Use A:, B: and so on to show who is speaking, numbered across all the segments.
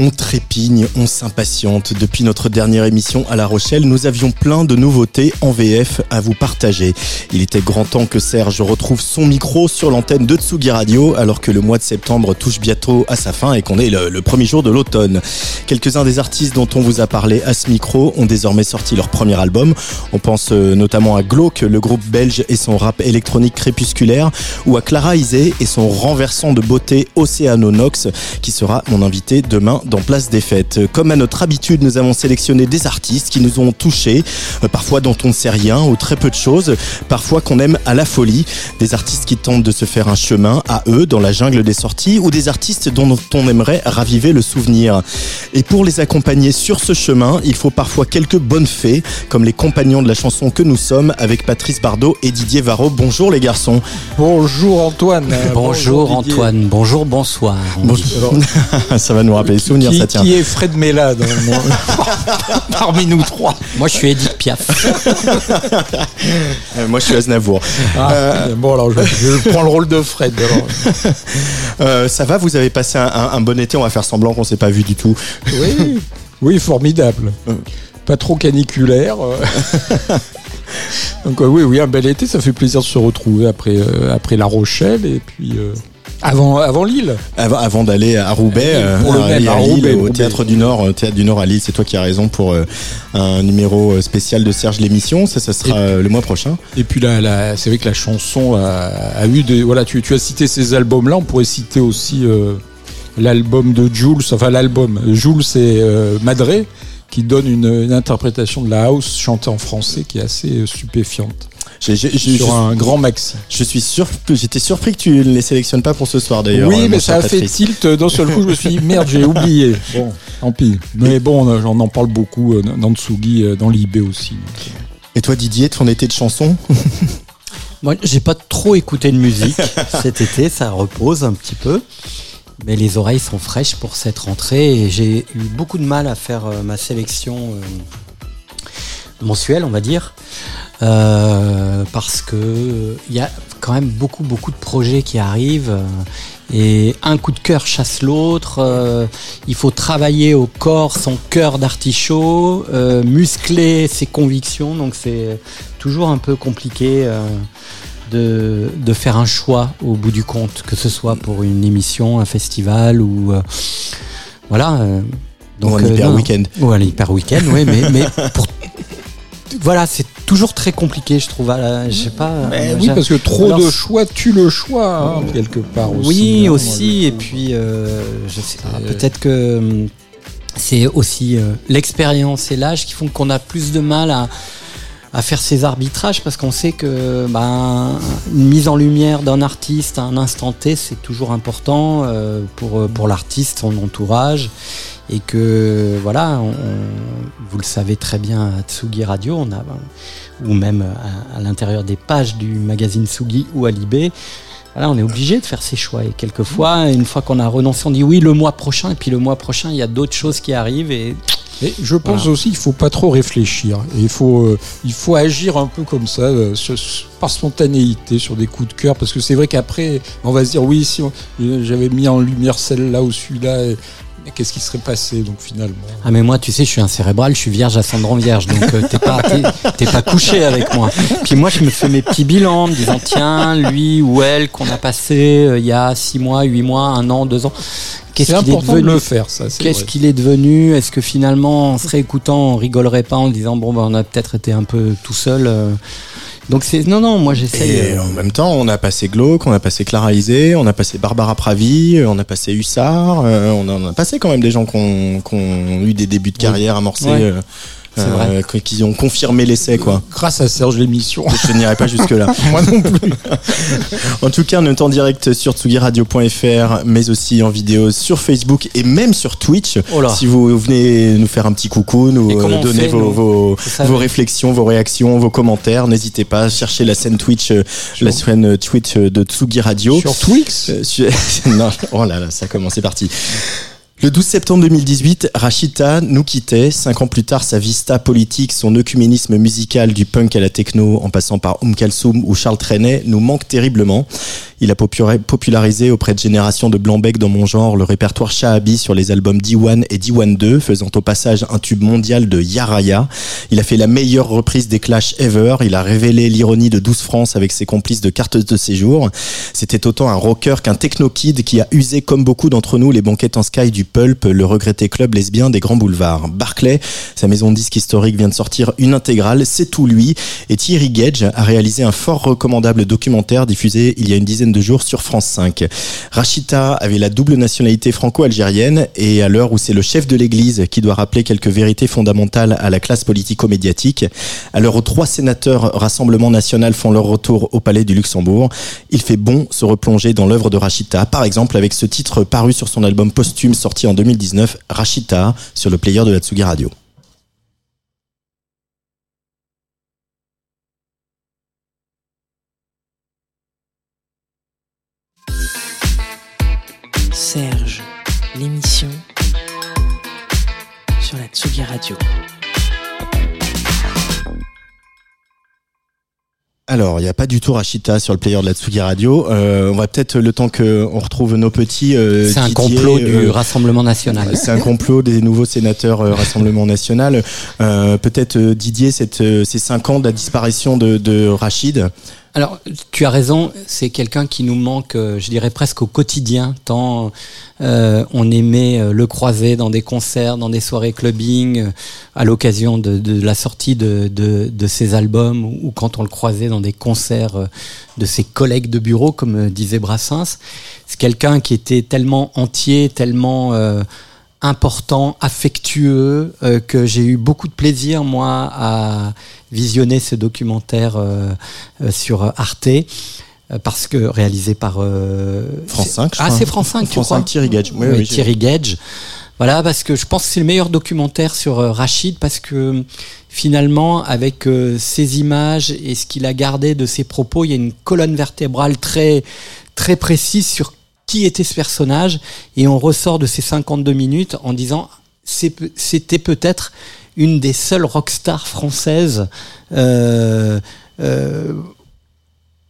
A: On trépigne, on s'impatiente. Depuis notre dernière émission à La Rochelle, nous avions plein de nouveautés en VF à vous partager. Il était grand temps que Serge retrouve son micro sur l'antenne de Tsugi Radio, alors que le mois de septembre touche bientôt à sa fin et qu'on est le, premier jour de l'automne. Quelques-uns des artistes dont on vous a parlé à ce micro ont désormais sorti leur premier album. On pense euh, notamment à Glauque, le groupe belge et son rap électronique crépusculaire, ou à Clara Isé et son renversant de beauté Océanonox, qui sera mon invité demain dans Place des Fêtes. Comme à notre habitude, nous avons sélectionné des artistes qui nous ont touchés, euh, parfois dont on ne sait rien ou très peu de choses, parfois qu'on aime à la folie, des artistes qui tentent de se faire un chemin à eux dans la jungle des sorties ou des artistes dont on aimerait raviver le souvenir. Et pour les accompagner sur ce chemin, il faut parfois quelques bonnes fées, comme les compagnons de la chanson que nous sommes avec Patrice Bardot et Didier Varro. Bonjour les garçons.
B: Bonjour Antoine.
C: Bonjour,
B: Didier.
C: Antoine. Bonjour, bonsour. on
A: Bon- ça va nous rappeler
B: Qui,
A: ça tient.
B: qui est Fred Mella dans le monde Parmi nous trois.
C: Moi, je suis Edith Piaf.
A: Euh, moi je suis Aznavour.
B: Ah, Bon alors je, je prends le rôle de Fred. alors.
A: Euh, ça va, vous avez passé un, un- un bon été, on va faire semblant qu'on s'est pas vu du tout.
B: Oui, oui, formidable. Pas trop caniculaire. euh. Donc euh, oui, oui, un bel été, ça fait plaisir de se retrouver après, euh, après La Rochelle et puis euh, avant, avant Lille.
A: Avant, avant d'aller à Roubaix,
B: À Lille,
A: euh,
B: pour le
A: à-
B: même,
A: et à
B: à
A: Lille,
B: Roubaix,
A: au
B: Roubaix.
A: Théâtre du Nord, euh, Théâtre du Nord à Lille, c'est toi qui as raison pour euh, un numéro euh, spécial de Serge l'émission, ça, ça sera le mois prochain.
B: Et puis là, là, c'est vrai que la chanson a, a eu des. Voilà, tu, tu as cité ces albums-là. On pourrait citer aussi euh, l'album de Jules. Enfin, l'album. Jules, c'est Madré qui donne une, une interprétation de la house chantée en français qui est assez stupéfiante
A: J'ai- j'ai- j'ai-
B: sur
A: je,
B: un grand maxi.
A: je suis sûr que j'étais surpris que tu ne les sélectionnes pas pour ce soir d'ailleurs. euh,
B: Oui,
A: mon
B: mais ça a fait tilt d'un seul coup. Je me suis dit merde, j'ai oublié. Bon, tant pis. Mais bon, on, on en parle beaucoup euh, dans Tsugi, euh, dans l'IB aussi.
A: Et toi Didier, ton été de chansons
C: Moi, j'ai pas trop écouté de musique cet été, ça repose un petit peu. Mais les oreilles sont fraîches pour cette rentrée et j'ai eu beaucoup de mal à faire euh, ma sélection euh, mensuelle, on va dire. Euh, parce que il y a quand même beaucoup beaucoup de projets qui arrivent euh, et un coup de cœur chasse l'autre. euh, il faut travailler au corps son cœur d'artichaut, euh, muscler ses convictions. Donc c'est toujours un peu compliqué euh, de, de faire un choix au bout du compte, que ce soit pour une émission, un festival ou euh, voilà. euh,
A: Ou un hyper week-end.
C: Ou un hyper week-end, oui, mais, mais pour voilà, c'est toujours très compliqué, je trouve. Je sais pas. euh,
B: oui, parce que trop
C: Alors,
B: de choix tue le choix, hein, quelque part aussi.
C: oui,
B: hein,
C: aussi.
B: moi,
C: Et puis, euh, je sais pas. Peut-être que hum, c'est aussi euh, l'expérience et l'âge qui font qu'on a plus de mal à, à faire ces arbitrages parce qu'on sait que ben, une mise en lumière d'un artiste à un instant T, c'est toujours important euh, pour, pour l'artiste, son entourage. Et que, voilà, on- on- vous le savez très bien à Tsugi Radio, on a, ou même à, à l'intérieur des pages du magazine Tsugi ou à Libé, voilà, on est obligé de faire ses choix. Et quelquefois, une fois qu'on a renoncé, on dit oui le mois prochain. Et puis le mois prochain, il y a d'autres choses qui arrivent. Et
B: Et je pense
C: Voilà.
B: aussi qu'il faut pas trop réfléchir. Et il faut, euh, il faut agir un peu comme ça, euh, sur- par spontanéité, sur des coups de cœur, parce que c'est vrai qu'après, on va se dire oui, si j'avais mis en lumière celle-là ou celui-là, qu'est-ce qui serait passé donc finalement?
C: Ah mais moi, tu sais, je suis un cérébral, je suis vierge ascendant vierge, donc euh, t'es pas t'es, pas couché avec moi. Puis moi, je me fais mes petits bilans, en me disant tiens, lui ou elle qu'on a passé euh, il y a six mois, huit mois, un an, deux ans. Qu'est-ce
B: C'est
C: qu'il est
B: de
C: devenu
B: le faire, ça. c'est
C: Qu'est-ce qu'il est devenu? Est-ce que finalement, en se réécoutant, on rigolerait pas en disant bon, ben, on a peut-être été un peu tout seul euh, Donc c'est non non, moi
A: Et
C: j'essaye. euh,
A: en même temps, on a passé Glauque, on a passé Clara Isé, on a passé Barbara Pravi, on a passé Hussard, euh, on en a passé quand même des gens qui ont, eu des débuts de carrière amorcés,
C: Ouais.
A: euh, euh, qui- qui ont confirmé l'essai, quoi.
B: Grâce à Serge l'émission.
A: Je n'irai pas jusque-là.
B: Moi non plus.
A: En tout cas, on est en direct sur tsugiradio.fr, mais aussi en vidéo sur Facebook et même sur Twitch.
C: Oh là.
A: Si vous venez nous faire un petit coucou, nous euh,
C: on
A: donner
C: fait,
A: vos,
C: nous
A: vos,
C: ça,
A: vos réflexions, vos réactions, vos commentaires, n'hésitez pas. Cherchez la scène Twitch, euh, la chaîne Twitch de Tsugi Radio.
B: Sur Twix.
A: Euh, sur- non, oh là là, ça commence, c'est parti. Le 12 septembre 2018, Rachita nous quittait. Cinq ans plus tard, sa vista politique, son œcuménisme musical du punk à la techno, en passant par Oum Kalsoum ou Charles Trenet, nous manque terriblement. Il a popularisé auprès de générations de blanc-bec dans mon genre le répertoire Shahabi sur les albums D1 et D1 2, faisant au passage un tube mondial de Yaraya. Il a fait la meilleure reprise des Clash ever. Il a révélé l'ironie de 12 France avec ses complices de cartes de séjour. C'était autant un rocker qu'un techno-kid qui a usé comme beaucoup d'entre nous les banquettes en sky du pulp, le regretté club lesbien des grands boulevards. Barclay, sa maison de disques historique vient de sortir une intégrale, c'est tout lui. Et Thierry Gage a réalisé un fort recommandable documentaire diffusé il y a une dizaine de jours sur France 5. Rachita avait la double nationalité franco-algérienne et à l'heure où c'est le chef de l'église qui doit rappeler quelques vérités fondamentales à la classe politico-médiatique, à l'heure où trois sénateurs Rassemblement National font leur retour au palais du Luxembourg, il fait bon se replonger dans l'œuvre de Rachita, par exemple avec ce titre paru sur son album posthume sorti en 2019, Rachita, sur le player de la Tsugi Radio.
D: Serge, l'émission sur la Tsugi Radio.
A: Alors, il n'y a pas du tout Rachita sur le player de la Tsugi Radio. Euh, on va peut-être, le temps qu'on retrouve nos petits... euh,
C: c'est un complot du
A: euh,
C: Rassemblement National.
A: C'est un complot des nouveaux sénateurs euh, Rassemblement National. Euh, Peut-être Didier, cette, euh, ces cinq ans de la disparition de, de Rachid.
C: Alors, tu as raison, c'est quelqu'un qui nous manque, euh, je dirais presque au quotidien, tant euh, on aimait euh, le croiser dans des concerts, dans des soirées clubbing, à l'occasion de, la sortie de, de, ses albums, ou, quand on le croisait dans des concerts de ses collègues de bureau, comme disait Brassens. C'est quelqu'un qui était tellement entier, tellement... important, affectueux, euh, que j'ai eu beaucoup de plaisir, moi, à visionner ce documentaire euh, euh, sur Arte. Parce que réalisé par
A: France
C: c'est-
A: 5, je
C: Ah, c'est France 5, tu
A: France
C: crois
A: 5, Thierry Gage. Oui,
C: Oui, Thierry Gage. Voilà, parce que je pense que c'est le meilleur documentaire sur Rachid, parce que finalement, avec ses images et ce qu'il a gardé de ses propos, il y a une colonne vertébrale très, très précise sur qui était ce personnage, et on ressort de ces 52 minutes en disant c'était peut-être une des seules rockstars françaises euh, euh,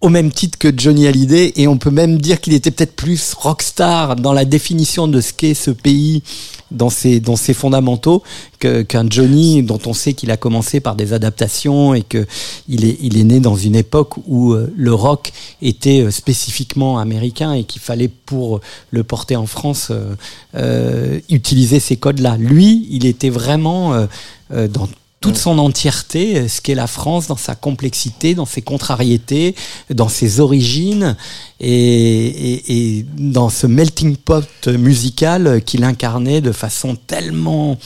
C: au même titre que Johnny Hallyday, et on peut même dire qu'il était peut-être plus rockstar dans la définition de ce qu'est ce pays dans ses, dans ses fondamentaux qu'un Johnny dont on sait qu'il a commencé par des adaptations et que il est, il est né dans une époque où euh, le rock était euh, spécifiquement américain et qu'il fallait pour le porter en France euh, utiliser ces codes-là. Lui, il était vraiment dans toute son entièreté, euh, ce qu'est la France, dans sa complexité, dans ses contrariétés, dans ses origines et, et- et dans ce melting pot musical qu'il incarnait de façon tellement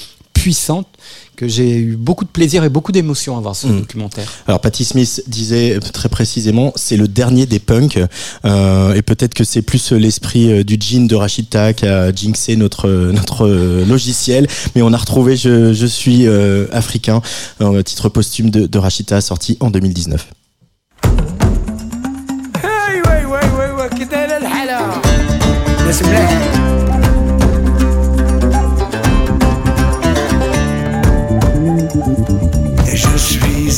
C: puissante que j'ai eu beaucoup de plaisir et beaucoup d'émotion à voir ce
A: mm.
C: documentaire.
A: Alors Patti Smith disait euh, très précisément, c'est le dernier des punks euh, et peut-être que c'est plus l'esprit euh, du jean de Rachita qui a jinxé notre notre logiciel, mais on a retrouvé je, suis africain, titre posthume de, de Rachita sorti en 2019.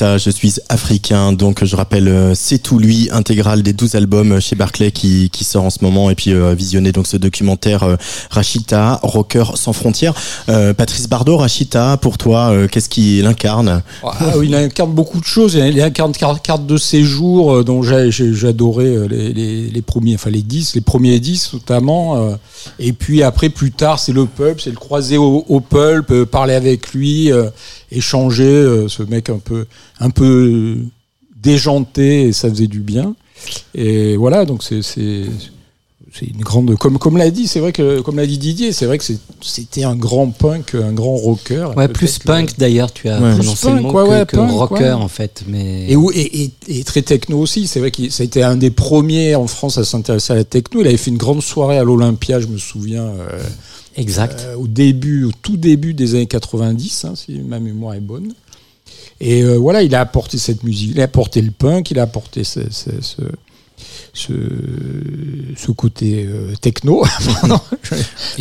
A: Je suis africain, donc je rappelle, euh, c'est tout lui, intégral des 12 albums chez Barclay qui, sort en ce moment, et puis euh, visionner donc ce documentaire euh, Rachita, rocker sans frontières. Euh, Patrice Bardot, Rachita, pour toi, euh, qu'est-ce qu'il incarne
B: Ah oui, il incarne beaucoup de choses. Il incarne carte, de séjour euh, dont j'ai adoré euh, les, les premiers, enfin les 10, les premiers 10 notamment. Et puis après, plus tard, c'est le pulp, c'est le croiser au, au pulp, euh, parler avec lui, euh, échanger. euh, Ce mec un peu, un peu déjanté et ça faisait du bien. Et voilà, donc c'est c'est une grande comme comme l'a dit, c'est vrai que comme l'a dit Didier, c'est vrai que c'était un grand punk, un grand rocker.
C: Ouais, plus
B: que-
C: punk d'ailleurs, tu as
A: Ouais.
C: prononcé
B: Plus
C: le mot
B: punk, ouais,
C: que,
B: ouais,
C: que
B: punk,
C: rocker
B: ouais.
C: en fait. Mais...
B: Et, et, et, et très techno aussi. C'est vrai que ça a été un des premiers en France à s'intéresser à la techno. Il avait fait une grande soirée à l'Olympia, je me souviens, euh,
C: Exact.
B: euh, au début, au tout début des années 90, hein, si ma mémoire est bonne. Et euh, voilà, il a apporté cette musique, il a apporté le punk, il a apporté ce, ce, ce, ce, ce côté euh, techno.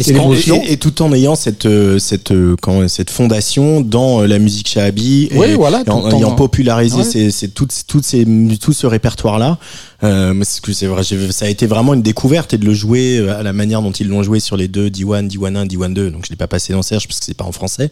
C: Et
A: tout en ayant cette euh, cette euh, quand, cette fondation dans euh, la musique shahabi
B: Oui,
A: et,
B: voilà,
A: et en ayant popularisé
B: Ouais.
A: ces, ces, toutes, toutes ces, tout ce répertoire là euh, parce que c'est vrai j'ai- ça a été vraiment une découverte et de le jouer euh, à la manière dont ils l'ont joué sur les deux D1 D1 1 D1 2 donc je l'ai pas passé dans Serge parce que c'est pas en français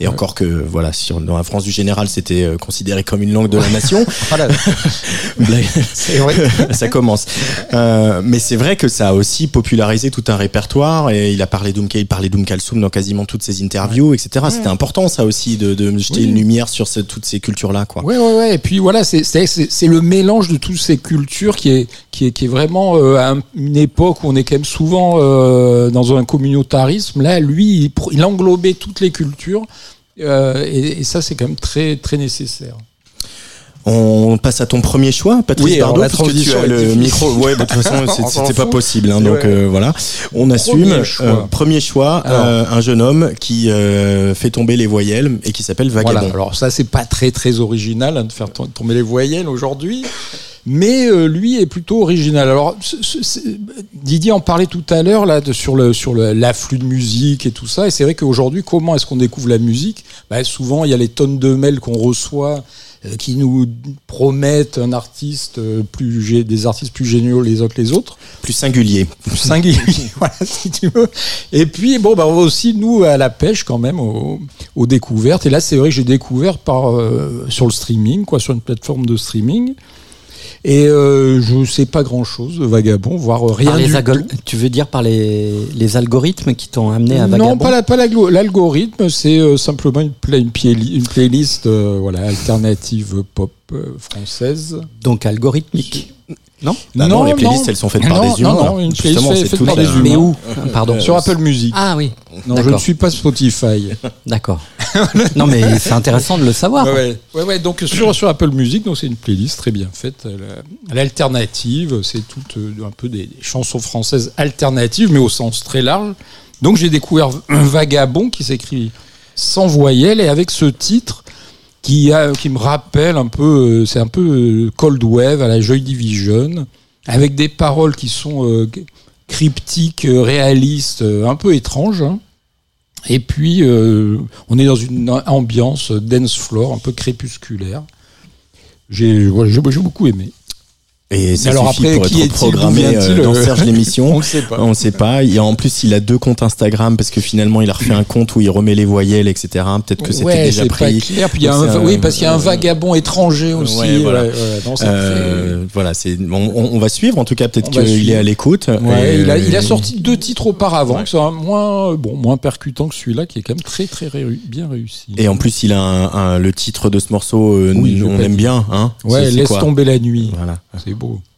A: et encore que voilà sur dans la France du général c'était euh, considéré comme une langue de la nation
B: Voilà. C'est vrai.
A: ça commence. Euh, mais c'est vrai que ça a aussi popularisé tout un répertoire et il a parlé d'Oumke, il parlait d'Oum Kalsoum dans quasiment toutes ses interviews, etc. C'était important ça aussi de, de jeter
B: Oui.
A: une lumière sur ce- toutes ces cultures-là, quoi.
B: Ouais, ouais, ouais. Et puis voilà, c'est le mélange de toutes ces cultures qui est qui est qui est vraiment euh, une époque où on est quand même souvent euh, dans un communautarisme. Là, lui, il, englobait toutes les cultures. Euh, et, et ça, c'est quand même très très nécessaire.
A: On passe à ton premier choix, Patrice
B: Oui,
A: Bardot,
B: la
A: puisque tu as le micro. Ouais, de toute façon, c'était pas possible, hein, donc euh, voilà. On assume.
B: Premier choix.
A: Euh, premier choix,
B: Alors.
A: euh, un jeune homme qui fait tomber les voyelles et qui s'appelle Vagabond.
B: Voilà. Alors ça, c'est pas très très original hein, de faire tom- tomber les voyelles aujourd'hui. Mais euh, lui est plutôt original. Alors Didier en parlait tout à l'heure là de, sur le sur l'afflux de musique et tout ça. Et c'est vrai qu'aujourd'hui, comment est-ce qu'on découvre la musique? Bah, Souvent, il y a les tonnes de mails qu'on reçoit euh, qui nous promettent un artiste euh, plus des artistes plus géniaux les uns que les autres
A: Plus singulier.
B: plus singulier, voilà, si tu veux. Et puis, bon, bah, on va aussi, nous, à la pêche, quand même, aux, aux découvertes. Et là, c'est vrai que j'ai découvert par, euh, sur le streaming, quoi, sur une plateforme de streaming. Et euh, je sais pas grand-chose de Vagabond, voire euh, rien
C: Par les
B: du tout.
C: Tu veux dire par les, les algorithmes qui t'ont amené à
B: Non,
C: Vagabond
B: pas la- pas l'algo- l'algorithme, c'est euh, simplement une, une, playli- une playlist euh, voilà, alternative pop française.
C: Donc algorithmique. Non
A: Bah non, les playlists, elles sont faites par
B: Non,
A: des humains.
B: Non, non, une playlist faite,
A: toute
B: par des humains.
C: Mais où Pardon.
B: Sur Apple Music.
C: Ah oui,
B: non, je ne suis pas Spotify.
C: d'accord. non mais c'est intéressant de le savoir.
B: Ouais, ouais. donc sur, sur Apple Music, donc c'est une playlist très bien faite. Elle, euh, L'alternative, c'est tout euh, un peu des, des chansons françaises alternatives, mais au sens très large. Donc j'ai découvert un vagabond qui s'écrit sans voyelle et avec ce titre qui, me rappelle un peu, euh, c'est un peu euh, Cold Wave à la Joy Division, avec des paroles qui sont euh, cryptiques, réalistes, un peu étranges. hein. Et puis, on est dans une ambiance dance floor, un peu crépusculaire. J'ai beaucoup aimé.
A: Et ça
B: Alors
A: suffit
B: après,
A: pour
B: qui
A: être programmé euh, dans
B: euh,
A: Serge l'émission.
B: On ne sait pas.
A: On ne sait pas. Et en plus, il a deux comptes Instagram parce que finalement, il a refait un compte où il remet les voyelles, etc. Peut-être que c'était
B: ouais,
A: déjà pris.
B: clair. Puis y a un, oui, parce qu'il y a un vagabond étranger aussi.
A: ouais, voilà.
B: ouais, ouais, non, ça
A: euh, voilà, c'est on, va suivre. En tout cas, peut-être qu'il est à l'écoute. Et,
B: il, a, il a sorti deux titres auparavant, qui sont moins, bon, moins percutants que celui-là, qui est quand même très, très réu- bien réussi.
A: Et en plus, il a un, le titre de ce morceau. euh,
B: Oui,
A: on aime bien, hein.
B: ouais, laisse tomber la nuit.
A: Voilà.
B: C'est.
E: Je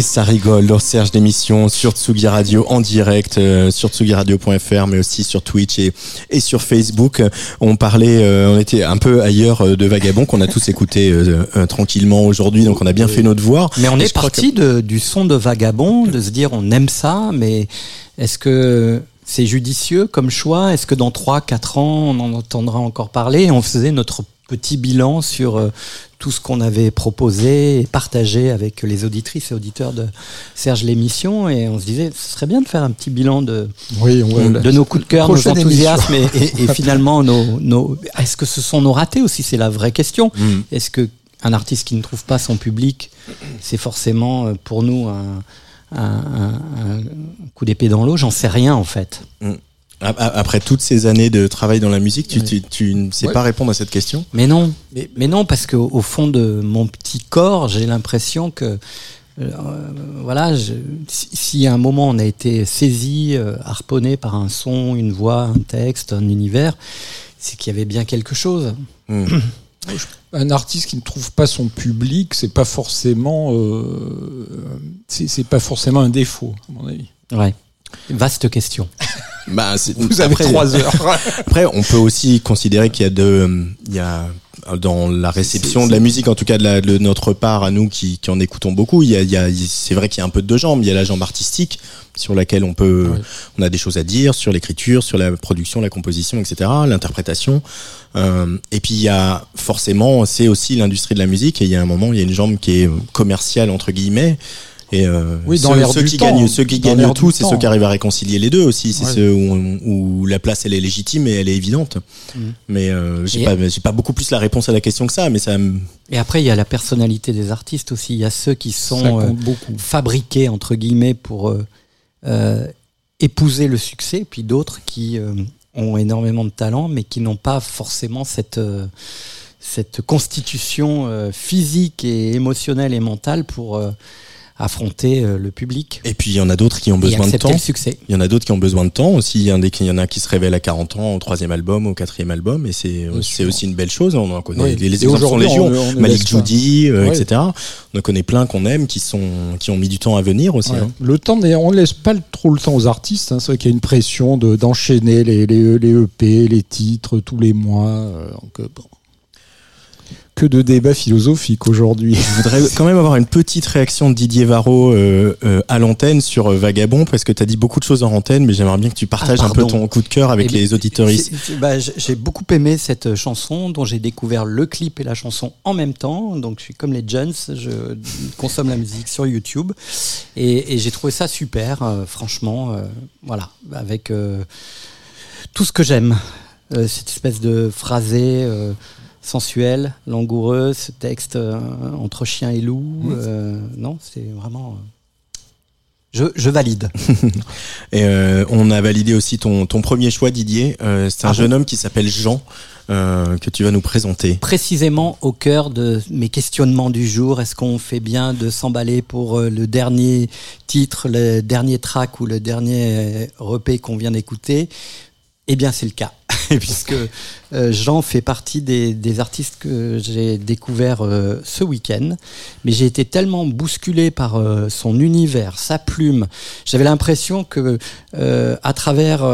A: Et ça rigole dans Serge d'émission sur Tsugi Radio en direct, euh, sur tsugiradio.fr, mais aussi sur Twitch et, et sur Facebook. On parlait, euh, on était un peu ailleurs euh, de Vagabond qu'on a tous écouté tranquillement aujourd'hui, donc on a bien fait notre devoir.
C: Mais on est parti de- du son de vagabond, de se dire on aime ça, mais est-ce que c'est judicieux comme choix? Est-ce que dans 3 4 ans on en entendra encore parler? Et On faisait notre petit bilan sur tout ce qu'on avait proposé et partagé avec les auditrices et auditeurs de Serge l'émission et on se disait ce serait bien de faire un petit bilan de,
B: Oui, on va-
C: de nos coups de cœur, nos enthousiasmes et, et- et finalement nos, nos est-ce que ce sont nos ratés aussi? C'est la vraie question.
A: Mm.
C: Est-ce que un artiste qui ne trouve pas son public c'est forcément euh, pour nous un, un- un- un coup d'épée dans l'eau? J'en sais rien en fait.
A: A- Après toutes ces années de travail dans la musique, tu, tu, tu ne sais
B: Ouais.
A: pas répondre à cette question?
C: Mais non, mais, non, parce qu'au au fond de mon petit corps, j'ai l'impression que, euh, voilà, je- si, si à un moment on a été saisi, euh, harponné par un son, une voix, un texte, un univers, c'est qu'il y avait bien quelque chose.
A: Hmm.
B: un artiste qui ne trouve pas son public, c'est pas forcément, euh, c'est c'est pas forcément un défaut, à mon avis.
C: Ouais. Vaste question.
A: Bah, c'est-
B: Vous avez
A: après-
B: trois heures.
A: Après, on peut aussi considérer qu'il y a de, il y a dans la réception de la musique, en tout cas de, la- de notre part à nous qui, qui en écoutons beaucoup, il y a, il y a, c'est vrai qu'il y a un peu de deux jambes. Il y a la jambe artistique sur laquelle on peut,
B: Ouais.
A: on a des choses à dire sur l'écriture, sur la production, la composition, etc., l'interprétation. Euh, et puis il y a forcément, c'est aussi l'industrie de la musique. Et il y a un moment, il y a une jambe qui est commerciale entre guillemets. Et euh,
B: Oui, dans
A: ceux,
B: l'air
A: ceux
B: du
A: qui
B: temps.
A: gagnent, ceux qui
B: Dans
A: gagnent tout, c'est ceux qui arrivent à réconcilier les deux aussi. C'est
B: Ouais.
A: ceux où, où la place elle est légitime et elle est évidente.
C: Mhm.
A: Mais euh, j'ai pas, j'ai pas beaucoup plus la réponse à la question que ça. Mais ça, me-
C: Et après, il y a la personnalité des artistes aussi. Il y a ceux qui sont euh, fabriqués entre guillemets pour euh, euh, épouser le succès, puis d'autres qui euh, ont énormément de talent, mais qui n'ont pas forcément cette cette constitution physique et émotionnelle et mentale pour euh, affronter euh, le public
A: Et puis il y en a d'autres qui ont
C: et
A: besoin de temps.
C: le succès.
A: Il y en a d'autres qui ont besoin de temps aussi. Il y en a, il y en a qui se révèlent à 40 ans au troisième album, au quatrième album, et c'est aussi une belle chose. On en connaît.
B: Oui.
A: Les, les exemples sont légion.
B: on on
A: Malik. Judy, euh, etc. On en connaît plein qu'on aime, qui sont qui ont mis du temps à venir aussi.
B: Ouais.
A: hein.
B: Le temps, on ne laisse pas trop le temps aux artistes. hein. C'est vrai qu'il y a une pression de- d'enchaîner les, les, les EP, les titres tous les mois. euh, donc, euh, bon. Que de débats philosophiques aujourd'hui.
A: Je voudrais quand même avoir une petite réaction de Didier Varro euh, euh, à l'antenne sur euh, Vagabond, parce que tu as dit beaucoup de choses en antenne, mais j'aimerais bien que tu partages
C: Ah,
A: un peu ton coup de cœur avec
C: Eh
A: les auditoristes.
C: bah, J'ai beaucoup aimé cette chanson dont j'ai découvert le clip et la chanson en même temps. Donc je suis comme les Jones, je consomme la musique sur YouTube et, et j'ai trouvé ça super, euh, franchement. euh, voilà, avec euh, tout ce que j'aime. Euh, cette espèce de phrasé euh, sensuel, langoureux, ce texte euh, entre chien et loup. euh, non, c'est vraiment. euh, je, je valide.
A: Et euh, on a validé aussi ton, ton premier choix, Didier. Euh, c'est un
C: Ah
A: jeune homme qui s'appelle Jean, euh, que tu vas nous présenter.
C: précisément au cœur de mes questionnements du jour. Est-ce qu'on fait bien de s'emballer pour le dernier titre, le dernier track ou le dernier EP qu'on vient d'écouter? Eh bien, c'est le cas, puisque euh, Jean fait partie des, artistes que j'ai découvert euh, ce week-end. Mais j'ai été tellement bousculé par euh, son univers, sa plume. J'avais l'impression que, à travers,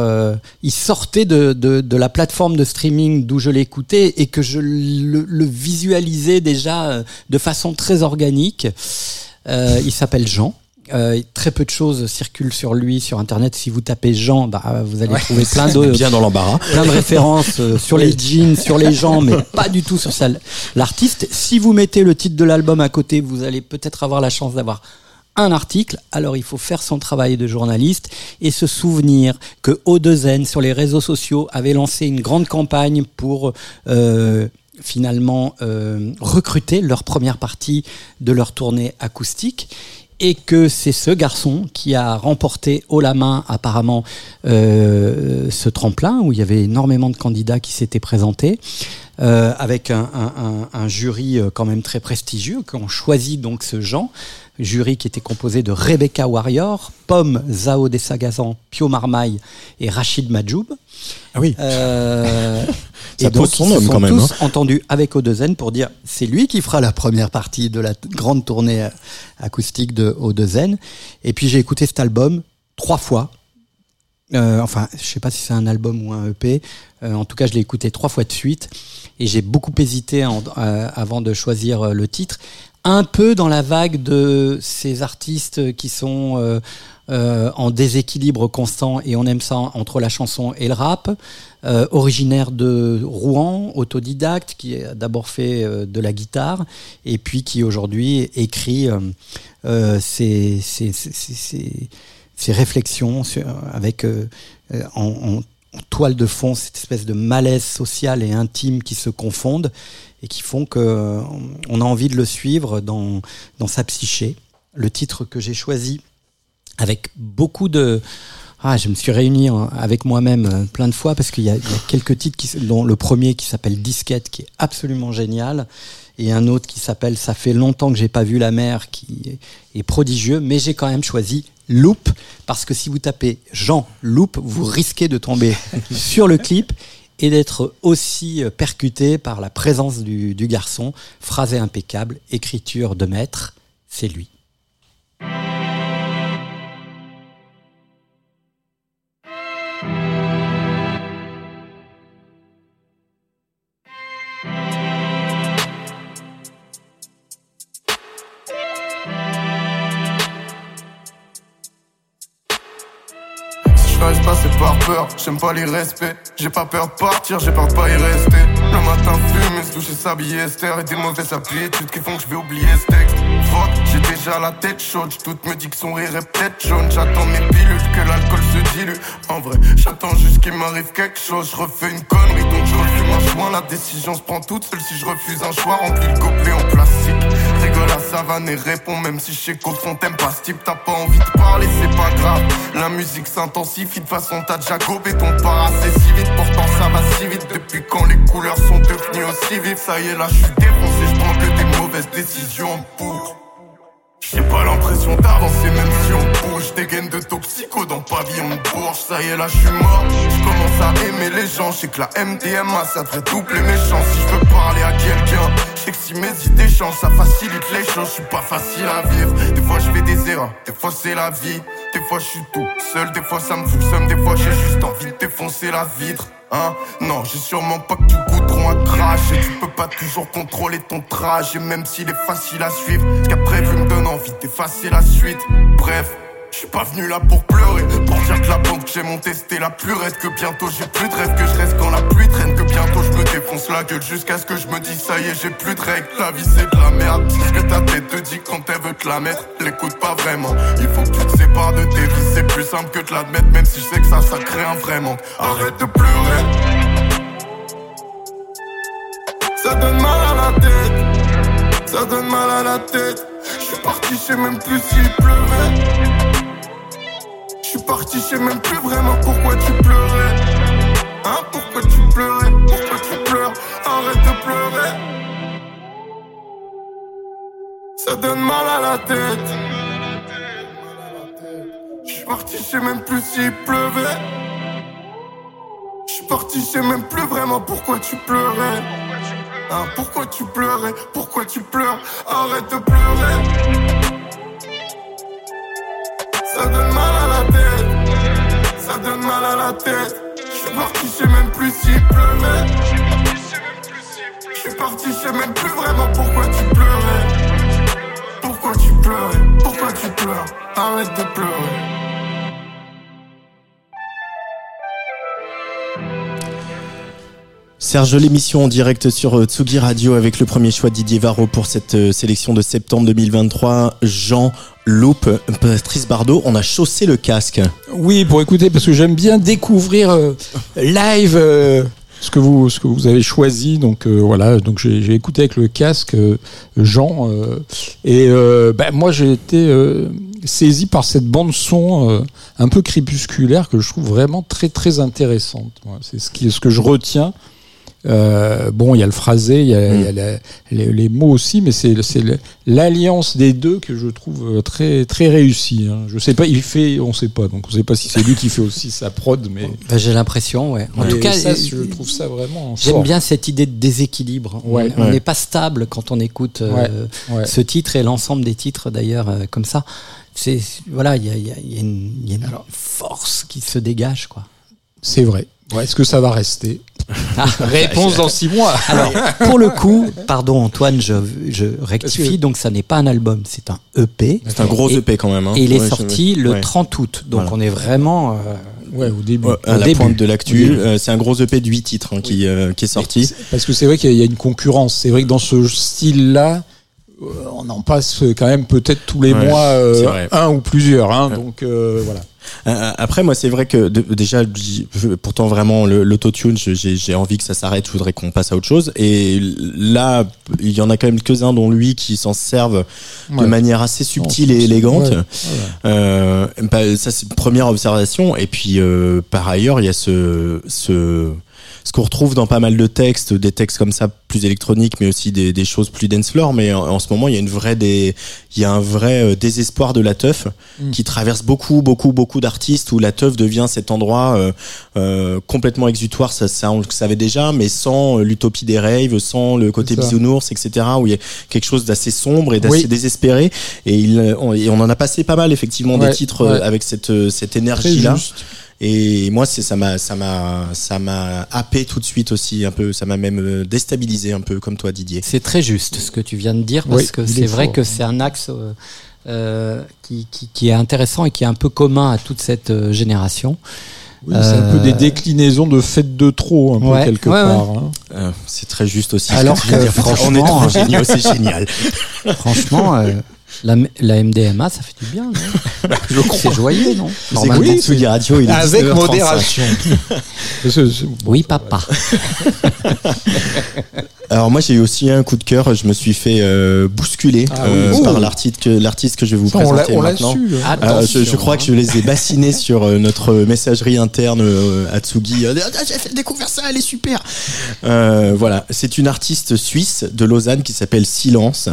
C: il sortait de, de, de la plateforme de streaming d'où je l'écoutais et que je le, le visualisais déjà de façon très organique. Il s'appelle Jean. Euh, très peu de choses circulent sur lui sur internet. Si vous tapez Jean, bah, vous allez trouver plein de
A: Bien dans l'embarras.
C: plein de références euh, sur les jeans, sur les gens, mais pas du tout sur. L'artiste, si vous mettez le titre de l'album à côté, vous allez peut-être avoir la chance d'avoir un article. Alors il faut faire son travail de journaliste et se souvenir que O2N sur les réseaux sociaux avait lancé une grande campagne pour euh, finalement euh, recruter leur première partie de leur tournée acoustique et que c'est ce garçon qui a remporté haut la main apparemment euh, ce tremplin où il y avait énormément de candidats qui s'étaient présentés euh, avec un, jury euh, quand même très prestigieux qui ont choisi donc ce Jean jury qui était composé de Rebecca Warrior, Pomme Zao Desagazan, Pio Marmaille et Rachid Majoub.
A: Ah oui.
C: Euh,
A: Ça
C: et donc,
A: son
C: ils se
A: homme
C: sont
A: quand même,
C: tous entendus avec O2N pour dire c'est lui qui fera la première partie de la grande tournée euh, acoustique de O2N. Et puis j'ai écouté cet album trois fois. Euh, enfin, je sais pas si c'est un album ou un EP. Euh, en tout cas, je l'ai écouté trois fois de suite et j'ai beaucoup hésité en- euh, avant de choisir le titre. Un peu dans la vague de ces artistes qui sont euh, euh, en déséquilibre constant et on aime ça entre la chanson et le rap. Euh, originaire de Rouen, autodidacte, qui a d'abord fait de la guitare et puis qui aujourd'hui écrit ses, réflexions avec en toile de fond cette espèce de malaise social et intime qui se confondent et qui font que euh, a envie de le suivre dans, dans sa psyché. Le titre que j'ai choisi avec beaucoup de ah, je me suis réuni en- avec moi-même euh, plein de fois parce qu'il y, a quelques titres dont le premier qui s'appelle Disquette qui est absolument génial et un autre qui s'appelle Ça fait longtemps que j'ai pas vu la mer qui est prodigieux mais j'ai quand même choisi Loop parce que si vous tapez Jean Loop vous risquez de tomber sur le clip et d'être aussi euh, percuté par la présence du, du garçon. Phrasé impeccable écriture de maître c'est lui
F: J'aime pas les respects. J'ai pas peur de partir, j'ai peur de pas y rester. Le matin, fumer, se doucher, s'habiller, Esther. Et des mauvaises habitudes qui font que je vais oublier ce texte. Fuck, j'ai déjà la tête chaude. J'doute, me dis que son rire est peut-être jaune. J'attends mes pilules, que l'alcool se dilue. En vrai, j'attends juste qu'il m'arrive quelque chose. Je refais une connerie, donc je refume un choix. La décision se prend toute seule si je refuse un choix. Remplis le gobelet en plastique. À savane et réponds, même si je sais qu'au fond t'aimes pas ce type. T'as pas envie de parler, c'est pas grave. La musique s'intensifie, de façon t'as déjà gobé ton assez si vite. Pourtant ça va si vite depuis quand les couleurs sont devenues aussi vives. Ça y est, là je suis défoncé, je prends que des mauvaises décisions pour. J'ai pas l'impression d'avancer même si on bouge. Des gaines de toxico dans pavillon de Bourges. Ça y est là je suis mort. Je commence à aimer les gens. Je sais que la MDMA ça devrait doubler mes chances. Si je veux parler à quelqu'un Je que si mes idées changent ça facilite les choses. Je suis pas facile à vivre. Des fois je fais des erreurs. Des fois c'est la vie. Des fois je suis tout seul. Des fois ça me fout Des fois j'ai juste envie de défoncer la vitre Hein non, j'ai sûrement pas que du goudron à cracher. Tu peux pas toujours contrôler ton trajet, même s'il est facile à suivre. Ce qu'a prévu me donne envie d'effacer la suite. Bref, je suis pas venu là pour pleurer, pour dire que la bande que j'ai montée c'était la plus raide, que bientôt j'ai plus de rêve, que je reste quand la pluie traîne, que bientôt je me défonce la gueule jusqu'à ce que je me dise ça y est, j'ai plus de règles. La vie c'est de la merde, que ta tête te dit quand elle veut te la mettre. L'écoute pas vraiment, il faut que tu te sépares de tes vies, c'est plus simple que de l'admettre, même si je sais que ça, ça crée un vrai manque. Arrête de pleurer. Ça donne mal à la tête, ça donne mal à la tête. Je suis parti, je sais même plus s'il pleuvait. Suis parti, je sais même plus vraiment pourquoi tu pleurais. Hein, pourquoi tu pleurais, pourquoi tu pleures, arrête de pleurer. Ça donne mal à la tête. Je suis parti, je sais même plus s'il pleuvait. Je suis parti, je sais même plus vraiment pourquoi tu pleurais. Hein, pourquoi tu pleurais Pourquoi tu pleures? Arrête de pleurer. À la tête. Je suis parti, je même plus s'il pleuvait. Je suis parti, je même plus vraiment pourquoi tu pleurais. Pourquoi tu pleurais? Pourquoi tu pleures? Arrête de pleurer.
A: Serge, l'émission en direct sur euh, Tsugi Radio avec le premier choix Didier Varro pour cette euh, sélection de septembre 2023. Jean Loupe, Patrice Bardot, on a chaussé le casque.
B: Oui, pour écouter, parce que j'aime bien découvrir euh, live euh, ce que vous ce que vous avez choisi. Donc euh, voilà, donc j'ai écouté avec le casque euh, Jean euh, et euh, ben, moi j'ai été euh, saisi par cette bande son euh, un peu crépusculaire que je trouve vraiment très très intéressante. C'est ce qui ce que je retiens. Euh, bon, il y a le phrasé, il y a, il y a la- les, les mots aussi, mais c'est l'alliance des deux que je trouve euh, très très réussie. hein. Je sais pas, il fait, on sait pas, donc on sait pas si c'est lui qui fait aussi sa prod, mais
C: Bah, J'ai l'impression, ouais. En
B: Mais
C: tout cas,
B: ça, je trouve ça vraiment.
C: J'aime bien cette idée de déséquilibre. On-
B: Ouais,
C: on
A: ouais.
C: n'est pas stable quand on écoute euh,
B: Ouais, ouais.
C: ce titre et l'ensemble des titres d'ailleurs euh, comme ça. C'est voilà, il y a, il y a- il y a une, il y a une force qui se dégage quoi.
B: C'est vrai. Ouais, Est-ce que ça va rester Réponse dans six mois.
C: Alors, pour le coup, pardon Antoine, je, je rectifie, donc ça n'est pas un album, c'est un EP.
A: C'est un gros
C: Et-
A: EP quand même. hein.
C: Et il est
A: Ouais, je-
C: sorti le
A: ouais.
C: 30 août, donc
A: Voilà.
C: on est vraiment... euh,
B: Ouais, au début.
A: Ouais, à
C: Au
A: la
C: début.
A: pointe de l'actu. Euh, c'est un gros EP de 8 titres hein, qui, euh, qui est sorti.
B: Parce que c'est vrai qu'il y a une concurrence. C'est vrai que dans ce style-là, euh, on en passe quand même peut-être tous les
A: Ouais,
B: mois euh, un ou plusieurs. Hein, Donc euh, voilà.
A: Euh, Après, moi, c'est vrai que déjà, pourtant vraiment le- l'autotune, j'ai envie que ça s'arrête. Je voudrais qu'on passe à autre chose. Et là, il y en a quand même quelques-uns, dont lui, qui s'en servent de manière assez subtile et élégante.
B: ouais.
A: Euh, bah, ça, c'est une première observation. Et puis, euh, par ailleurs, il y a ce, ce, ce qu'on retrouve dans pas mal de textes, des textes comme ça plus électroniques, mais aussi des, des choses plus dance floor. Mais en, en ce moment, il y a une vraie des, il y a un vrai euh, désespoir de la teuf
B: Mm.
A: qui traverse beaucoup, beaucoup, beaucoup d'artistes où la teuf devient cet endroit euh, euh, complètement exutoire. Ça, ça, on le savait déjà, mais sans euh, l'utopie des raves, sans le côté bisounours, etc. Où il y a quelque chose d'assez sombre et d'assez
B: Oui.
A: désespéré. Et, il, on, et on en a passé pas mal effectivement
B: Ouais,
A: des titres
B: ouais.
A: avec cette cette énergie là. Et moi, c'est ça m'a ça m'a ça m'a happé tout de suite aussi un peu. Ça m'a même euh, déstabilisé un peu comme toi, Didier.
C: C'est très juste ce que tu viens de dire parce
B: Oui,
C: que c'est
B: est
C: vrai que c'est un axe euh, euh, qui, qui, qui est intéressant et qui est un peu commun à toute cette génération.
B: Oui, c'est un peu des déclinaisons de fêtes de trop, un peu
C: Ouais,
B: quelque
C: ouais,
B: part. hein.
A: Euh, c'est très juste aussi.
C: Alors que,
A: dire. on est
C: franchement,
A: trop géniaux, c'est génial.
C: Franchement, euh, la, la MDMA, ça fait du bien, non C'est joyeux, non
A: écoutez Tsugi Radio, il est
B: Avec
A: 19h35.
B: modération.
C: Oui, papa.
A: Alors moi j'ai eu aussi un coup de cœur, je me suis fait euh, bousculer
B: Ah
A: euh,
B: oui.
A: par
B: Oh.
A: l'artiste que l'artiste que je vais vous
B: Ça, on l'a
A: présenter
B: on
A: maintenant.
B: su. hein.
A: Euh, je, je crois
C: hein.
A: que je les ai bassinés sur euh, notre messagerie interne euh, Atsugi. Euh, Ah, J'ai fait découvrir ça, elle est super. Euh, voilà, c'est une artiste suisse de Lausanne qui s'appelle Silence.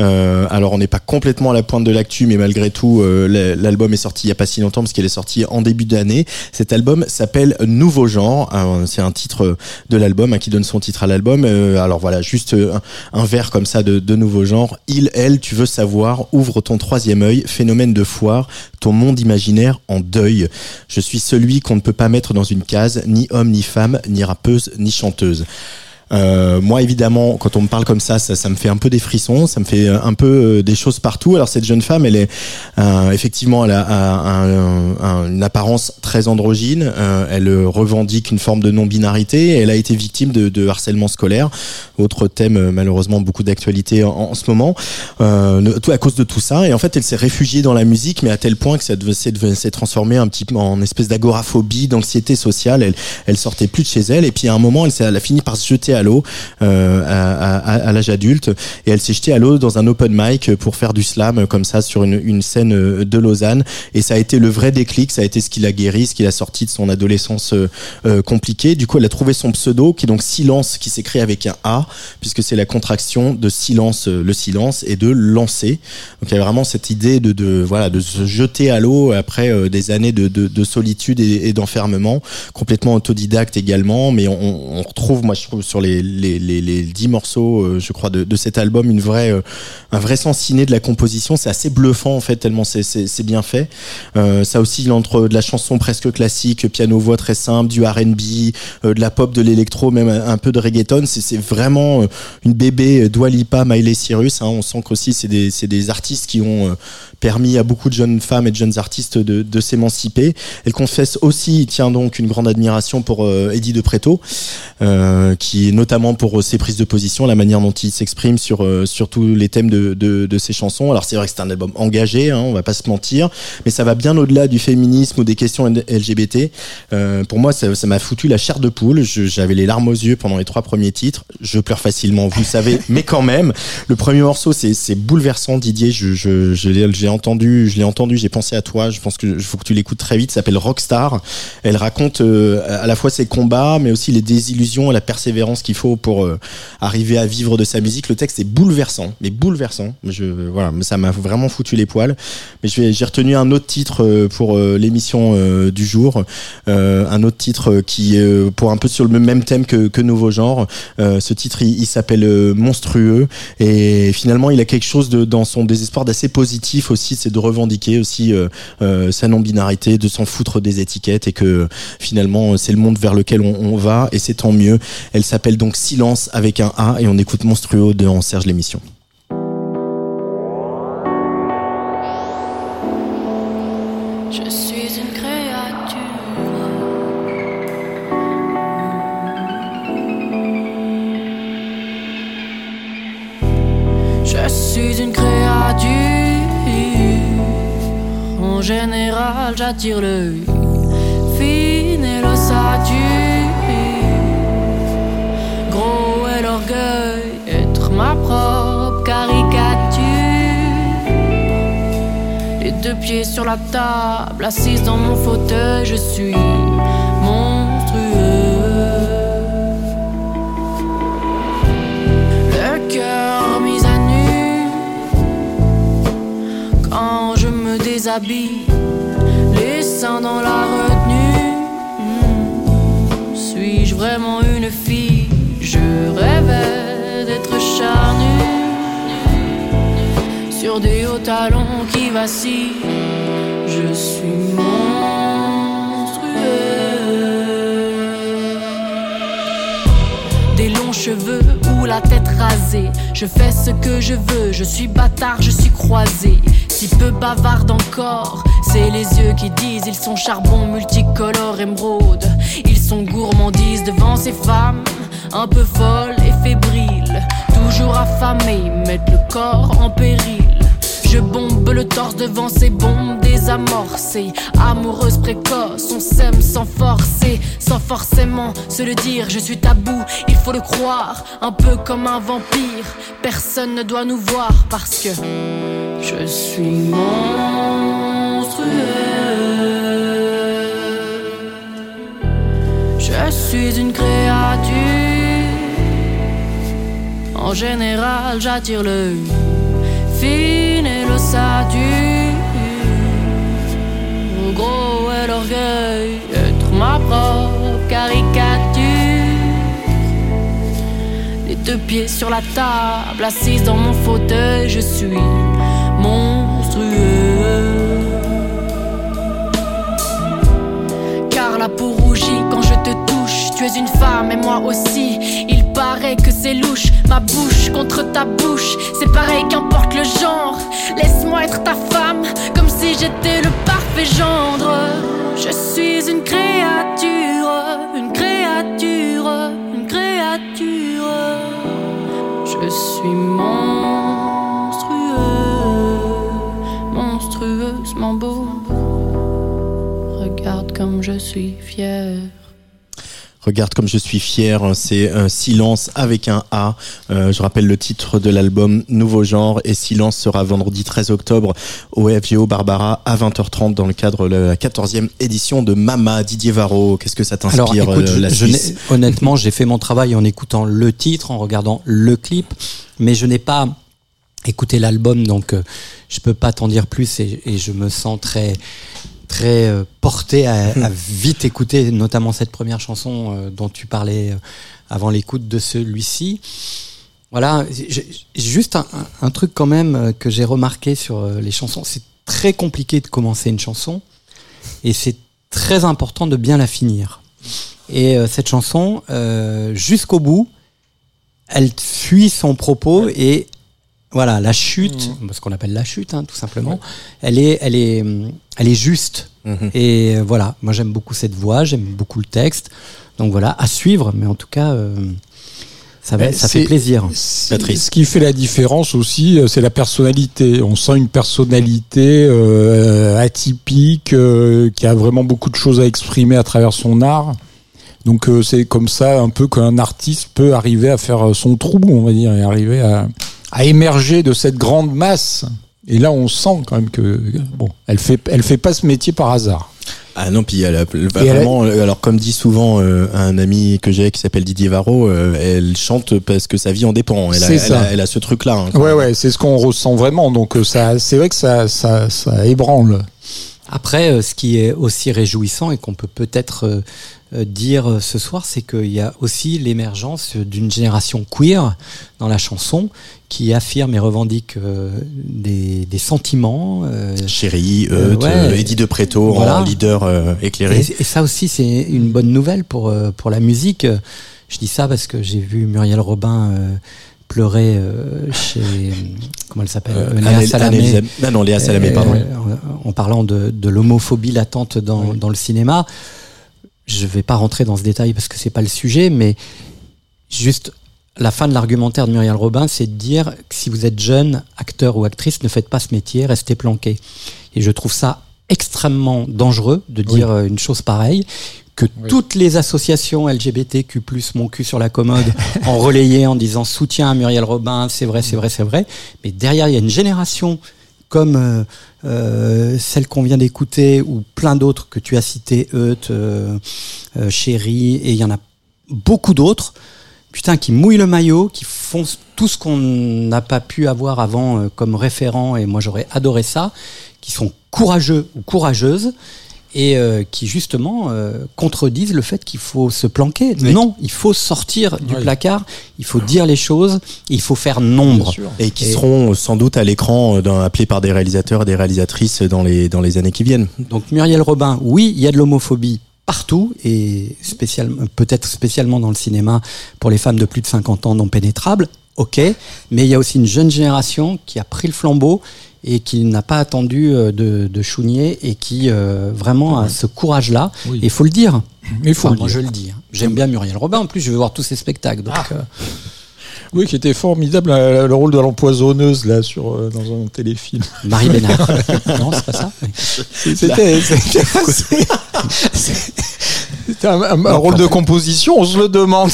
A: Euh, alors on n'est pas complètement à la pointe de l'actu, mais malgré tout, euh, l'album est sorti il y a pas si longtemps parce qu'il est sorti en début d'année. Cet album s'appelle Nouveau genre. Euh, c'est un titre de l'album hein, qui donne son titre à l'album. Euh, alors voilà, juste euh, un, un vers comme ça de, de nouveau genre. Il, elle, tu veux savoir, ouvre ton troisième œil, phénomène de foire, ton monde imaginaire en deuil. Je suis celui qu'on ne peut pas mettre dans une case, ni homme, ni femme, ni rappeuse, ni chanteuse. Euh, moi, évidemment, quand on me parle comme ça, ça, ça me fait un peu des frissons, ça me fait euh, un peu euh, des choses partout. Alors cette jeune femme, elle est euh, effectivement, elle a un- un- une apparence très androgyne. elle revendique une forme de non-binarité. Elle a été victime de, de harcèlement scolaire, autre thème malheureusement beaucoup d'actualité en, ce moment. Tout à cause de tout ça. Et en fait, elle s'est réfugiée dans la musique, mais à tel point que ça s'est transformé un petit peu en espèce d'agoraphobie, d'anxiété sociale. Elle, elle sortait plus de chez elle. Et puis à un moment, elle, elle a fini par se jeter à l'eau euh, à, à- à l'âge adulte. Et elle s'est jetée à l'eau dans un open mic pour faire du slam euh, comme ça sur une, scène euh, de Lausanne. Et ça a été le vrai déclic. Ça a été ce qui l'a guéri, ce qui l'a sorti de son adolescence compliquée. Du coup, elle a trouvé son pseudo qui est donc Silence, qui s'écrit avec un A, puisque c'est la contraction de silence, le silence, et de lancer. Donc il y a vraiment cette idée de, de voilà de se jeter à l'eau après des années de, de, de solitude et, d'enfermement, complètement autodidacte également. Mais on retrouve, moi je trouve sur les les, les, morceaux, euh, je crois, de, cet album, une vraie euh, un vrai sens ciné de la composition. C'est assez bluffant en fait tellement c'est bien fait. Euh, ça oscille entre de la chanson presque classique, piano voix très simple, du R&B, de la pop, de l'électro, même un, peu de reggaeton. C'est vraiment une bébé euh, Dua Lipa, Miley Cyrus. Hein. On sent qu'aussi c'est des, des artistes qui ont permis à beaucoup de jeunes femmes et de jeunes artistes de, s'émanciper. Elle confesse aussi, tiens donc, une grande admiration pour Eddie de Preto, qui est notamment pour euh, ses prises de position, la manière dont il s'exprime sur, euh, sur tous les thèmes de, de, de ses chansons. Alors c'est vrai que c'est un album engagé, hein, on va pas se mentir, mais ça va bien au-delà du féminisme ou des questions LGBT. Euh, pour moi, ça m'a foutu la chair de poule. Je- J'avais les larmes aux yeux pendant les trois premiers titres. Je pleure facilement, vous le savez, mais quand même. Le premier morceau, c'est c'est bouleversant, Didier. Je, je, je entendu, je l'ai entendu, j'ai pensé à toi. Je pense que faut que tu l'écoutes très vite. Ça s'appelle Rockstar. Elle raconte euh, à la fois ses combats, mais aussi les désillusions et la persévérance qu'il faut pour euh, arriver à vivre de sa musique. Le texte est bouleversant, mais bouleversant. Je, voilà, ça m'a vraiment foutu les poils. Mais j'ai retenu un autre titre euh, pour euh, l'émission du jour, un autre titre qui est pour un peu sur le même thème que, que Nouveau Genre. Ce titre, il, s'appelle Monstrueux et finalement, il a quelque chose de, dans son désespoir d'assez positif aussi, c'est de revendiquer aussi sa non-binarité, de s'en foutre des étiquettes et que finalement, c'est le monde vers lequel on va et c'est tant mieux. Elle s'appelle donc Silence avec un A et on écoute Monstrueux dans Serge l'émission.
G: Je suis une créature. En général, j'attire l'œil. Fine et. Gros deux pieds sur la table, assise dans mon fauteuil, je suis monstrueux. Le cœur mis à nu quand je me déshabille, les seins dans la retenue. Suis-je vraiment une fille? Je rêvais d'être charnue sur des hauts talons qui vacillent. Je suis monstrueux. Des longs cheveux ou la tête rasée. Je fais ce que je veux, je suis bâtard, je suis croisé. Si peu bavarde encore, c'est les yeux qui disent. Ils sont charbon multicolore émeraude. Ils sont gourmandises devant ces femmes, un peu folles et fébriles. Toujours affamées, mettent le corps en péril. Je bombe le torse devant ces bombes désamorcées. Amoureuse précoce, on s'aime sans forcer, sans forcément se le dire. Je suis tabou, il faut le croire, un peu comme un vampire. Personne ne doit nous voir parce que je suis monstrueux. Je suis une créature. En général, j'attire l'œil fine l'ossature. Gros est l'orgueil, être ma propre caricature. Les deux pieds sur la table, assise dans mon fauteuil, je suis monstrueux. Car la peau rougit quand je te touche. Tu es une femme et moi aussi. Paraît que c'est louche. Ma bouche contre ta bouche. C'est pareil qu'importe le genre. Laisse-moi être ta femme. Comme si j'étais le parfait gendre. Je suis une créature. Une créature. Une créature. Je suis monstrueux. Monstrueusement beau. Regarde comme je suis fière.
A: Regarde comme je suis fier, c'est un Silence avec un A. Euh, je rappelle le titre de l'album Nouveau Genre et Silence sera vendredi 13 octobre au FGO Barbara à 20h30 dans le cadre de la 14e édition de Mama. Didier Varro, qu'est-ce que ça t'inspire euh, la
C: je
A: Suisse?
C: n'ai- honnêtement, j'ai fait mon travail en écoutant le titre, en regardant le clip, mais je n'ai pas écouté l'album, donc euh, je peux pas t'en dire plus et, et je me sens très très euh, porté à, à vite écouter, notamment cette première chanson euh, dont tu parlais euh, avant l'écoute de celui-ci. Voilà, juste un, truc quand même que j'ai remarqué sur les chansons, c'est très compliqué de commencer une chanson et c'est très important de bien la finir. Et euh, cette chanson, euh, jusqu'au bout, elle fuit son propos et voilà, la chute, ce qu'on appelle la chute, hein, tout simplement, elle est, elle est, elle est juste.
A: Mhm.
C: Et euh, voilà, moi j'aime beaucoup cette voix, j'aime beaucoup le texte. Donc voilà, à suivre, mais en tout cas, euh, ça, va, ça fait plaisir.
B: c'est- Ce qui fait la différence aussi, euh, c'est la personnalité. On sent une personnalité euh, atypique, euh, qui a vraiment beaucoup de choses à exprimer à travers son art. Donc euh, c'est comme ça un peu qu'un artiste peut arriver à faire son trou, on va dire, et arriver à, à émerger de cette grande masse. Et là, on sent quand même que bon, elle fait, elle fait pas ce métier par hasard.
A: Ah non, puis elle a,
H: elle a-
A: vraiment, euh, alors comme dit souvent euh, un ami que j'ai qui s'appelle Didier Varro, euh, elle chante parce que sa vie en dépend. Elle a,
B: C'est
A: elle
B: ça.
A: a, elle a ce truc-là. hein,
B: Ouais, ouais, c'est ce qu'on ressent vraiment. Donc ça, c'est vrai que ça, ça, ça ébranle.
C: Après, euh, ce qui est aussi réjouissant et qu'on peut peut-être euh, euh, dire ce soir, c'est qu'il y a aussi l'émergence d'une génération queer dans la chanson qui affirme et revendique des, des sentiments.
A: Chérie, Euth,
C: ouais.
A: Eddie de
C: Voilà.
A: en leader éclairé.
C: Et, et ça aussi, c'est une bonne nouvelle pour, pour la musique. Je dis ça parce que j'ai vu Muriel Robin pleurer euh, chez. Comment elle s'appelle
A: Euh,
C: Léa Salamé.
A: Ah non, Léa Salamé,
C: Euh,
A: pardon.
C: en, parlant de, de l'homophobie latente dans, dans le cinéma. Je vais pas rentrer dans ce détail parce que c'est pas le sujet, mais juste la fin de l'argumentaire de Muriel Robin, c'est de dire que si vous êtes jeune, acteur ou actrice, ne faites pas ce métier, restez planqué. Et je trouve ça extrêmement dangereux de dire euh, une chose pareille que toutes les associations LGBTQ+, mon cul sur la commode, ont relayé en disant soutien à Muriel Robin, c'est vrai, c'est vrai, c'est vrai. Mais derrière, il y a une génération comme euh, euh, celle qu'on vient d'écouter ou plein d'autres que tu as citées, Euth, euh, euh, Chéri, et il y en a beaucoup d'autres, putain, qui mouillent le maillot, qui font tout ce qu'on n'a pas pu avoir avant comme référent, et moi j'aurais adoré ça, qui sont courageux ou courageuses, et euh, qui justement euh, contredisent le fait qu'il faut se planquer. Non, il faut sortir du
B: Oui.
C: placard, il faut dire les choses, il faut faire nombre.
A: Et qui
C: Et-
A: seront sans doute à l'écran euh, appelés par des réalisateurs et des réalisatrices dans les, dans les années qui viennent.
C: Donc Muriel Robin, oui, il y a de l'homophobie partout et spécialement, peut-être spécialement dans le cinéma pour les femmes de plus de 50 ans non pénétrables. Ok, mais il y a aussi une jeune génération qui a pris le flambeau et qui n'a pas attendu euh, de, de chougner et qui euh, vraiment a ce courage-là.
B: Oui.
C: Et il faut le dire.
B: Mais faut
C: Enfin,
B: le
C: moi,
B: dire.
C: je le dis. hein. J'aime bien Muriel Robin. En plus, je vais voir tous ses spectacles. Donc, euh,
B: Oui, qui était formidable, euh, le rôle de l'empoisonneuse là sur euh, dans un téléfilm.
C: Marie Bénard. non, c'est pas ça.
B: C'était c'était assez- c'était un, un- un rôle de composition, on se le demande.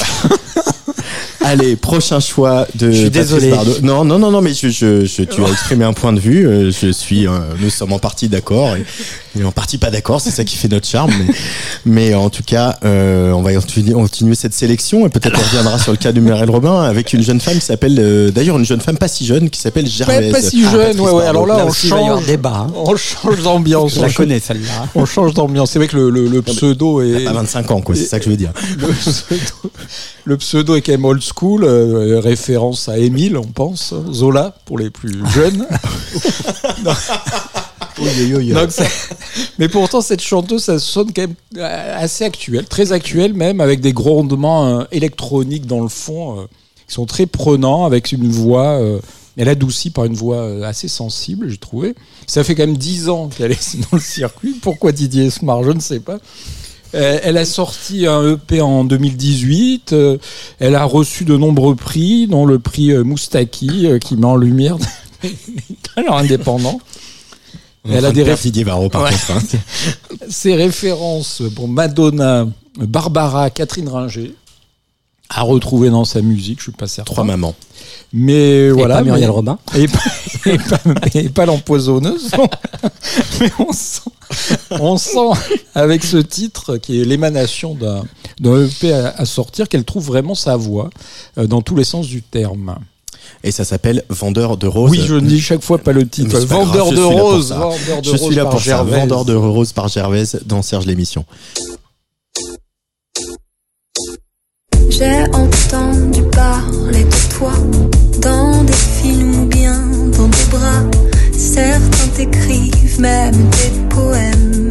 A: Allez, prochain choix de.
C: Je suis désolé.
A: Bardot. Non, non, non, non, mais je, je, je- tu as exprimé un point de vue. euh, Je suis, euh, nous sommes en partie d'accord et, et en partie pas d'accord. C'est ça qui fait notre charme. Mais, mais en tout cas, euh, on va continuer, continuer cette sélection et peut-être on reviendra sur le cas de Muriel Robin avec une jeune femme qui s'appelle, euh, d'ailleurs, une jeune femme pas si jeune qui s'appelle Gervaise.
B: pas si jeune, ouais. Alors là,
C: Là
B: on change,
C: débat. hein.
B: on change d'ambiance.
C: Je
B: on
C: la
B: change-
C: connais celle-là.
B: On change d'ambiance. C'est vrai que le, le, le pseudo est.
A: Pas 25 ans, quoi. C'est ça que je veux dire.
B: le, pseudo, le pseudo est quand même old school, euh, référence à Émile, on pense, Zola pour les plus jeunes. Mais pourtant, cette chanteuse, ça sonne quand même euh, assez actuel, très actuel même, avec des grondements euh, électroniques dans le fond, euh, qui sont très prenants, avec une voix, euh, elle adoucie par une voix assez sensible, j'ai trouvé. Ça fait quand même dix ans qu'elle est dans le circuit. Pourquoi Didier Smart, je ne sais pas. Elle a sorti un EP en 2018. euh, Elle a reçu de nombreux prix, dont le prix Moustaki, qui met en lumière des talents indépendants.
A: On est en
B: Elle a
A: de
B: des
A: perdre
B: réf-
A: Didier Varro, par
B: Ouais.
A: contre. hein.
B: ses références pour Madonna, Barbara, Catherine Ringer à retrouver dans sa musique, je suis pas certain.
A: Trois mamans.
B: Mais voilà.
C: pas Muriel
B: mais-
C: Robin.
B: Et pas, et pas, et pas l'empoisonneuse. mais on sent, on sent avec ce titre qui est l'émanation d'un d'un EP à, à sortir qu'elle trouve vraiment sa voix euh, dans tous les sens du terme.
A: Et ça s'appelle Vendeur de roses.
B: Oui, je ne dis chaque fois pas le titre. Vendeur de roses. Vendeur de
A: Je suis
B: roses
A: là
B: par
A: pour ça.
B: Gervaise.
A: Vendeur de roses par Gervaise dans Serge l'émission.
I: J'ai entendu parler de toi dans des films ou bien dans des bras. Certains t'écrivent même des poèmes.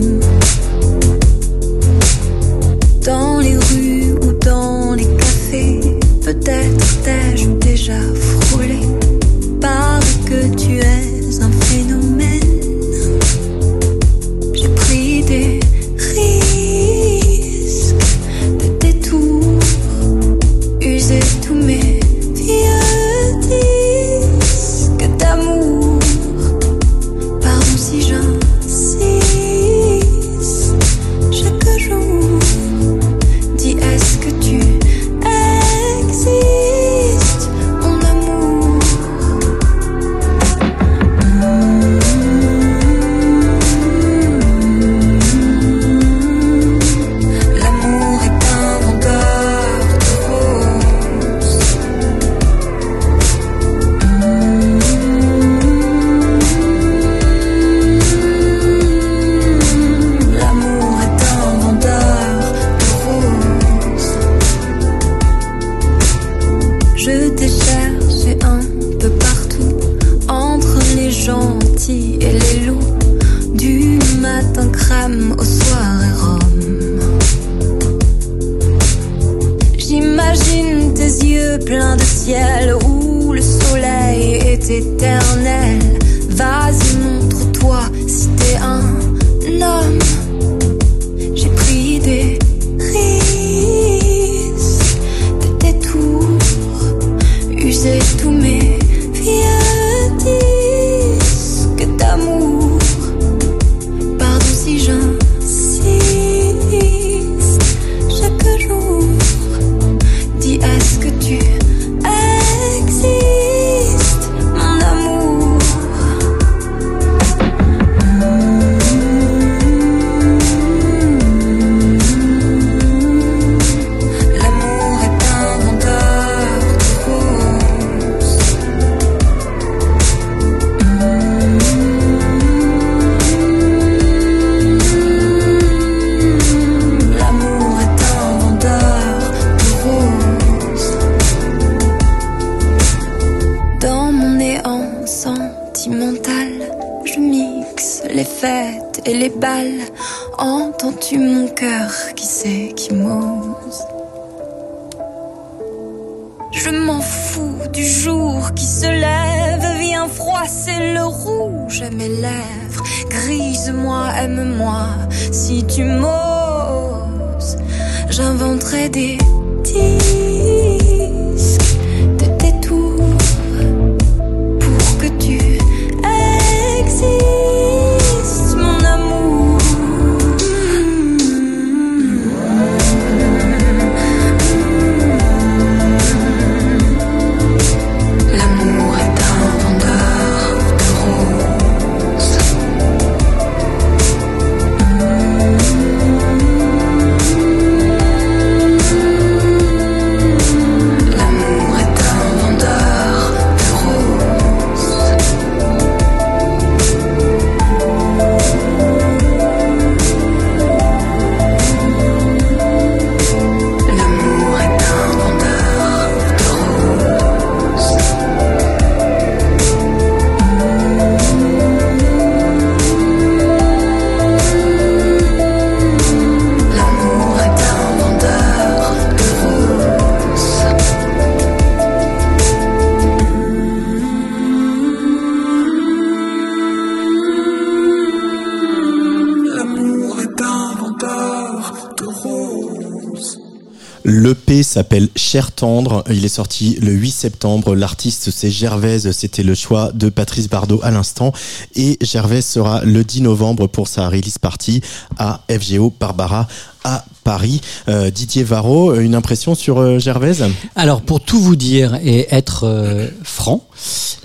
A: S'appelle Cher Tendre. Il est sorti le 8 septembre. L'artiste, c'est Gervaise. C'était le choix de Patrice Bardot à l'instant. Et Gervaise sera le 10 novembre pour sa release party à FGO Barbara à Paris. Euh, Didier Varro, une impression sur euh, Gervaise
C: Alors pour tout vous dire et être euh, franc,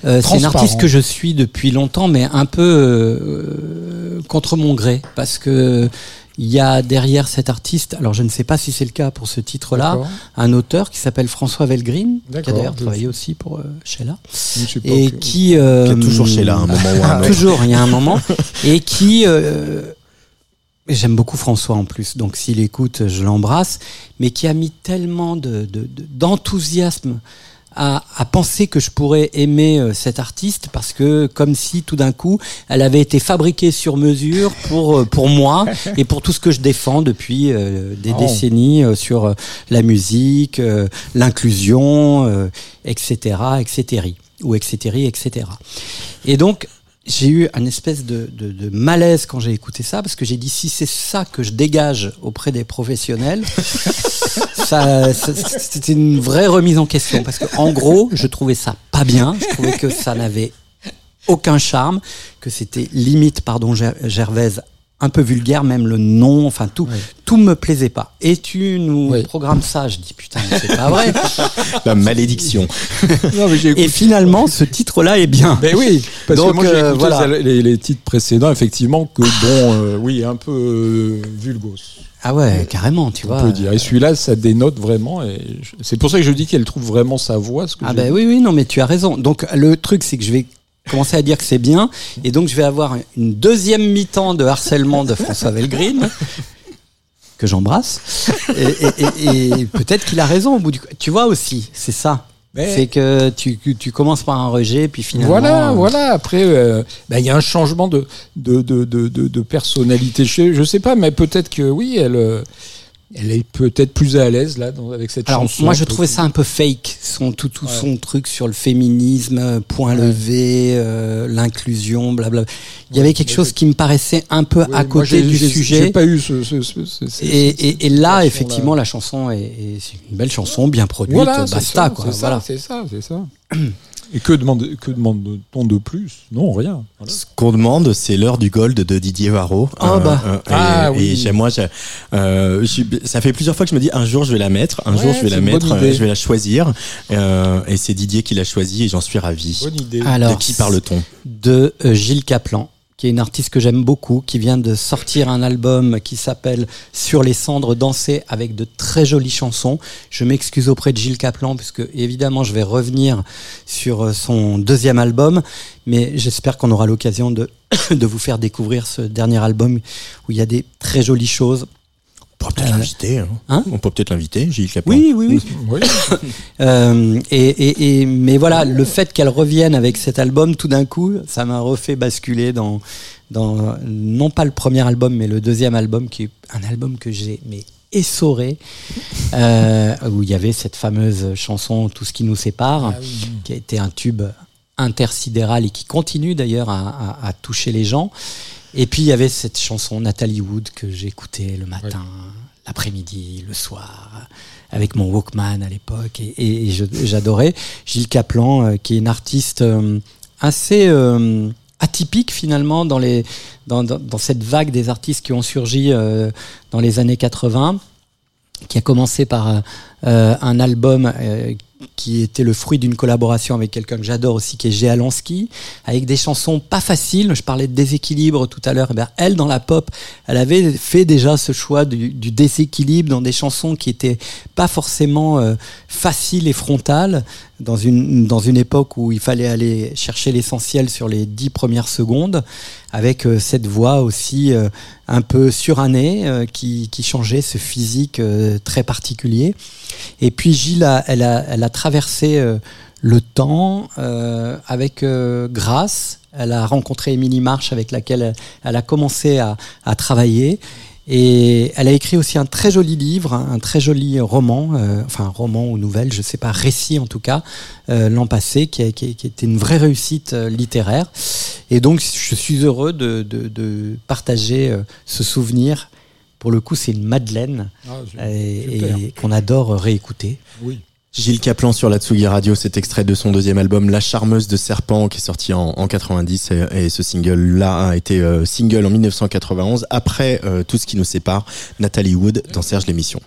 C: euh, c'est
B: Transparent.
C: artiste que je suis depuis longtemps, mais un peu euh, contre mon gré, parce que il y a derrière cet artiste, alors je ne sais pas si c'est le cas pour ce titre-là, un auteur qui s'appelle François Velgreen, qui a d'ailleurs travaillé aussi pour euh, Sheila,
B: Je ne sais pas
C: et
B: que-
C: qui euh,
A: Qui est toujours Sheila, à un moment ou à un autre.
C: toujours, il y a un moment, et qui euh, J'aime beaucoup François en plus, donc s'il écoute, je l'embrasse, mais qui a mis tellement de- de- de- d'enthousiasme à, à penser que je pourrais aimer euh, cet artiste parce que comme si tout d'un coup elle avait été fabriquée sur mesure pour euh, pour moi et pour tout ce que je défends depuis euh, des
B: Oh.
C: décennies euh, sur euh, la musique, euh, l'inclusion, euh, etc., etc. ou etc., etc. Et donc j'ai eu un espèce de, de, de malaise quand j'ai écouté ça parce que j'ai dit si c'est ça que je dégage auprès des professionnels, ça, ça- c'était une vraie remise en question parce que en gros, je trouvais ça pas bien, je trouvais que ça n'avait aucun charme, que c'était limite, pardon, Ger- Gervaise, un peu vulgaire, même le nom, enfin tout, tout me plaisait pas. Et tu nous programmes ça, je dis putain, mais c'est pas vrai.
A: La malédiction.
C: Et finalement, ce titre-là est bien.
B: Ben oui, parce
C: Donc,
B: que moi j'ai
C: euh,
B: écouté
C: voilà.
B: les, les titres précédents, effectivement, que bon, euh, oui, un peu euh, vulgos.
C: Ah ouais, carrément, tu
B: On
C: vois.
B: peut dire. Et celui-là, ça dénote vraiment. Et je- c'est pour ça que je dis qu'elle trouve vraiment sa voix. Ce que
C: Ah ben oui, oui, non, mais tu as raison. Donc le truc, c'est que je vais commencer à dire que c'est bien, et donc je vais avoir une deuxième mi-temps de harcèlement de François Velgreen que j'embrasse, et, et- et- et peut-être qu'il a raison au bout du. Tu vois aussi, c'est ça. C'est que tu, tu commences par un rejet, puis finalement.
B: Voilà,
C: euh,
B: voilà. Après, euh, bah, il y a un changement de de de de, de, de personnalité. Je, je sais pas, mais peut-être que oui, elle euh, elle est peut-être plus à l'aise là dans- avec cette
C: Alors,
B: chanson.
C: moi, je trouvais ça un peu fake, son, tout, tout
B: Ouais.
C: son truc sur le féminisme, euh, point levé, euh, l'inclusion, blablabla. Il y avait quelque chose qui me paraissait un peu à côté du sujet.
B: J'ai pas eu ce. ce, ce, ce- ce-
C: Et,
B: ce-
C: et, et là, effectivement, la chanson est, une belle chanson, bien produite,
B: Voilà,
C: basta,
B: ça,
C: quoi.
B: C'est ça,
C: Voilà.
B: c'est ça, c'est ça. Et que demande que demande-t-on de plus? Non, rien. Voilà.
I: Ce qu'on demande, c'est l'heure du gold de Didier Varro.
C: Ah, bah.
I: et,
B: Ah, oui.
I: et j'ai- moi, euh, ça fait plusieurs fois que je me dis un jour je vais la mettre, un
B: Ouais,
I: jour je vais la mettre, euh, je vais la choisir. Euh, et c'est Didier qui l'a choisi et j'en suis ravi.
B: Bonne idée.
C: Alors,
I: de qui parle-t-on?
C: de euh, Gilles Caplan, qui est une artiste que j'aime beaucoup, qui vient de sortir un album qui s'appelle Sur les cendres danser avec de très jolies chansons. Je m'excuse auprès de Gilles Caplan puisque évidemment je vais revenir sur euh, son deuxième album, mais j'espère qu'on aura l'occasion de, de vous faire découvrir ce dernier album où il y a des très jolies choses.
I: On pourra peut-être
C: Euh,
I: l'inviter. hein.
C: hein
I: On peut peut-être l'inviter, Gilles Caplan.
C: Oui, oui, oui.
B: Oui.
C: Euh, et, et, et, mais voilà, le fait qu'elle revienne avec cet album, tout d'un coup, ça m'a refait basculer dans, dans non pas le premier album, mais le deuxième album, qui est un album que j'ai mais essoré, euh, où il y avait cette fameuse chanson Tout ce qui nous sépare, qui a été un tube intersidéral et qui continue d'ailleurs à, à- à toucher les gens. Et puis il y avait cette chanson Nathalie Wood que j'écoutais le matin, l'après-midi, le soir, avec mon Walkman à l'époque, et, et- et je- j'adorais. Gilles Caplan, euh, qui est une artiste euh, assez euh, atypique finalement dans, les, dans, dans, dans cette vague des artistes qui ont surgi dans les années 80 qui a commencé par un album qui était le fruit d'une collaboration avec quelqu'un que j'adore aussi, qui est Gé Alansky, avec des chansons pas faciles. Je parlais de déséquilibre tout à l'heure. Eh ben, elle, dans la pop, elle avait fait déjà ce choix du, du déséquilibre dans des chansons qui étaient pas forcément euh, faciles et frontales, dans une, dans une époque où il fallait aller chercher l'essentiel sur les dix premières secondes, avec euh, cette voix aussi euh, un peu surannée euh, qui, qui changeait ce physique euh, très particulier. Et puis Gilles, a- elle, a, elle a traversé euh, le temps avec grâce. Elle a rencontré Émilie March avec laquelle elle, elle a commencé à, à travailler. Et elle a écrit aussi un très joli livre, un très joli roman, euh, enfin roman ou nouvelle, je sais pas, récit en tout cas, euh, l'an passé, qui, a- qui, a- qui était une vraie réussite euh, littéraire. Et donc je suis heureux de, de- de partager euh, ce souvenir. Pour le coup, c'est une Madeleine
B: Ah,
C: et,
B: super.
C: et qu'on adore réécouter.
B: Oui.
I: Gilles Caplan sur la Tsugi Radio, cet extrait de son deuxième album La Charmeuse de Serpent qui est sorti en, en 90 et, et ce single-là a été euh, single en 1991 après euh, tout ce qui nous sépare, Nathalie Wood dans Serge l'émission.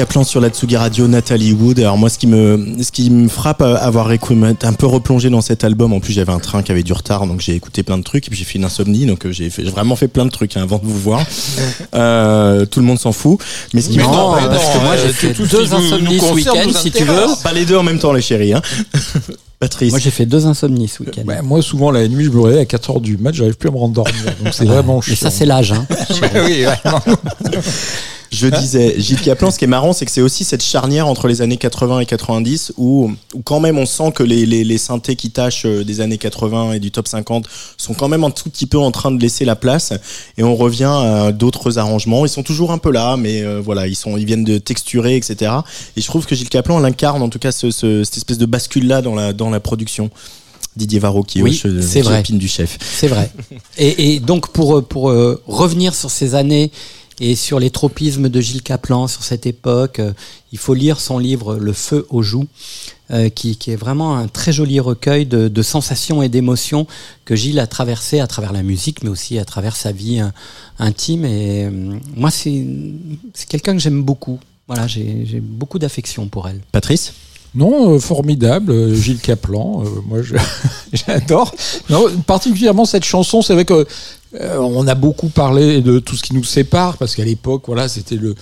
A: Caplan sur la Tsugi Radio, Nathalie Wood. Alors moi, ce qui me, ce qui me frappe à avoir écouté, un peu replongé dans cet album. En plus, j'avais un train qui avait du retard, donc j'ai écouté plein de trucs. Et puis j'ai fait une insomnie, donc euh, j'ai vraiment fait plein de trucs hein, avant de vous voir. Euh, tout le monde s'en fout. Mais ce qui
C: Mais
A: me-
C: non,
B: mais
C: parce
B: non,
C: que moi
B: euh,
C: j'ai fait
B: tout
C: deux insomnies ce week-end, si tu veux.
A: Pas les deux en même temps, les chéris. Hein. Patrice.
C: Moi j'ai fait deux insomnies ce week-end.
B: Bah, moi, souvent, la nuit, je me réveille à 4h du mat, j'arrive plus à me rendormir. Donc, c'est vraiment chiant.
C: Mais ça c'est l'âge. Hein.
B: oui, vraiment.
A: Je disais, Gilles Caplan, ce qui est marrant, c'est que c'est aussi cette charnière entre les années 80 et 90 où, où quand même on sent que les, les, les synthés qui tâchent euh, des années 80 et du top 50 sont quand même un tout petit peu en train de laisser la place et on revient à d'autres arrangements. Ils sont toujours un peu là, mais euh, voilà, ils sont, ils viennent de texturer, etc. Et je trouve que Gilles Caplan l'incarne en tout cas ce, ce- cette espèce de bascule là dans la, dans la production. Didier Varro qui
C: Oui,
A: euh,
C: c'est vrai.
A: du chef.
C: C'est vrai. Et, et donc pour euh, pour euh, revenir sur ces années et sur les tropismes de Gilles Caplan sur cette époque, euh, il faut lire son livre Le feu aux joues, euh, qui, qui est vraiment un très joli recueil de, de sensations et d'émotions que Gilles a traversé à travers la musique, mais aussi à travers sa vie euh, intime. Et euh, moi, c'est quelqu'un que j'aime beaucoup. Voilà, j'ai beaucoup d'affection pour elle.
A: Patrice?
B: Non, euh, formidable, euh, Gilles Caplan. euh, moi, j'adore. Non, particulièrement cette chanson. C'est vrai que euh, on a beaucoup parlé de tout ce qui nous sépare parce qu'à l'époque, voilà, c'était le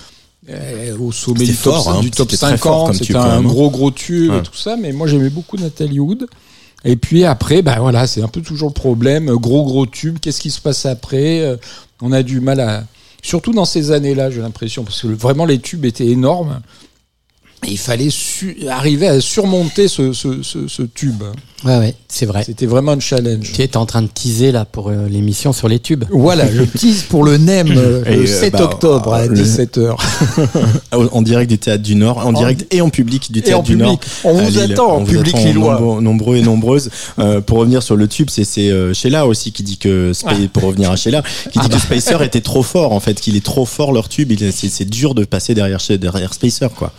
B: euh, au sommet du top,
A: hein.
B: du top
A: C'était très fort
B: 50.
A: comme
B: C'était un
A: hein.
B: gros gros tube
A: Ouais.
B: et tout ça. Mais moi, j'aimais beaucoup Nathalie Wood. Et puis après, bah voilà, c'est un peu toujours le problème. Gros gros tube. Qu'est-ce qui se passe après Euh, On a du mal à, surtout dans ces années-là, j'ai l'impression, parce que le- vraiment les tubes étaient énormes. Et il fallait su- arriver à surmonter ce, ce, ce, ce tube.
C: Ouais, ouais, c'est vrai.
B: C'était vraiment un challenge.
C: Tu es en train de teaser là pour euh, l'émission sur les tubes.
B: Voilà, je tease pour le NEM euh, le
A: euh,
B: 7
A: bah,
B: octobre à
A: le-
B: 17h.
A: en direct du théâtre du Nord, en direct et en public du théâtre du
B: public.
A: Nord.
B: On vous
A: Lille.
B: attend,
A: On vous
B: public
A: attend
B: lillois.
A: nombreux, nombreux et nombreuses. Euh, pour revenir sur le tube, c'est c'est euh, Sheila aussi qui dit que Spa- pour revenir à Sheila, qui dit que Spacer était trop fort en fait, qu'il est trop fort leur tube. C'est c'est dur de passer derrière derrière Spacer quoi.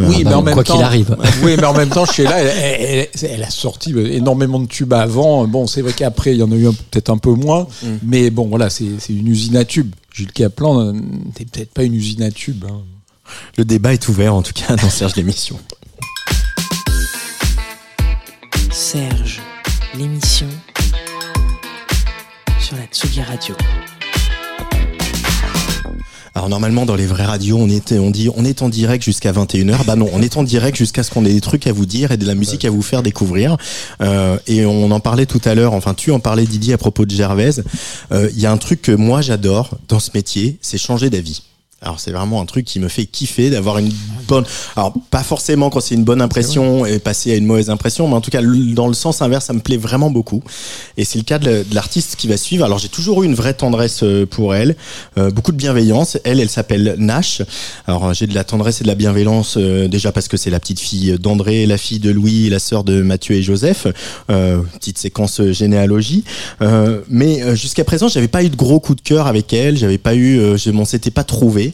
B: Oui,
C: bah,
B: mais en même
C: quoi
B: temps,
C: qu'il arrive.
B: Oui, mais en même temps, Sheila, elle, elle, elle- elle a sorti énormément de tubes avant. Bon, c'est vrai qu'après, il y en a eu peut-être un peu moins.
A: Mm.
B: Mais bon, voilà, c'est une usine à tubes. Gilles Caplan, euh, t'es peut-être pas une usine à tubes. hein.
A: Le débat est ouvert en tout cas dans Serge l'émission.
D: Serge, l'émission sur la Tsugi Radio.
A: Alors normalement dans les vraies radios, on était on dit on est en direct jusqu'à 21h. Bah non, on est en direct jusqu'à ce qu'on ait des trucs à vous dire et de la musique à vous faire découvrir. Euh, et on en parlait tout à l'heure, enfin tu en parlais Didier à propos de Gervaise. Euh, Il y a un truc que moi j'adore dans ce métier, c'est changer d'avis. Alors c'est vraiment un truc qui me fait kiffer d'avoir une bonne. Alors pas forcément quand c'est une bonne impression et passer à une mauvaise impression, mais en tout cas dans le sens inverse, ça me plaît vraiment beaucoup. Et c'est le cas de la- de l'artiste qui va suivre. Alors j'ai toujours eu une vraie tendresse euh, pour elle, euh, beaucoup de bienveillance. Elle, elle s'appelle Nash. Alors euh, j'ai de la tendresse et de la bienveillance euh, déjà parce que c'est la petite fille d'André, la fille de Louis, la sœur de Mathieu et Joseph. Euh, petite séquence généalogie. Mais jusqu'à présent, j'avais pas eu de gros coup de cœur avec elle. J'avais pas eu, je m'en s'était pas trouvé.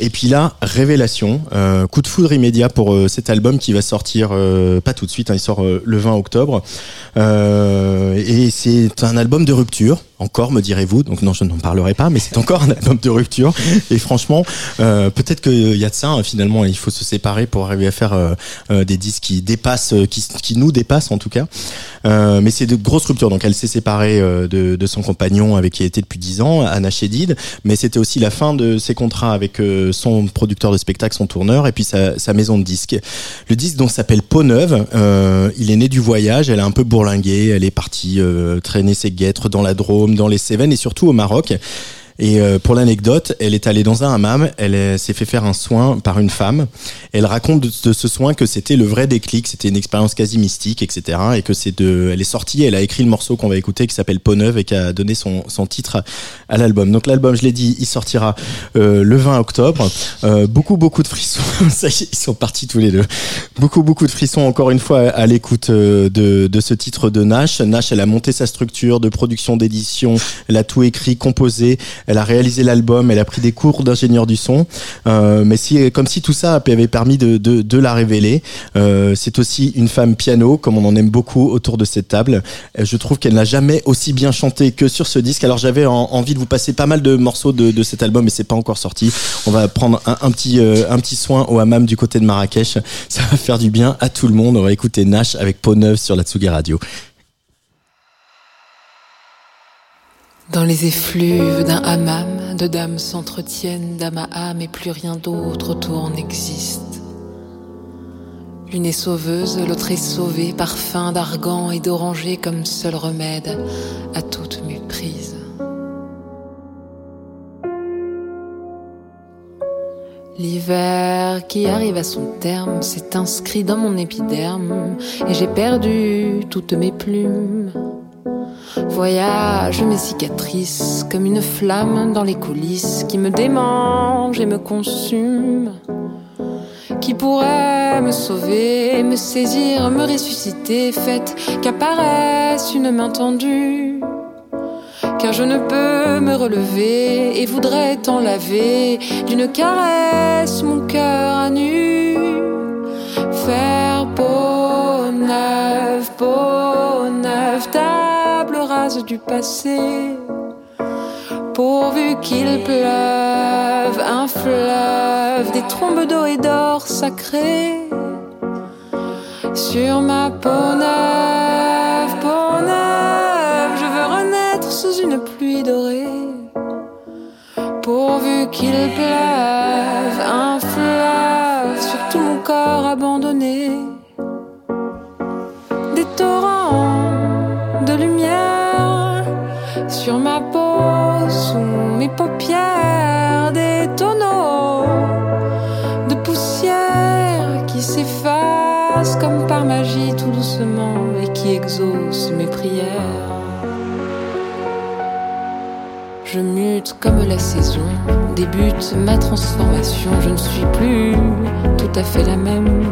A: Et puis là, révélation, euh, coup de foudre immédiat pour euh, cet album qui va sortir euh, pas tout de suite. hein, il sort le 20 octobre. Et c'est un album de rupture. Encore, me direz-vous. Donc non, je n'en parlerai pas, mais c'est encore un album de rupture. Et franchement, peut-être qu'il y a de ça. hein, finalement, il faut se séparer pour arriver à faire des disques qui dépassent, qui, nous dépassent en tout cas. Mais c'est de grosses ruptures. Donc elle s'est séparée de, de son compagnon avec qui elle était depuis 10 ans, Anna Chédid. Mais c'était aussi la fin de ses contrats avec son producteur de spectacle, son tourneur, et puis sa, sa maison de disques. Le disque donc s'appelle Peau Neuve. Euh, il est né du voyage. Elle a un peu bourlingué. Elle est partie euh, traîner ses guêtres dans la Drôme, dans les Cévennes et surtout au Maroc. Et euh, pour l'anecdote, elle est allée dans un hammam, elle s'est fait faire un soin par une femme. Elle raconte de, ce soin que c'était le vrai déclic, c'était une expérience quasi mystique, etc. Et que c'est de, elle est sortie, elle a écrit le morceau qu'on va écouter qui s'appelle Peau Neuve et qui a donné son, son titre à, l'album. Donc l'album, je l'ai dit, il sortira euh, le 20 octobre. Euh, beaucoup, beaucoup de frissons. Ils sont partis tous les deux. Beaucoup, beaucoup de frissons encore une fois à l'écoute euh, de, de ce titre de Nash. Nash, elle a monté sa structure de production d'édition, elle a tout écrit, composé. A réalisé l'album, elle a pris des cours d'ingénieur du son. Euh, mais si, comme si tout ça avait permis de, la révéler. Euh, c'est aussi une femme piano, comme on en aime beaucoup autour de cette table. Euh, Je trouve qu'elle n'a jamais aussi bien chanté que sur ce disque. Alors j'avais en- envie de vous passer pas mal de morceaux de, de cet album, mais c'est pas encore sorti. On va prendre un, un petit un petit soin au hammam du côté de Marrakech. Ça va faire du bien à tout le monde. On va écouter Nash avec Peau Neuve sur la Tsugi Radio.
D: Dans les effluves d'un hammam, deux dames s'entretiennent d'âme à âme et plus rien d'autre autour n'existe. L'une est sauveuse, l'autre est sauvée, parfum d'argan et d'oranger comme seul remède à toute méprise. L'hiver qui arrive à son terme s'est inscrit dans mon épiderme et j'ai perdu toutes mes plumes. Voyage mes cicatrices comme une flamme dans les coulisses qui me démange et me consume. Qui pourrait me sauver, me saisir, me ressusciter, faites qu'apparaisse une main tendue. Car je ne peux me relever et voudrais t'en laver d'une caresse mon cœur à nu. Faire peau neuve, peau neuve, table rase du passé. Pourvu qu'il pleuve, un fleuve, des trombes d'eau et d'or sacré. Sur ma peau neuve, peau neuve, je veux renaître sous une pluie dorée. Pourvu qu'il pleuve, un fleuve sur tout mon corps abandonné. Mes paupières, des tonneaux de poussière qui s'effacent comme par magie tout doucement et qui exaucent mes prières. Je mute comme la saison, débute ma transformation, je ne suis plus tout à fait la même.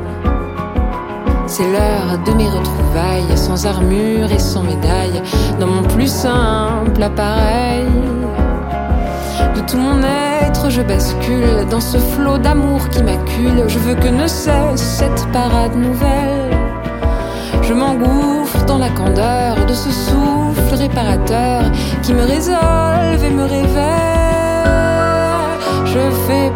D: C'est l'heure de mes retrouvailles, sans armure et sans médaille, dans mon plus simple appareil. Tout mon être, je bascule dans ce flot d'amour qui m'accule. Je veux que ne cesse cette parade nouvelle. Je m'engouffre dans la candeur de ce souffle réparateur qui me résolve et me révèle. Je fais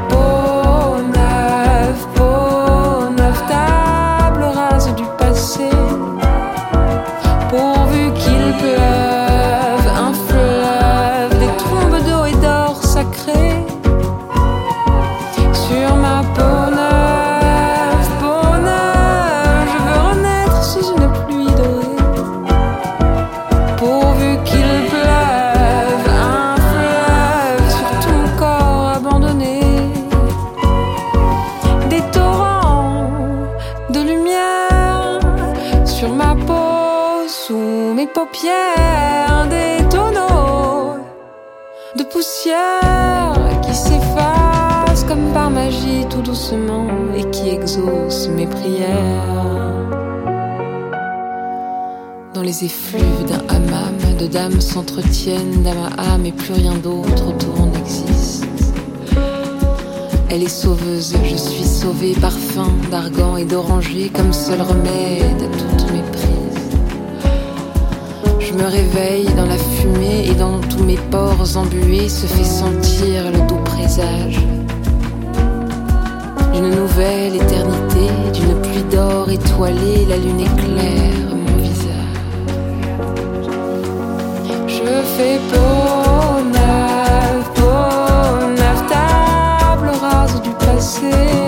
D: les effluves d'un hammam, deux dames s'entretiennent d'âme à âme et plus rien d'autre autour n'existe. Elle est sauveuse, je suis sauvée, parfum d'argan et d'oranger comme seul remède à toutes mes prises. Je me réveille dans la fumée et dans tous mes pores embués se fait sentir le doux présage d'une nouvelle éternité, d'une pluie d'or étoilée, la lune éclaire Je fais peau neuve, peau neuve, table rase du passé.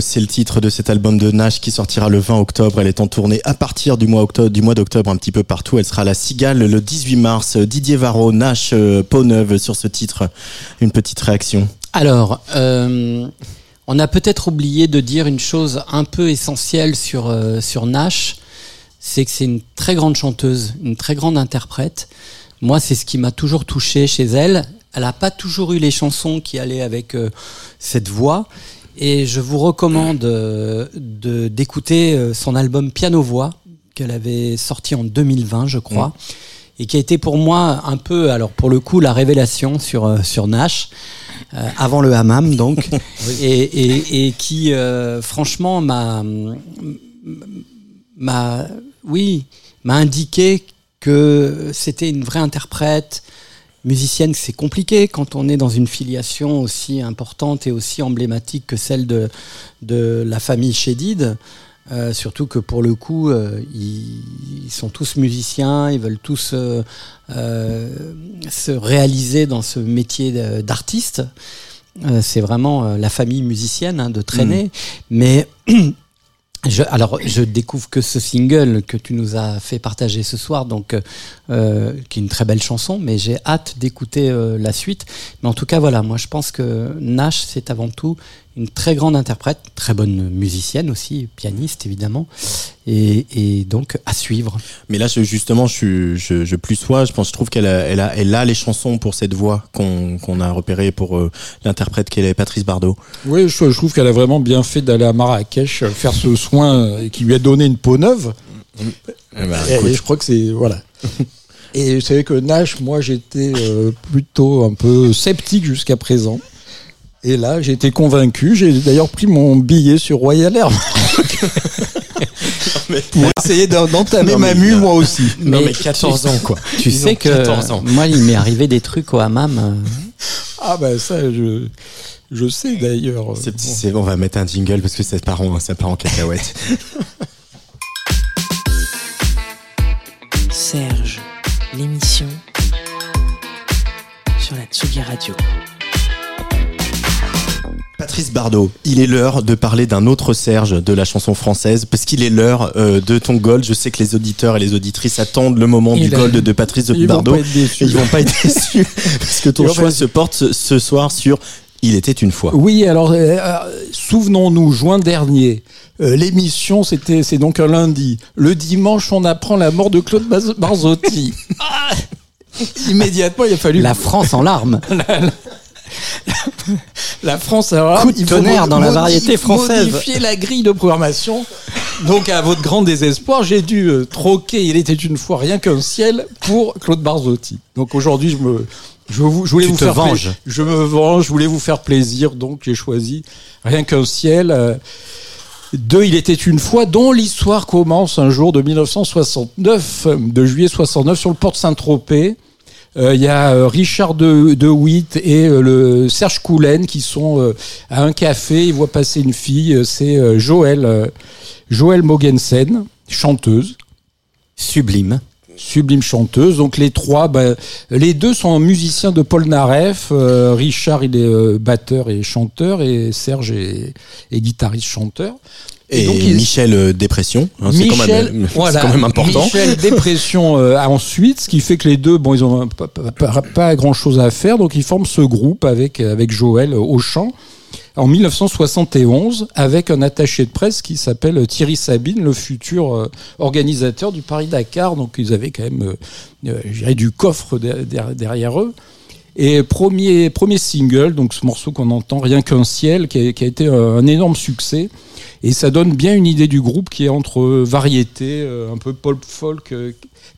A: C'est le titre de cet album de Nash qui sortira le 20 octobre. Elle est en tournée à partir du mois octobre, du mois d'octobre un petit peu partout. Elle sera à la Cigale le 18 mars. Didier Varro, Nash, euh, Peau neuve sur ce titre. Une petite réaction.
C: Alors, euh, on a peut-être oublié de dire une chose un peu essentielle sur, euh, sur Nash, c'est que c'est une très grande chanteuse, une très grande interprète. Moi, c'est ce qui m'a toujours touché chez elle. Elle n'a pas toujours eu les chansons qui allaient avec cette voix. Et je vous recommande euh, de d'écouter euh, son album Piano-Voix, qu'elle avait sorti en 2020, je crois. Et qui a été pour moi un peu, alors pour le coup, la révélation sur, euh, sur Nash. Euh, avant le hammam donc et, et, et qui euh, franchement m'a m'a oui m'a indiqué que c'était une vraie interprète musicienne c'est compliqué quand on est dans une filiation aussi importante et aussi emblématique que celle de de la famille Chédid euh, surtout que pour le coup, euh, ils, ils sont tous musiciens, ils veulent tous euh, se réaliser dans ce métier d'artiste. C'est vraiment la famille musicienne hein, de traîner. Mais je, alors, je découvre que ce single que tu nous as fait partager ce soir, donc euh, qui est une très belle chanson, mais j'ai hâte d'écouter euh, la suite. Mais en tout cas, voilà, moi je pense que Nash, c'est avant tout une très grande interprète, très bonne musicienne aussi, pianiste évidemment, et, et donc à suivre.
A: Mais là, je- justement, je, suis- je, je plus sois. Je pense, je trouve qu'elle a, elle a, elle a les chansons pour cette voix qu'on qu'on a repéré pour euh, l'interprète qu'elle est Patrice Bardot.
B: Oui, je, je trouve qu'elle a vraiment bien fait d'aller à Marrakech faire ce soin qui lui a donné une peau neuve. Et, et je crois que c'est voilà. Et vous savez que Nash, moi, j'étais euh, plutôt un peu sceptique jusqu'à présent. Et là, j'ai été convaincu. J'ai d'ailleurs pris mon billet sur Royal Air pour essayer d'en- d'entamer ma
A: mais-
B: mue moi aussi.
A: Non, mais 14 ans, quoi.
C: Tu
A: Ils
C: sais que
A: 14 ans.
C: moi, il m'est arrivé des trucs au hammam. euh,
B: Ah ben ça, je, je sais d'ailleurs.
A: C'est- c'est- on va mettre un jingle parce que ça part en, ça part en cacahuète.
H: Serge, sur la Tsugi Radio.
A: Patrice Bardot, il est l'heure de parler d'un autre Serge de la chanson française, parce qu'il est l'heure euh, de ton gold. Je sais que les auditeurs et les auditrices attendent le moment
B: Il
A: du
B: a-
A: gold de Patrice
B: Ils vont
A: Bardot.
B: pas être déçus.
A: Et ils vont pas être déçus, parce que ton
B: Ils vont
A: choix se porte ce soir sur Il était une fois.
B: Oui, alors euh, euh, souvenons-nous, juin dernier, euh, l'émission c'était c'est donc un lundi. Le dimanche, on apprend la mort de Claude Barzotti. Ah Immédiatement, il a fallu
C: La France en larmes.
B: la France. Là,
C: Coup de
B: il faut
C: tonnerre dans la variété française.
B: Modifier la grille de programmation. Donc, à votre grand désespoir, j'ai dû euh, troquer. Il était une fois rien qu'un ciel pour Claude Barzotti. Donc aujourd'hui, je me je, vous, je voulais
C: Tu
B: vous
C: te
B: faire pla-
C: venges.
B: Je me venge. Je voulais vous faire plaisir. Donc j'ai choisi rien qu'un ciel. euh, de Il était une fois, dont l'histoire commence un jour de 1969, euh, de juillet 69, sur le port de Saint-Tropez. Euh, Il y a euh, Richard de, de Witt et le Serge Coulen qui sont euh, à un café. Ils voient passer une fille. C'est Joël, Joël Mogensen, chanteuse.
C: Sublime.
B: Sublime chanteuse. Donc les trois, ben, les deux sont musiciens de Paul Naref. Euh, Richard, il est euh, batteur et chanteur, et Serge est, est guitariste chanteur.
A: Et,
B: donc,
A: Michel euh, Dépression, hein, c'est quand,
B: voilà,
A: quand même important.
B: Michel dépression euh, ensuite, ce qui fait que les deux, bon, ils ont pas, pas- pas- pas grand chose à faire, donc ils forment ce groupe avec avec Joël euh, au chant en 1971 avec un attaché de presse qui s'appelle Thierry Sabine, le futur euh, organisateur du Paris Dakar. Donc ils avaient quand même, euh, euh, du coffre de- de- derrière eux. Et premier, premier single, donc ce morceau qu'on entend, Rien qu'un ciel, qui a, qui a été un énorme succès. Et ça donne bien une idée du groupe qui est entre variété, un peu pop folk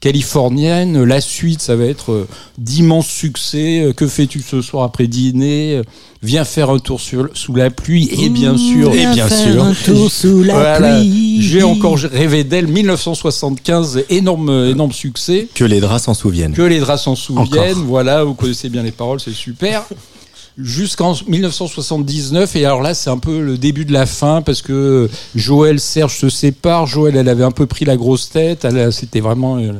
B: californienne. La suite, ça va être d'immenses succès. Que fais-tu ce soir après dîner? Viens faire un tour sur, sous la pluie. Et bien sûr,
A: Et bien sûr.
C: Un tour sous la
B: voilà,
C: pluie.
B: j'ai encore rêvé d'elle. 1975, énorme, énorme succès.
A: Que les draps s'en souviennent.
B: Que les draps s'en souviennent.
C: Encore.
B: Voilà, vous connaissez bien les paroles, c'est super. Jusqu'en 1979, et alors là, c'est un peu le début de la fin parce que Joël, Serge se séparent. Joël, elle avait un peu pris la grosse tête. Elle, c'était vraiment. euh,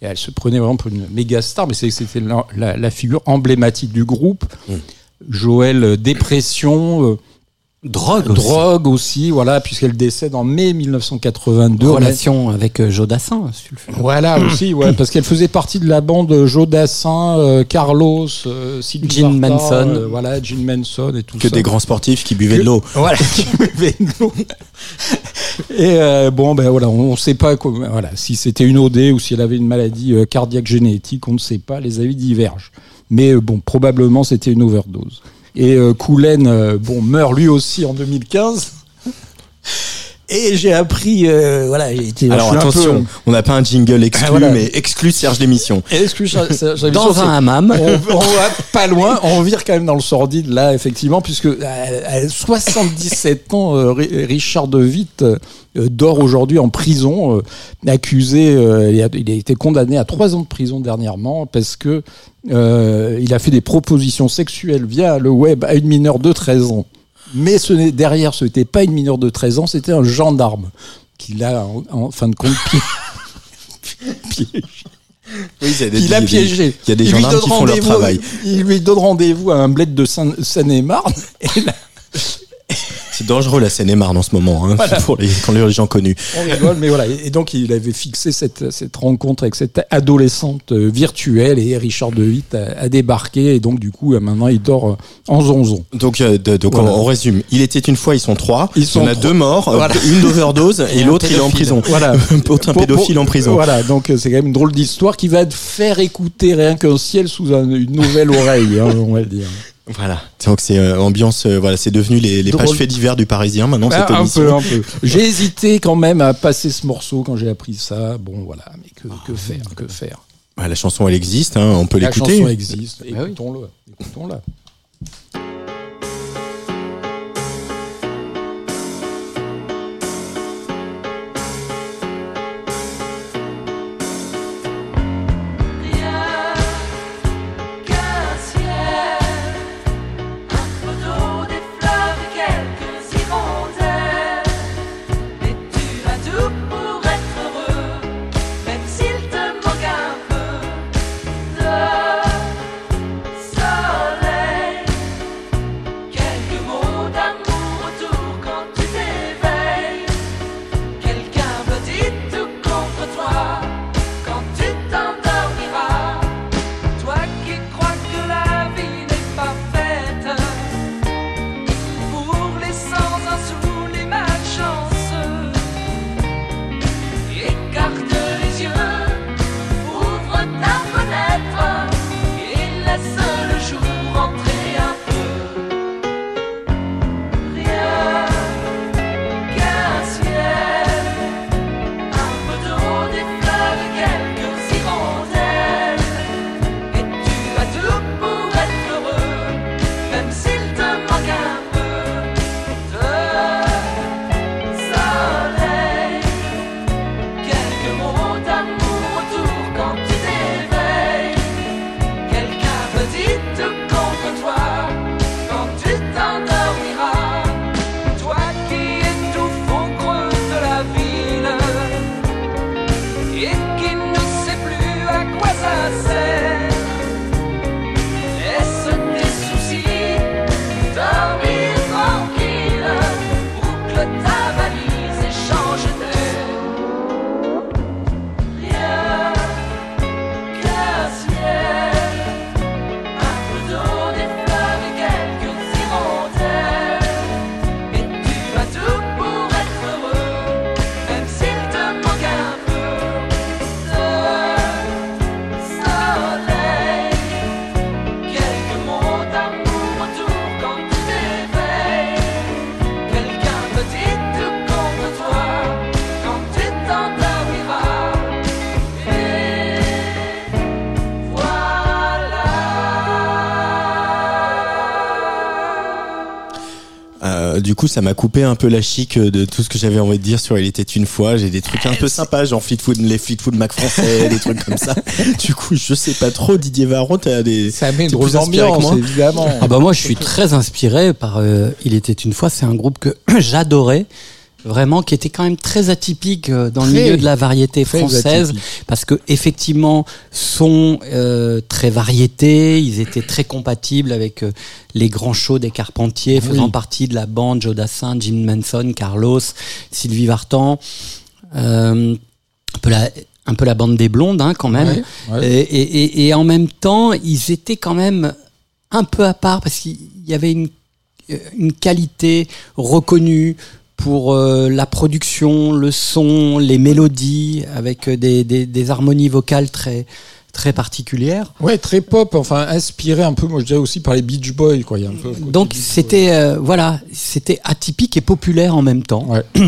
B: Elle se prenait vraiment pour une méga star, mais c'est- c'était la, la- la figure emblématique du groupe. Joël, euh, dépression. euh,
C: Drogue aussi.
B: Drogue aussi, voilà, puisqu'elle décède en mai 1982.
C: Relation avec euh, Jodassin.
B: Voilà aussi, ouais, parce qu'elle faisait partie de la bande Jodassin, euh, Carlos, euh,
C: Gene Manson.
B: euh, voilà, Gene Manson et tout
A: Que
B: ça.
A: des grands sportifs qui buvaient de l'eau.
B: Voilà, qui buvaient de l'eau. Et euh, bon, ben voilà, on ne sait pas quoi- voilà, si c'était une OD ou si elle avait une maladie euh, cardiaque génétique, on ne sait pas, les avis divergent. Mais euh, bon, probablement c'était une overdose. Et euh, Koulen, euh, bon, meurt lui aussi en 2015. Et j'ai appris, euh, voilà, j'ai été-
A: Alors
B: peu-
A: attention, on n'a pas un jingle exclu,
B: Ah, voilà.
A: mais exclu Serge l'émission.
B: ça- j'avais
C: Dans un hammam.
B: on, on va pas loin, on vire quand même dans le sordide là, effectivement, puisque à, à 77 ans, euh, Ri- Richard De Witt euh, dort aujourd'hui en prison, euh, accusé, euh, il, a, il a été condamné à trois ans de prison dernièrement parce que euh, il a fait des propositions sexuelles via le web à une mineure de 13 ans. Mais ce n'est derrière, ce n'était pas une mineure de 13 ans, c'était un gendarme qui l'a en, en fin de compte piégé.
A: Oui, il a des-
B: Il a
A: il y a des-
B: piégé.
A: Il y a des
B: Il
A: gendarmes qui font leur travail.
B: Il lui donne rendez-vous à un bled de Seine- Seine-et-Marne. Et là,
A: C'est dangereux la Seine-et-Marne en ce moment, hein,
B: Voilà.
A: pour les, quand les gens connus.
B: on rigole, mais voilà. Et donc, il avait fixé cette, cette rencontre avec cette adolescente euh, virtuelle et Richard De Witt a, a débarqué. Et donc, du coup, euh, maintenant, il dort euh, en zonzon.
A: Donc, euh, de- donc
B: Voilà.
A: on, on résume. Il était une fois, ils sont trois.
B: Ils sont
A: on a
B: trois.
A: deux morts,
B: Voilà.
A: une d'overdose et l'autre il est en prison.
B: Voilà.
A: Autre un pédophile en prison.
B: Voilà, donc c'est quand même une drôle d'histoire qui va te faire écouter rien qu'un ciel sous un- une nouvelle oreille, hein, on va le dire.
A: Voilà. Donc c'est euh, ambiance, euh, voilà, c'est devenu les, pages faits divers du Parisien maintenant cette
B: Ah, un peu, un peu. J'ai hésité quand même à passer ce morceau quand j'ai appris ça. Bon, voilà, mais que, que faire, que faire
A: Ouais, la chanson elle existe, hein, on peut
B: La
A: l'écouter.
B: chanson existe.
C: Ah oui.
B: Écoutons-le. Écoutons-la.
A: Du coup, ça m'a coupé un peu la chic de tout ce que j'avais envie de dire sur Il était une fois. J'ai des trucs un peu sympas, genre Fleetwood, les Fleetwood Mac français, des trucs comme ça. Du coup, je sais pas trop, Didier Varron, t'as des.
B: Ça met une drôle d'ambiance, évidemment.
C: Ah bah moi je suis très inspiré par euh, Il était une fois, c'est un groupe que j'adorais vraiment qui était quand même très atypique euh, dans le
B: Très,
C: milieu de la variété française parce que effectivement sont euh, très variétés, ils étaient très compatibles avec euh, les grands shows des Carpentiers
B: Oui.
C: faisant partie de la bande Joe Dassin, Jim Manson, Carlos, Sylvie Vartan, euh, un peu la un peu la bande des blondes hein, quand même.
B: Ouais, ouais.
C: Et, et- et- et en même temps, ils étaient quand même un peu à part parce qu'il y avait une, une qualité reconnue pour euh, la production, le son, les mélodies, avec euh, des, des, des harmonies vocales très très particulières.
B: Ouais, très pop, enfin inspiré un peu, moi je dirais aussi par les Beach Boys, quoi. Il y a un peu. un côté
C: Donc c'était euh, voilà, c'était atypique et populaire en même temps.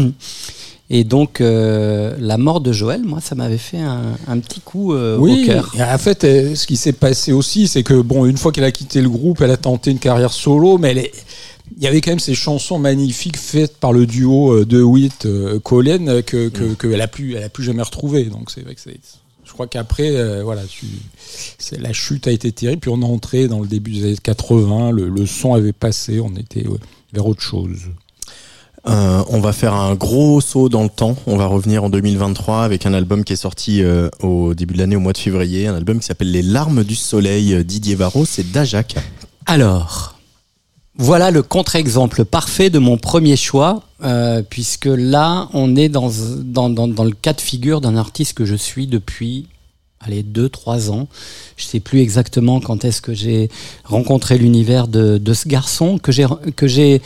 C: Et donc euh, la mort de Joël, moi, ça m'avait fait un, un petit coup euh,
B: oui,
C: au cœur.
B: en fait, ce qui s'est passé aussi, c'est que bon, une fois qu'elle a quitté le groupe, elle a tenté une carrière solo, mais elle est- il y avait quand même ces chansons magnifiques faites par le duo euh, de Witt euh, Collen euh, que que- qu'elle a plus elle a plus jamais retrouvé. Donc c'est vrai que c'est je crois qu'après euh, voilà, tu, c'est- la chute a été terrible. Puis on est entré dans le début des années 80, le, le son avait passé, on était ouais, vers autre chose.
A: Euh, on va faire un gros saut dans le temps. On va revenir en 2023 avec un album qui est sorti euh, au début de l'année, au mois de février. Un album qui s'appelle Les larmes du soleil. Didier Varro, c'est Dajak.
C: Alors, voilà le contre-exemple parfait de mon premier choix, euh, puisque là, on est dans, dans, dans, le cas de figure d'un artiste que je suis depuis, allez, deux, trois ans. Je sais plus exactement quand est-ce que j'ai rencontré l'univers de, de ce garçon, que j'ai, que j'ai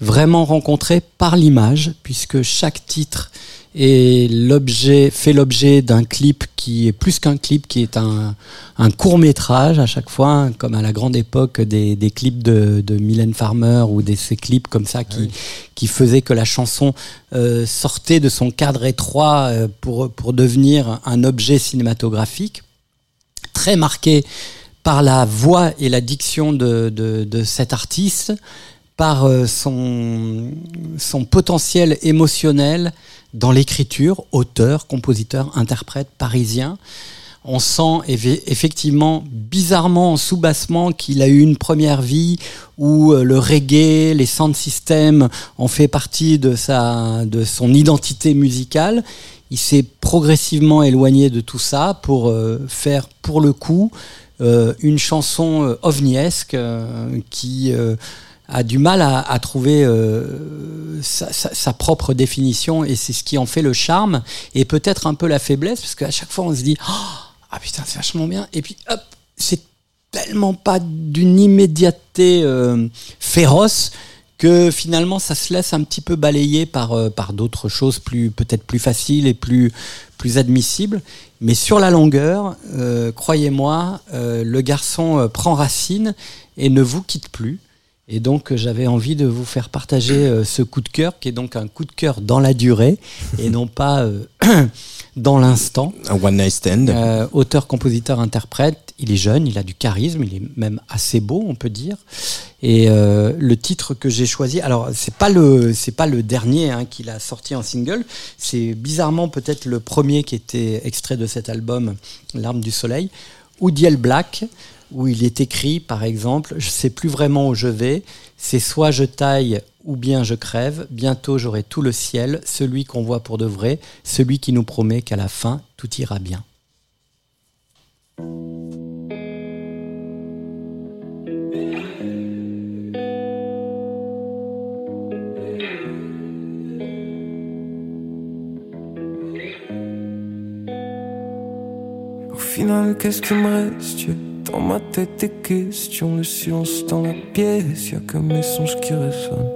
C: vraiment rencontré par l'image, puisque chaque titre est l'objet, fait l'objet d'un clip qui est plus qu'un clip, qui est un, un court métrage à chaque fois, hein, comme à la grande époque des, des clips de, de Mylène Farmer ou des ces clips comme ça qui, qui faisaient que la chanson euh, sortait de son cadre étroit euh, pour, pour devenir un objet cinématographique très marqué par la voix et la diction de, de, de cet artiste, par euh, son, son potentiel émotionnel dans l'écriture, auteur, compositeur, interprète parisien. On sent eff- effectivement bizarrement en sous-bassement qu'il a eu une première vie où euh, le reggae, les sound systems ont fait partie de sa de son identité musicale. Il s'est progressivement éloigné de tout ça pour euh, faire pour le coup une chanson ovniesque qui a du mal à, trouver euh, sa, propre définition et c'est ce qui en fait le charme et peut-être un peu la faiblesse parce qu'à chaque fois on se dit Oh, ah putain c'est vachement bien et puis hop c'est tellement pas d'une immédiateté euh, féroce que finalement ça se laisse un petit peu balayer par euh, par d'autres choses plus peut-être plus faciles et plus plus admissibles. Mais sur la longueur croyez-moi le garçon prend racine et ne vous quitte plus et donc euh, j'avais envie de vous faire partager euh, ce coup de cœur qui est donc un coup de cœur dans la durée et non pas euh, dans l'instant.
A: Un one night stand.
C: Euh, auteur, compositeur, interprète, il est jeune, il a du charisme, il est même assez beau, on peut dire. Et euh, le titre que j'ai choisi, alors c'est pas le c'est pas le dernier hein, qu'il a sorti en single, c'est bizarrement peut-être le premier qui était extrait de cet album, L'arme du soleil, Oudiel Black, où il est écrit, par exemple, je sais plus vraiment où je vais, c'est soit je taille ou bien je crève, bientôt j'aurai tout le ciel, celui qu'on voit pour de vrai, celui qui nous promet qu'à la fin tout ira bien.
J: Au final, qu'est-ce qui me reste? Dans ma tête des questions, le silence dans la pièce, y'a que mes songes qui résonnent.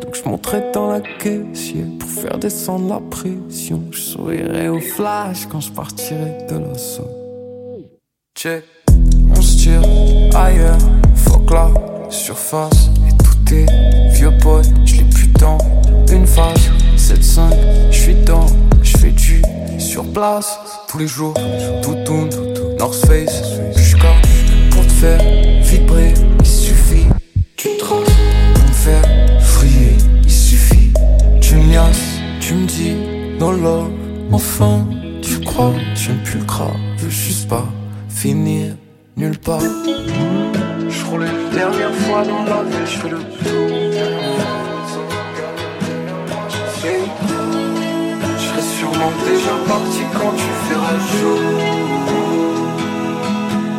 J: Donc je monterai dans la caissière pour faire descendre la pression. Je sourirai au flash quand je partirai de la zone. Check, on se tire ailleurs, fuck la surface. Et tout est vieux pote, je l'ai plus dans une phase. 7-5, je suis dans, je fais du sur place. Tous les jours, tout tourne, North Face, enfin, tu crois, j'aime plus le crâne, veux juste pas finir nulle part. Je roule une dernière fois dans la ville, je fais le tour. J'ai fait sûrement déjà parti quand tu feras jour.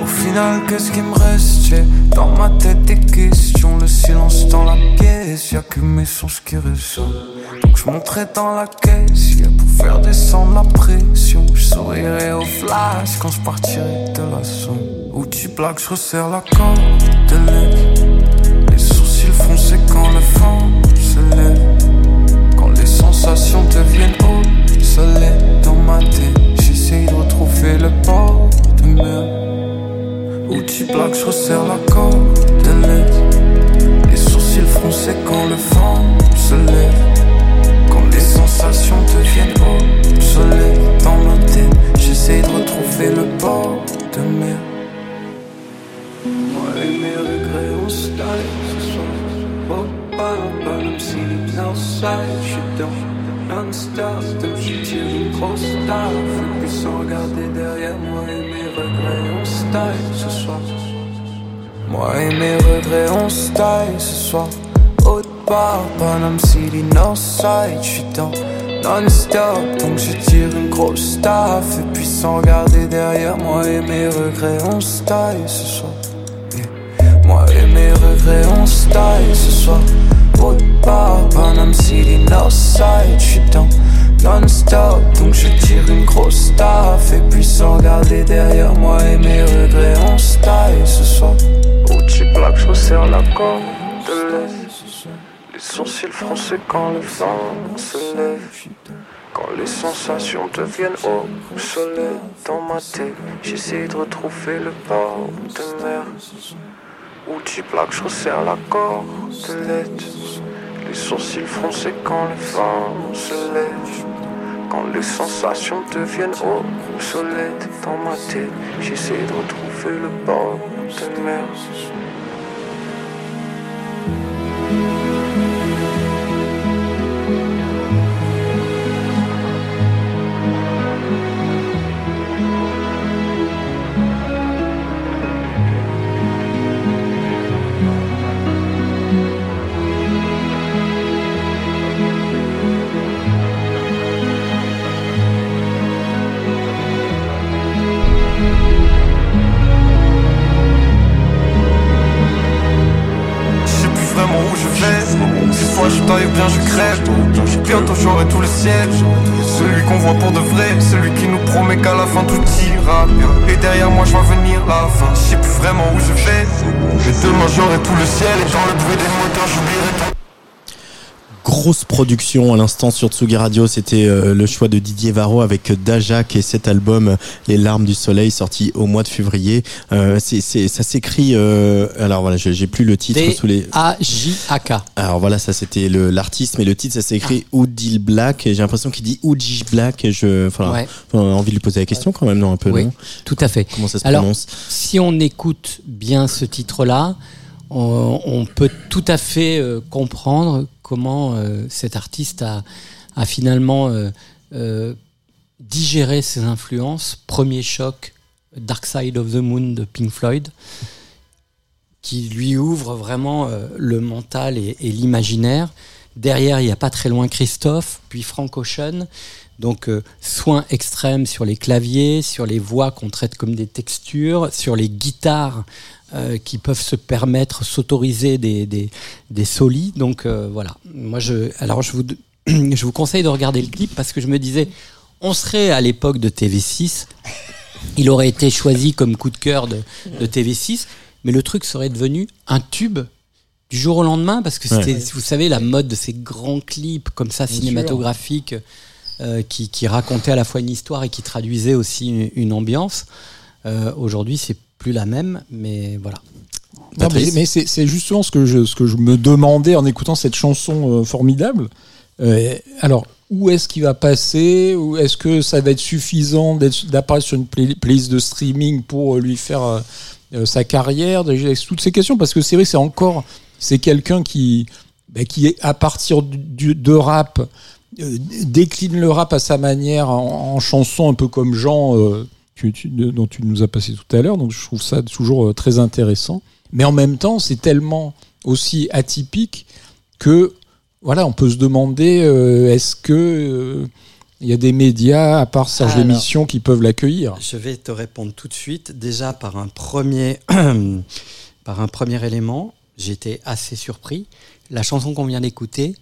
J: Au final, qu'est-ce qui me reste? J'ai dans ma tête des questions, le silence dans la pièce, y'a que mes songes qui résonnent. Donc je monterai dans la caisse, yeah, faire descendre la pression. Je sourirai au flash quand je partirai de la zone. Où tu plaques, je resserre la corde de lèvres. Les sourcils froncés quand le vent se lève. Quand les sensations deviennent obsolètes dans ma tête, j'essaye de retrouver le bord de mer. Où tu plaques, je resserre la corde de lèvres. Les sourcils froncés quand le vent se lève. Sensations deviennent obsolètes dans ma tête, j'essaye de retrouver le bord de mer. Moi et mes regrets, on se ce soir. Oh, pas pas même si outside, je suis dans non-stop. Donc je tire une grosse taf. Et puis sans regarder derrière moi et mes regrets, on se ce soir. Moi et mes regrets, on se ce soir. Haute part, Panam City, Northside, je suis dans non-stop. Donc je tire une grosse taf. Et puis sans regarder derrière moi et mes regrets, on se taille ce soir. Moi et mes regrets, on se taille ce soir. Haute part, Panam City, Northside, je suis dans non-stop. Donc je tire une grosse taf. Et puis sans regarder derrière moi et mes regrets, on se taille ce soir. Tu plaques, je resserre la corde de l'Est. Les sourcils froncés quand le vent se lève. Quand les sensations deviennent obsolètes dans ma tête, j'essaie de retrouver le bord de mer. Où tu plaques, je resserre la corde de l'aide. Les sourcils froncés quand le vent se lève. Quand les sensations deviennent obsolètes dans ma tête, j'essaie de retrouver le bord de mer. Celui qu'on voit pour de vrai. Celui qui nous promet qu'à la fin tout ira bien. Et derrière moi je vois venir la fin. Je sais plus vraiment où je vais. Mais demain j'aurai tout le ciel. Et dans le bruit des moteurs j'oublierai.
A: Grosse production à l'instant sur Tsugi Radio, c'était euh, le choix de Didier Varro avec Dajak et cet album euh, Les larmes du soleil sorti au mois de février. Euh, c'est, c'est, ça s'écrit, euh, alors voilà, j'ai plus le titre sous les.
C: D-A-J-A-K.
A: Alors voilà, ça c'était le, l'artiste, mais le titre ça s'écrit Oudil Black. Et j'ai l'impression qu'il dit Oudji Black. Et je, enfin,
C: Ouais.
A: on a envie de lui poser la question quand même, non un peu,
C: Oui,
A: non
C: tout à fait.
A: Comment ça se
C: Alors,
A: prononce
C: si on écoute bien ce titre-là, on, on peut tout à fait euh, comprendre comment euh, cet artiste a, finalement euh, euh, digéré ses influences. Premier choc, Dark Side of the Moon de Pink Floyd, qui lui ouvre vraiment le mental et, l'imaginaire. Derrière, il n'y a pas très loin Christophe, puis Frank Ocean. Donc, soins extrêmes sur les claviers, sur les voix qu'on traite comme des textures, sur les guitares euh, qui peuvent se permettre, s'autoriser des, des, des solis. Donc, euh, voilà. Moi, je, alors, je vous, je vous conseille de regarder le clip parce que je me disais, on serait à l'époque de TV6, il aurait été choisi comme coup de cœur de, de TV6, mais le truc serait devenu un tube du jour au lendemain parce que c'était,
A: Ouais.
C: vous savez, la mode de ces grands clips comme ça
B: Bien
C: cinématographiques euh, qui, qui racontaient à la fois une histoire et qui traduisaient aussi une, une ambiance. Euh, Aujourd'hui, c'est plus la même, mais voilà.
B: Non, mais mais c'est c'est justement ce que, je, ce que je me demandais en écoutant cette chanson euh, formidable. Euh, alors, où est-ce qu'il va passer? Ou est-ce que ça va être suffisant d'être- d'apparaître sur une play- playlist de streaming pour euh, lui faire euh, euh, sa carrière? Toutes ces questions, parce que c'est vrai, c'est encore c'est quelqu'un qui, bah, qui est à partir du, du- de rap euh, décline le rap à sa manière en, en chanson, un peu comme Jean, euh, tu- tu- de- dont tu nous as passé tout à l'heure. Donc je trouve ça toujours euh, très intéressant. Mais en même temps, c'est tellement aussi atypique que voilà, on peut se demander euh, est-ce que euh, il y a des médias, à part Serge
C: Alors.
B: L'émission, qui peuvent l'accueillir?
C: Je vais te répondre tout de suite. Déjà par un premier, par un premier élément, j'étais assez surpris. La chanson qu'on vient d'écouter,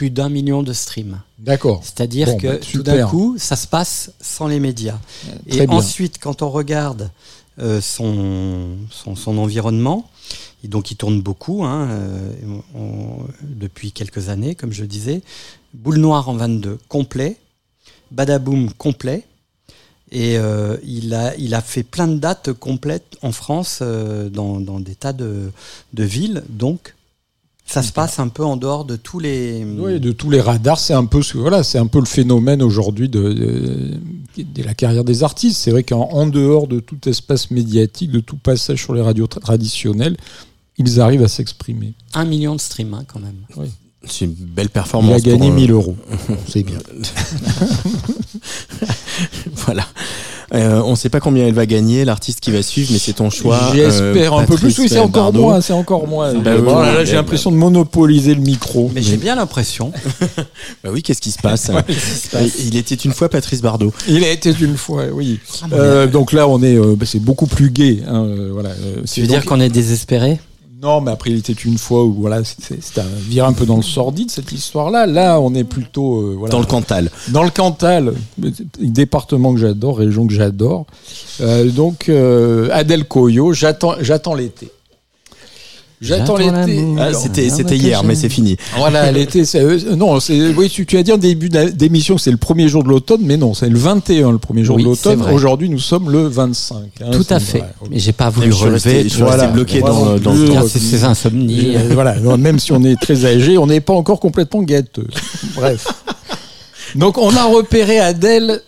C: plus d'un million de streams.
B: D'accord.
C: C'est-à-dire
B: Bon,
C: que
B: bah,
C: tout d'un coup, ça se passe sans les médias. Et
B: bien.
C: ensuite, quand on regarde euh, son, son, son environnement, et donc il tourne beaucoup hein, euh, on- depuis quelques années, comme je disais. Boule Noire en 22, complet. Badaboom, complet. Et euh, il, a, il a fait plein de dates complètes en France, euh, dans, dans des tas de, de villes. Donc, ça se passe un peu en dehors de tous les.
B: Oui, de tous les radars, c'est un peu ce- voilà, c'est un peu le phénomène aujourd'hui de, de, de la carrière des artistes. C'est vrai qu'en en dehors de tout espace médiatique, de tout passage sur les radios tra- traditionnelles, ils arrivent à s'exprimer.
C: Un million de streams, hein, quand même.
A: C'est une belle
B: Il
A: performance.
B: a gagné
A: pour, euh,
B: 1000 euros. C'est bien.
A: voilà. Euh, on ne sait pas combien elle va gagner, l'artiste qui va suivre, mais c'est ton choix.
B: J'espère
A: euh,
B: un peu plus. Oui, c'est encore moins. C'est encore moins.
A: Bah oui,
B: voilà, là,
A: oui,
B: j'ai l'impression de monopoliser le micro.
C: Mais j'ai bien l'impression.
A: Bah oui, qu'est-ce qui se passe
B: Ouais, qu'est-ce qui se passe
A: Il était une fois Patrice Bardot.
B: Il a été une fois, oui.
C: Ah,
B: Euh, donc là, on est, euh, bah, c'est beaucoup plus gai. hein, voilà.
C: Tu veux dire qu'on est désespéré?
B: Non, mais après, il était une fois où voilà, c'est c'est un vire un peu dans le sordide cette histoire-là. Là, on est plutôt euh, voilà,
A: Dans le Cantal.
B: Dans le Cantal, département que j'adore, région que j'adore. Euh, donc euh, Adèle Coyo, j'attends l'été. J'attends l'été.
A: Ah, c'était c'était
C: mais
A: hier, mais c'est fini.
B: Voilà, l'été, c'est, euh, non, c'est, oui, tu, tu as dit en début d'émission que c'est le premier jour de l'automne, mais non, c'est le 21 le premier jour
C: Oui,
B: de l'automne.
C: vrai.
B: Aujourd'hui, nous sommes le 25. hein,
C: Tout à fait.
B: voilà.
C: Mais j'ai pas voulu
A: Je suis resté-
C: relever.
A: je suis resté bloqué dans dans
B: euh,
C: ces insomnies.
B: euh, voilà, non, même si on est très âgé, on n'est pas encore complètement gâteux. Bref. Donc on a repéré Adèle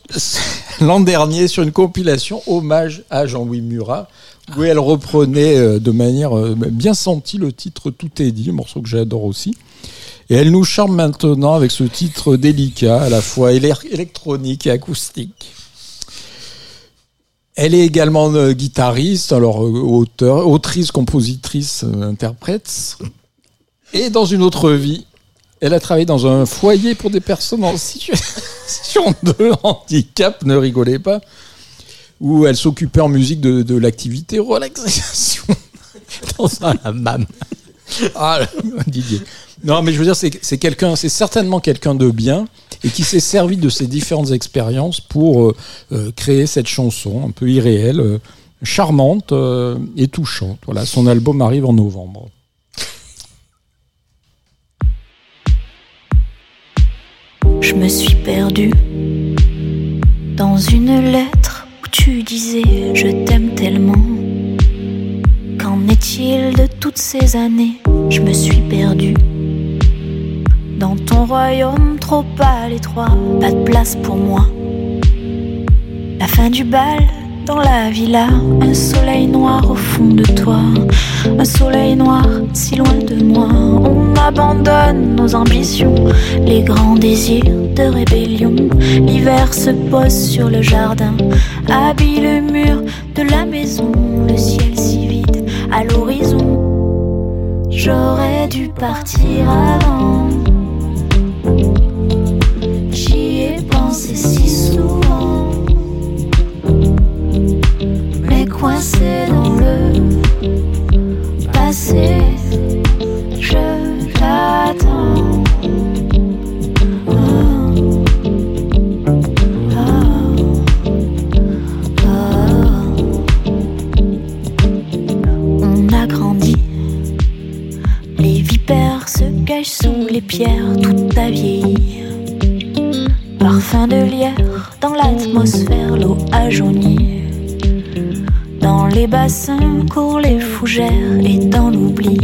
B: l'an dernier sur une compilation hommage à Jean-Louis Murat, où elle reprenait euh, de manière euh, bien sentie le titre Tout est dit, un morceau que j'adore aussi. Et elle nous charme maintenant avec ce titre délicat, à la fois électronique et acoustique. Elle est également euh, guitariste, alors auteur, autrice, compositrice, interprète. Et dans une autre vie, elle a travaillé dans un foyer pour des personnes en situation de handicap, ne rigolez pas, où elle s'occupait en musique de, de l'activité relaxation.
C: dans un hammam.
B: Ah, Didier. Non, mais je veux dire, c'est quelqu'un, c'est certainement quelqu'un de bien et qui s'est servi de ses différentes expériences pour euh, euh, créer cette chanson un peu irréelle, euh, charmante et touchante. Voilà, son album arrive en novembre.
K: Je me suis perdue dans une lettre tu disais je t'aime tellement. Qu'en est-il de toutes ces années? Je me suis perdue dans ton royaume trop pâle étroit, pas de place pour moi. La fin du bal dans la villa, un soleil noir au fond de toi, un soleil noir si loin de moi. On abandonne nos ambitions, les grands désirs de rébellion. L'hiver se pose sur le jardin, habille le mur de la maison, le ciel si vide à l'horizon. J'aurais dû partir avant. J'y ai pensé coincé dans le passé, je t'attends. On a grandi. Les vipères se cachent sous les pierres, tout a vieilli. Parfum de lierre dans l'atmosphère, l'eau a jauni. Dans les bassins courent les fougères et dans l'oubli.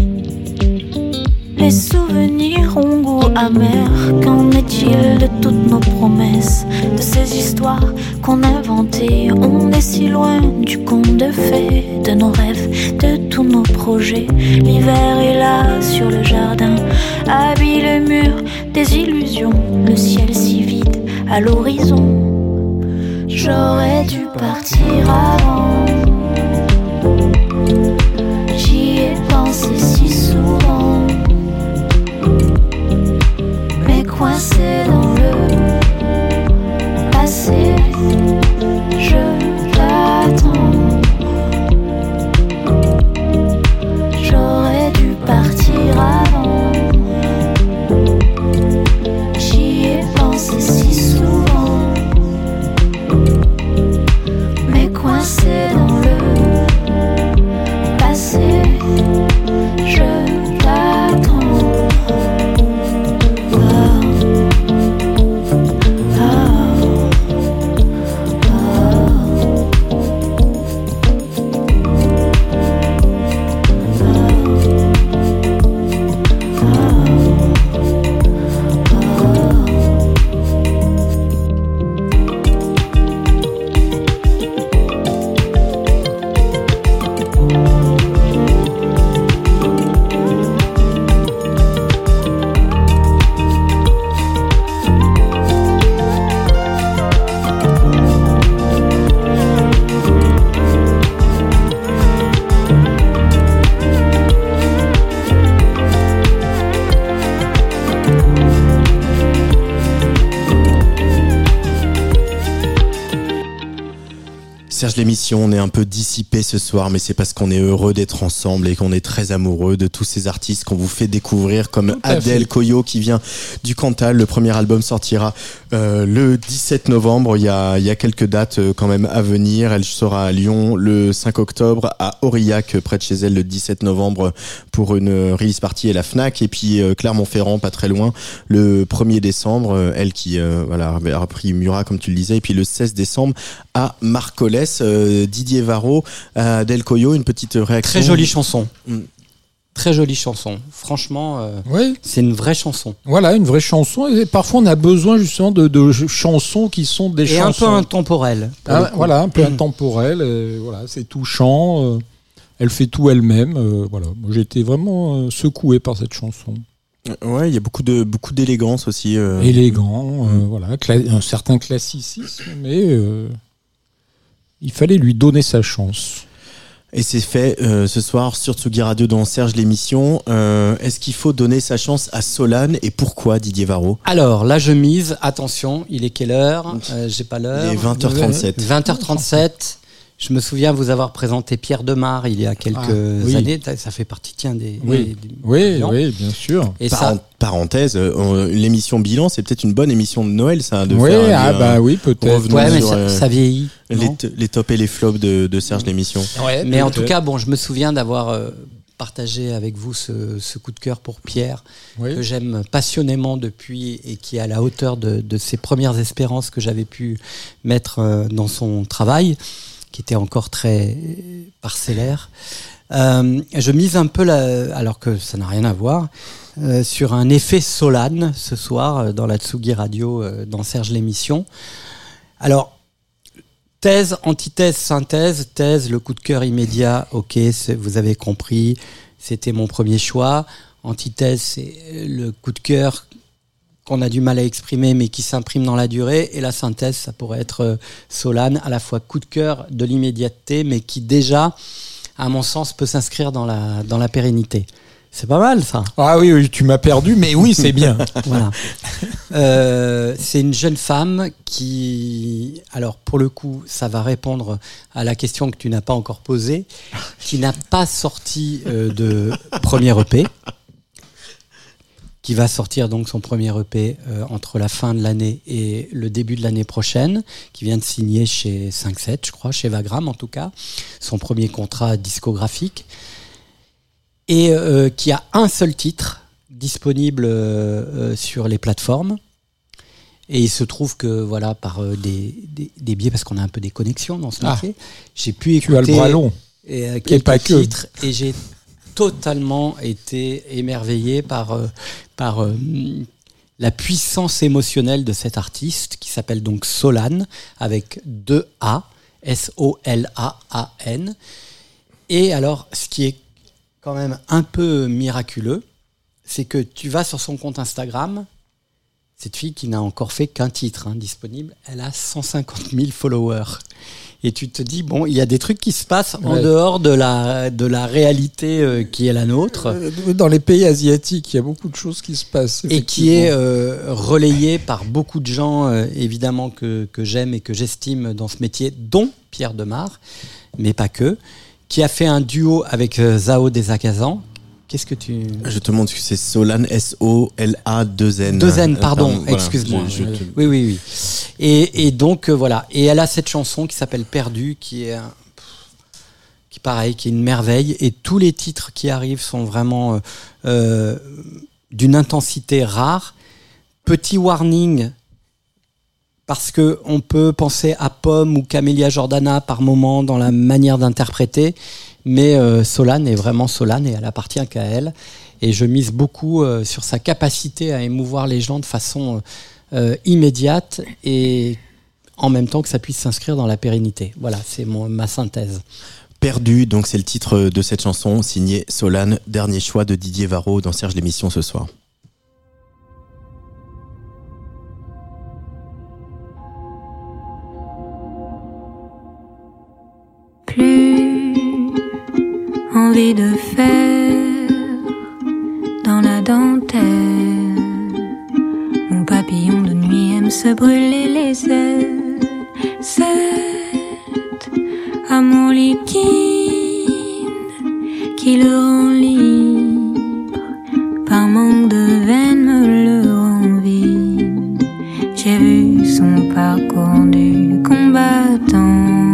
K: Les souvenirs ont goût amer. Qu'en est-il de toutes nos promesses, de ces histoires qu'on inventait On est si loin du conte de fées, de nos rêves, de tous nos projets. L'hiver est là sur le jardin, habille le mur des illusions. Le ciel si vide à l'horizon. J'aurais dû partir avant. J'y
A: L'émission, on est un peu dissipé ce soir, mais c'est parce qu'on est heureux d'être ensemble et qu'on est très amoureux de tous ces artistes qu'on vous fait découvrir, comme Adèle. Coyo qui vient du Cantal. Le premier album sortira euh, le 17 novembre. Il y a, y a quelques dates euh, quand même à venir. Elle sera à Lyon le 5 octobre, à Aurillac, euh, près de chez elle, le 17 novembre pour une release party et la Fnac. Et puis euh, Clermont-Ferrand, pas très loin, le 1er décembre. Elle qui euh, voilà avait repris Murat, comme tu le disais. Et puis le 16 décembre à Marcolès. Didier Varro, à Del Coyo, une petite réaction.
C: Très jolie chanson.
A: Mm.
C: Très jolie chanson. Franchement, euh,
B: Oui.
C: c'est une vraie chanson.
B: Voilà, une vraie chanson. Et parfois, on a besoin justement de, de chansons qui sont des
C: Et un peu
B: chansons.
C: intemporelle. pour
B: Ah, voilà, un peu
C: Mm.
B: intemporel. euh, voilà, c'est touchant. euh, elle fait tout elle-même. euh, voilà, j'étais vraiment euh, secoué par cette chanson.
A: Ouais, il y a beaucoup de beaucoup d'élégance aussi. euh.
B: Élégant, euh, voilà, un certain classicisme, mais euh, il fallait lui donner sa chance.
A: Et c'est fait euh, ce soir sur Tsugi Radio dans Serge l'émission. Euh, Est-ce qu'il faut donner sa chance à Solane et pourquoi Didier Varro?
C: Alors là, je mise. Attention, il est quelle heure? Euh, J'ai pas l'heure.
A: Il est 20h37.
C: 20h37. Je me souviens vous avoir présenté Pierre Demar il y a quelques
B: Ah, oui.
C: années. Ça fait partie, tiens, des.
B: Oui,
C: des- des-
B: oui, oui, bien sûr.
C: Et
A: Par-
C: ça,
A: Parenthèse, euh, on- l'émission bilan, c'est peut-être une bonne émission de Noël, ça. De
B: Oui,
A: faire,
B: ah
A: euh,
B: bah oui, peut-être.
C: ouais, mais
A: sur,
C: ça,
A: euh,
C: ça vieillit.
A: les, tops et les flops de, de Serge l'émission.
C: mais en tout cas, bon, je me souviens d'avoir euh, partagé avec vous ce, ce coup de cœur pour Pierre,
B: Oui.
C: que j'aime passionnément depuis et qui est à la hauteur de, de ses premières espérances que j'avais pu mettre euh, dans son travail, qui était encore très parcellaire. Euh, je mise un peu, la, alors que ça n'a rien à voir, euh, sur un effet Solane ce soir euh, dans la Tsugi Radio, dans Serge l'émission. Alors, Thèse, antithèse, synthèse. Thèse, le coup de cœur immédiat. Ok, vous avez compris. C'était mon premier choix. Antithèse, c'est le coup de cœur qu'on a du mal à exprimer, mais qui s'imprime dans la durée. Et la synthèse, ça pourrait être euh, Solane, à la fois coup de cœur de l'immédiateté, mais qui déjà, à mon sens, peut s'inscrire dans la, dans la pérennité. C'est pas mal, ça.
B: Ah oui, oui, tu m'as perdu, mais oui, c'est bien.
C: Voilà. Euh, c'est une jeune femme qui, alors pour le coup, ça va répondre à la question que tu n'as pas encore posée, qui n'a pas sorti euh, de premier EP, qui va sortir donc son premier EP euh, entre la fin de l'année et le début de l'année prochaine, qui vient de signer chez 5-7, je crois, chez Vagram en tout cas, son premier contrat discographique et euh, qui a un seul titre disponible euh, sur les plateformes. Et il se trouve que voilà par des, des, des biais parce qu'on a un peu des connexions dans ce
B: Ah.
C: métier, j'ai pu
B: Tu as
C: écouter
B: le bras long.
C: et,
B: pas que.
C: titres et j'ai totalement été émerveillé par euh, par euh, la puissance émotionnelle de cet artiste qui s'appelle donc Solane avec deux A S O L A A N et alors ce qui est quand même un peu miraculeux c'est que tu vas sur son compte Instagram cette fille qui n'a encore fait qu'un titre hein, disponible, elle a 150 000 followers. Et tu te dis, bon, il y a des trucs qui se passent en dehors de la, de la réalité euh, qui est la nôtre
B: Euh, Dans les pays asiatiques, il y a beaucoup de choses qui se passent.
C: et qui est euh, relayée par beaucoup de gens, euh, évidemment, que, que j'aime et que j'estime dans ce métier, dont Pierre Demar, mais pas que, qui a fait un duo avec Zao Desacazans. Qu'est-ce que tu...
A: Je te montre que c'est Solane, S-O-L-A-2-N.
C: Deux N,
A: Euh,
C: pardon,
A: voilà.
C: excuse-moi.
A: Te-
C: Oui, oui, oui. Et, et donc, euh, voilà. Et elle a cette chanson qui s'appelle Perdu, qui est un- qui pareil, qui est une merveille. Et tous les titres qui arrivent sont vraiment euh, euh, d'une intensité rare. Petit warning, parce que on peut penser à Pomme ou Camélia Jordana par moment dans la manière d'interpréter, mais euh, Solane est vraiment Solane et elle appartient qu'à elle. Et je mise beaucoup euh, sur sa capacité à émouvoir les gens de façon euh, immédiate et en même temps que ça puisse s'inscrire dans la pérennité. Voilà, c'est mon- ma synthèse.
A: Perdu, donc c'est le titre de cette chanson, signé Solane, dernier choix de Didier Varro dans Serge l'émission ce soir.
I: plus envie de faire dans la dentelle. Mon papillon de nuit aime se brûler les ailes. Cette bouquine qui le rend libre. Par manque de veine me le rend vide. J'ai vu son parcours du combattant.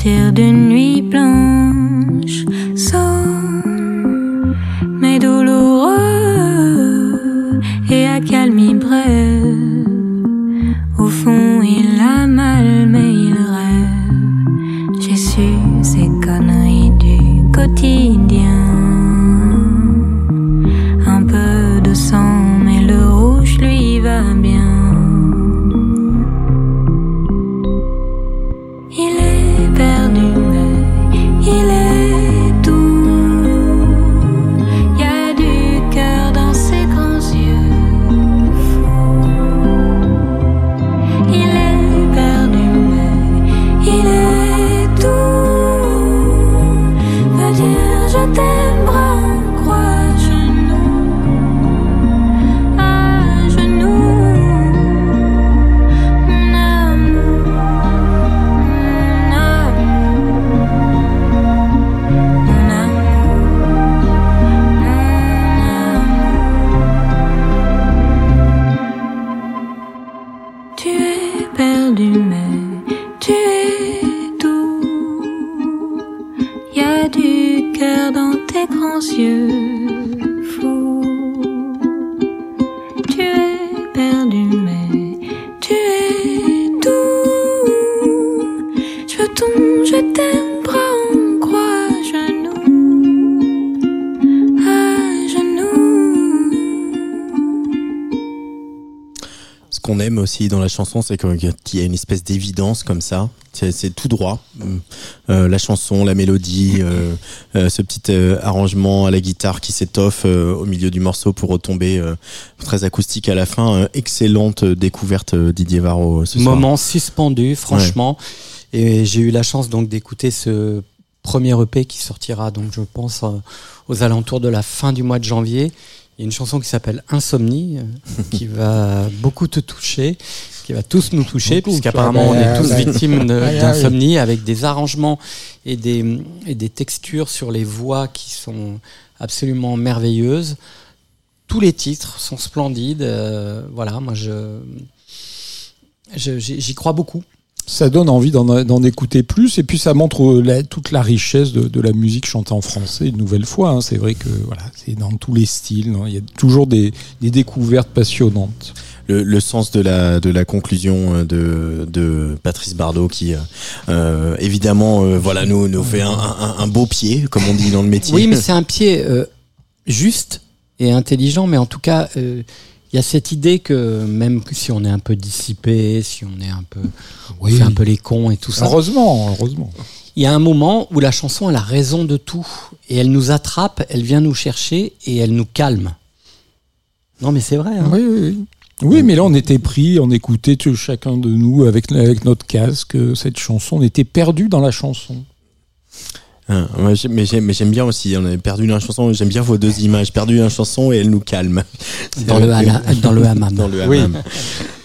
I: Sortir d'une nuit blanche, sans mais douloureux et accalmie. Au fond, il a mal, mais
A: chanson, c'est qu'il y a une espèce d'évidence comme ça. C'est tout droit. Euh, la chanson, la mélodie, euh, euh, ce petit euh, arrangement à la guitare qui s'étoffe euh, au milieu du morceau pour retomber euh, très acoustique à la fin. Euh, excellente découverte euh, Didier Varro ce soir.
C: Moment suspendu, franchement. Et j'ai eu la chance donc d'écouter ce premier EP qui sortira donc je pense euh, aux alentours de la fin du mois de janvier. Il y a une chanson qui s'appelle Insomnie euh, qui va beaucoup te toucher, qui va tous nous toucher puisqu'apparemment on est tous
B: bah,
C: victimes
B: ah, ah,
C: d'insomnie avec des arrangements et des, et des textures sur les voix qui sont absolument merveilleuses. Tous les titres sont splendides. euh, voilà, moi je j'y crois beaucoup.
B: Ça donne envie d'en d'en écouter plus et puis ça montre euh, la- toute la richesse de, de la musique chantée en français une nouvelle fois. hein. C'est vrai que voilà, c'est dans tous les styles. Il y a toujours des, des découvertes passionnantes.
A: Le, le sens de la de la conclusion euh, de de Patrice Bardot qui euh, euh, évidemment euh, voilà nous nous fait un, un, un beau pied comme on dit dans le métier.
C: Oui, mais c'est un pied euh, juste et intelligent, mais en tout cas, euh, il y a cette idée que même si on est un peu dissipé, si on est un peu, on
B: Oui.
C: fait un peu les cons et tout ça,
B: Heureusement, heureusement.
C: il y a un moment où la chanson elle a raison de tout et elle nous attrape, elle vient nous chercher et elle nous calme. Non, mais c'est vrai. hein.
B: Oui, oui, oui. Oui, mais là, on était pris, on écoutait chacun de nous avec, avec notre casque euh, cette chanson. On était perdu dans la chanson.
A: Ah, ouais, j'ai- mais j'aime bien aussi. On avait perdu la chanson. J'aime bien vos deux images. Perdu la chanson et elle nous calme.
C: Dans le hana- dans le hammam.
A: Dans le
C: Oui.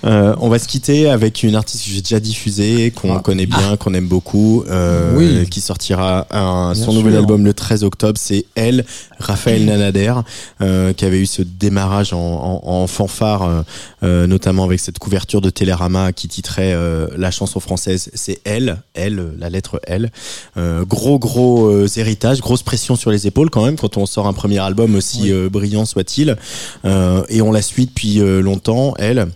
A: Euh, on va se quitter avec une artiste que j'ai déjà diffusée, qu'on connaît bien, qu'on aime beaucoup, euh,
B: Ah. Oui.
A: qui sortira un, son nouvel album le 13 octobre. C'est elle, Raphaël Nanader, euh, qui avait eu ce démarrage en, en- en fanfare, euh, euh, notamment avec cette couverture de Télérama qui titrait euh, la chanson française. C'est elle, elle, la lettre L. Euh, gros gros héritage, grosse pression sur les épaules quand même quand on sort un premier album aussi euh, brillant soit-il. Euh, et on la suit depuis euh, longtemps. Elle,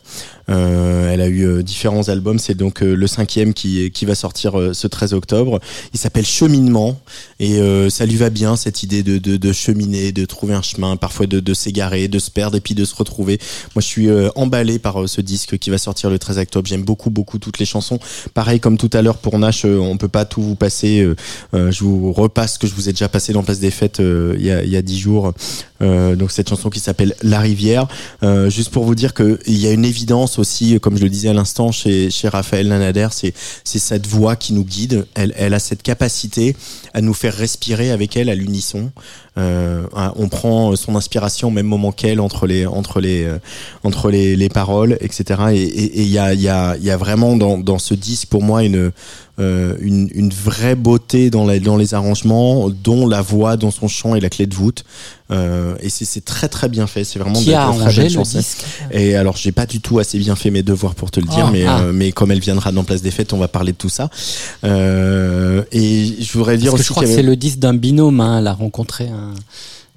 A: elle a eu euh, différents albums. C'est donc euh, le cinquième qui qui va sortir euh, ce 13 octobre. Il s'appelle Cheminement et euh, ça lui va bien cette idée de, de, de cheminer, de trouver un chemin, parfois de, de s'égarer, de se perdre et puis de se retrouver. Moi, je suis euh, emballé par euh, ce disque qui va sortir le 13 octobre. J'aime beaucoup beaucoup toutes les chansons. Pareil comme tout à l'heure pour Nash, euh, on peut pas tout vous passer. euh, euh, je vous repasse ce que je vous ai déjà passé dans Place des Fêtes euh, il y a il y a dix jours. Euh, donc cette chanson qui s'appelle La Rivière. Euh, juste pour vous dire que il y a une évidence aussi, comme je le disais à l'instant chez chez Raphaël Nanader, c'est c'est cette voix qui nous guide. Elle elle a cette capacité à nous faire respirer avec elle à l'unisson. Euh, on prend son inspiration au même moment qu'elle entre les entre les euh, entre les, les paroles, etc. Et et- et il y a il y a il y a vraiment dans dans ce disque pour moi une euh, une, une vraie beauté dans, la, dans les arrangements, dont la voix, dont son chant est la clé de voûte. Euh, et c'est très très bien fait. C'est vraiment
C: Qui
A: de
C: a arrangé le disque
A: Et alors j'ai pas du tout assez bien fait mes devoirs pour te le dire,
C: Ah.
A: mais
C: Ah.
A: euh, mais comme elle viendra dans Place des Fêtes, on va parler de tout ça. Euh, et je voudrais dire
C: Parce que
A: aussi
C: je crois que c'est le disque d'un binôme. hein. Elle a rencontré un,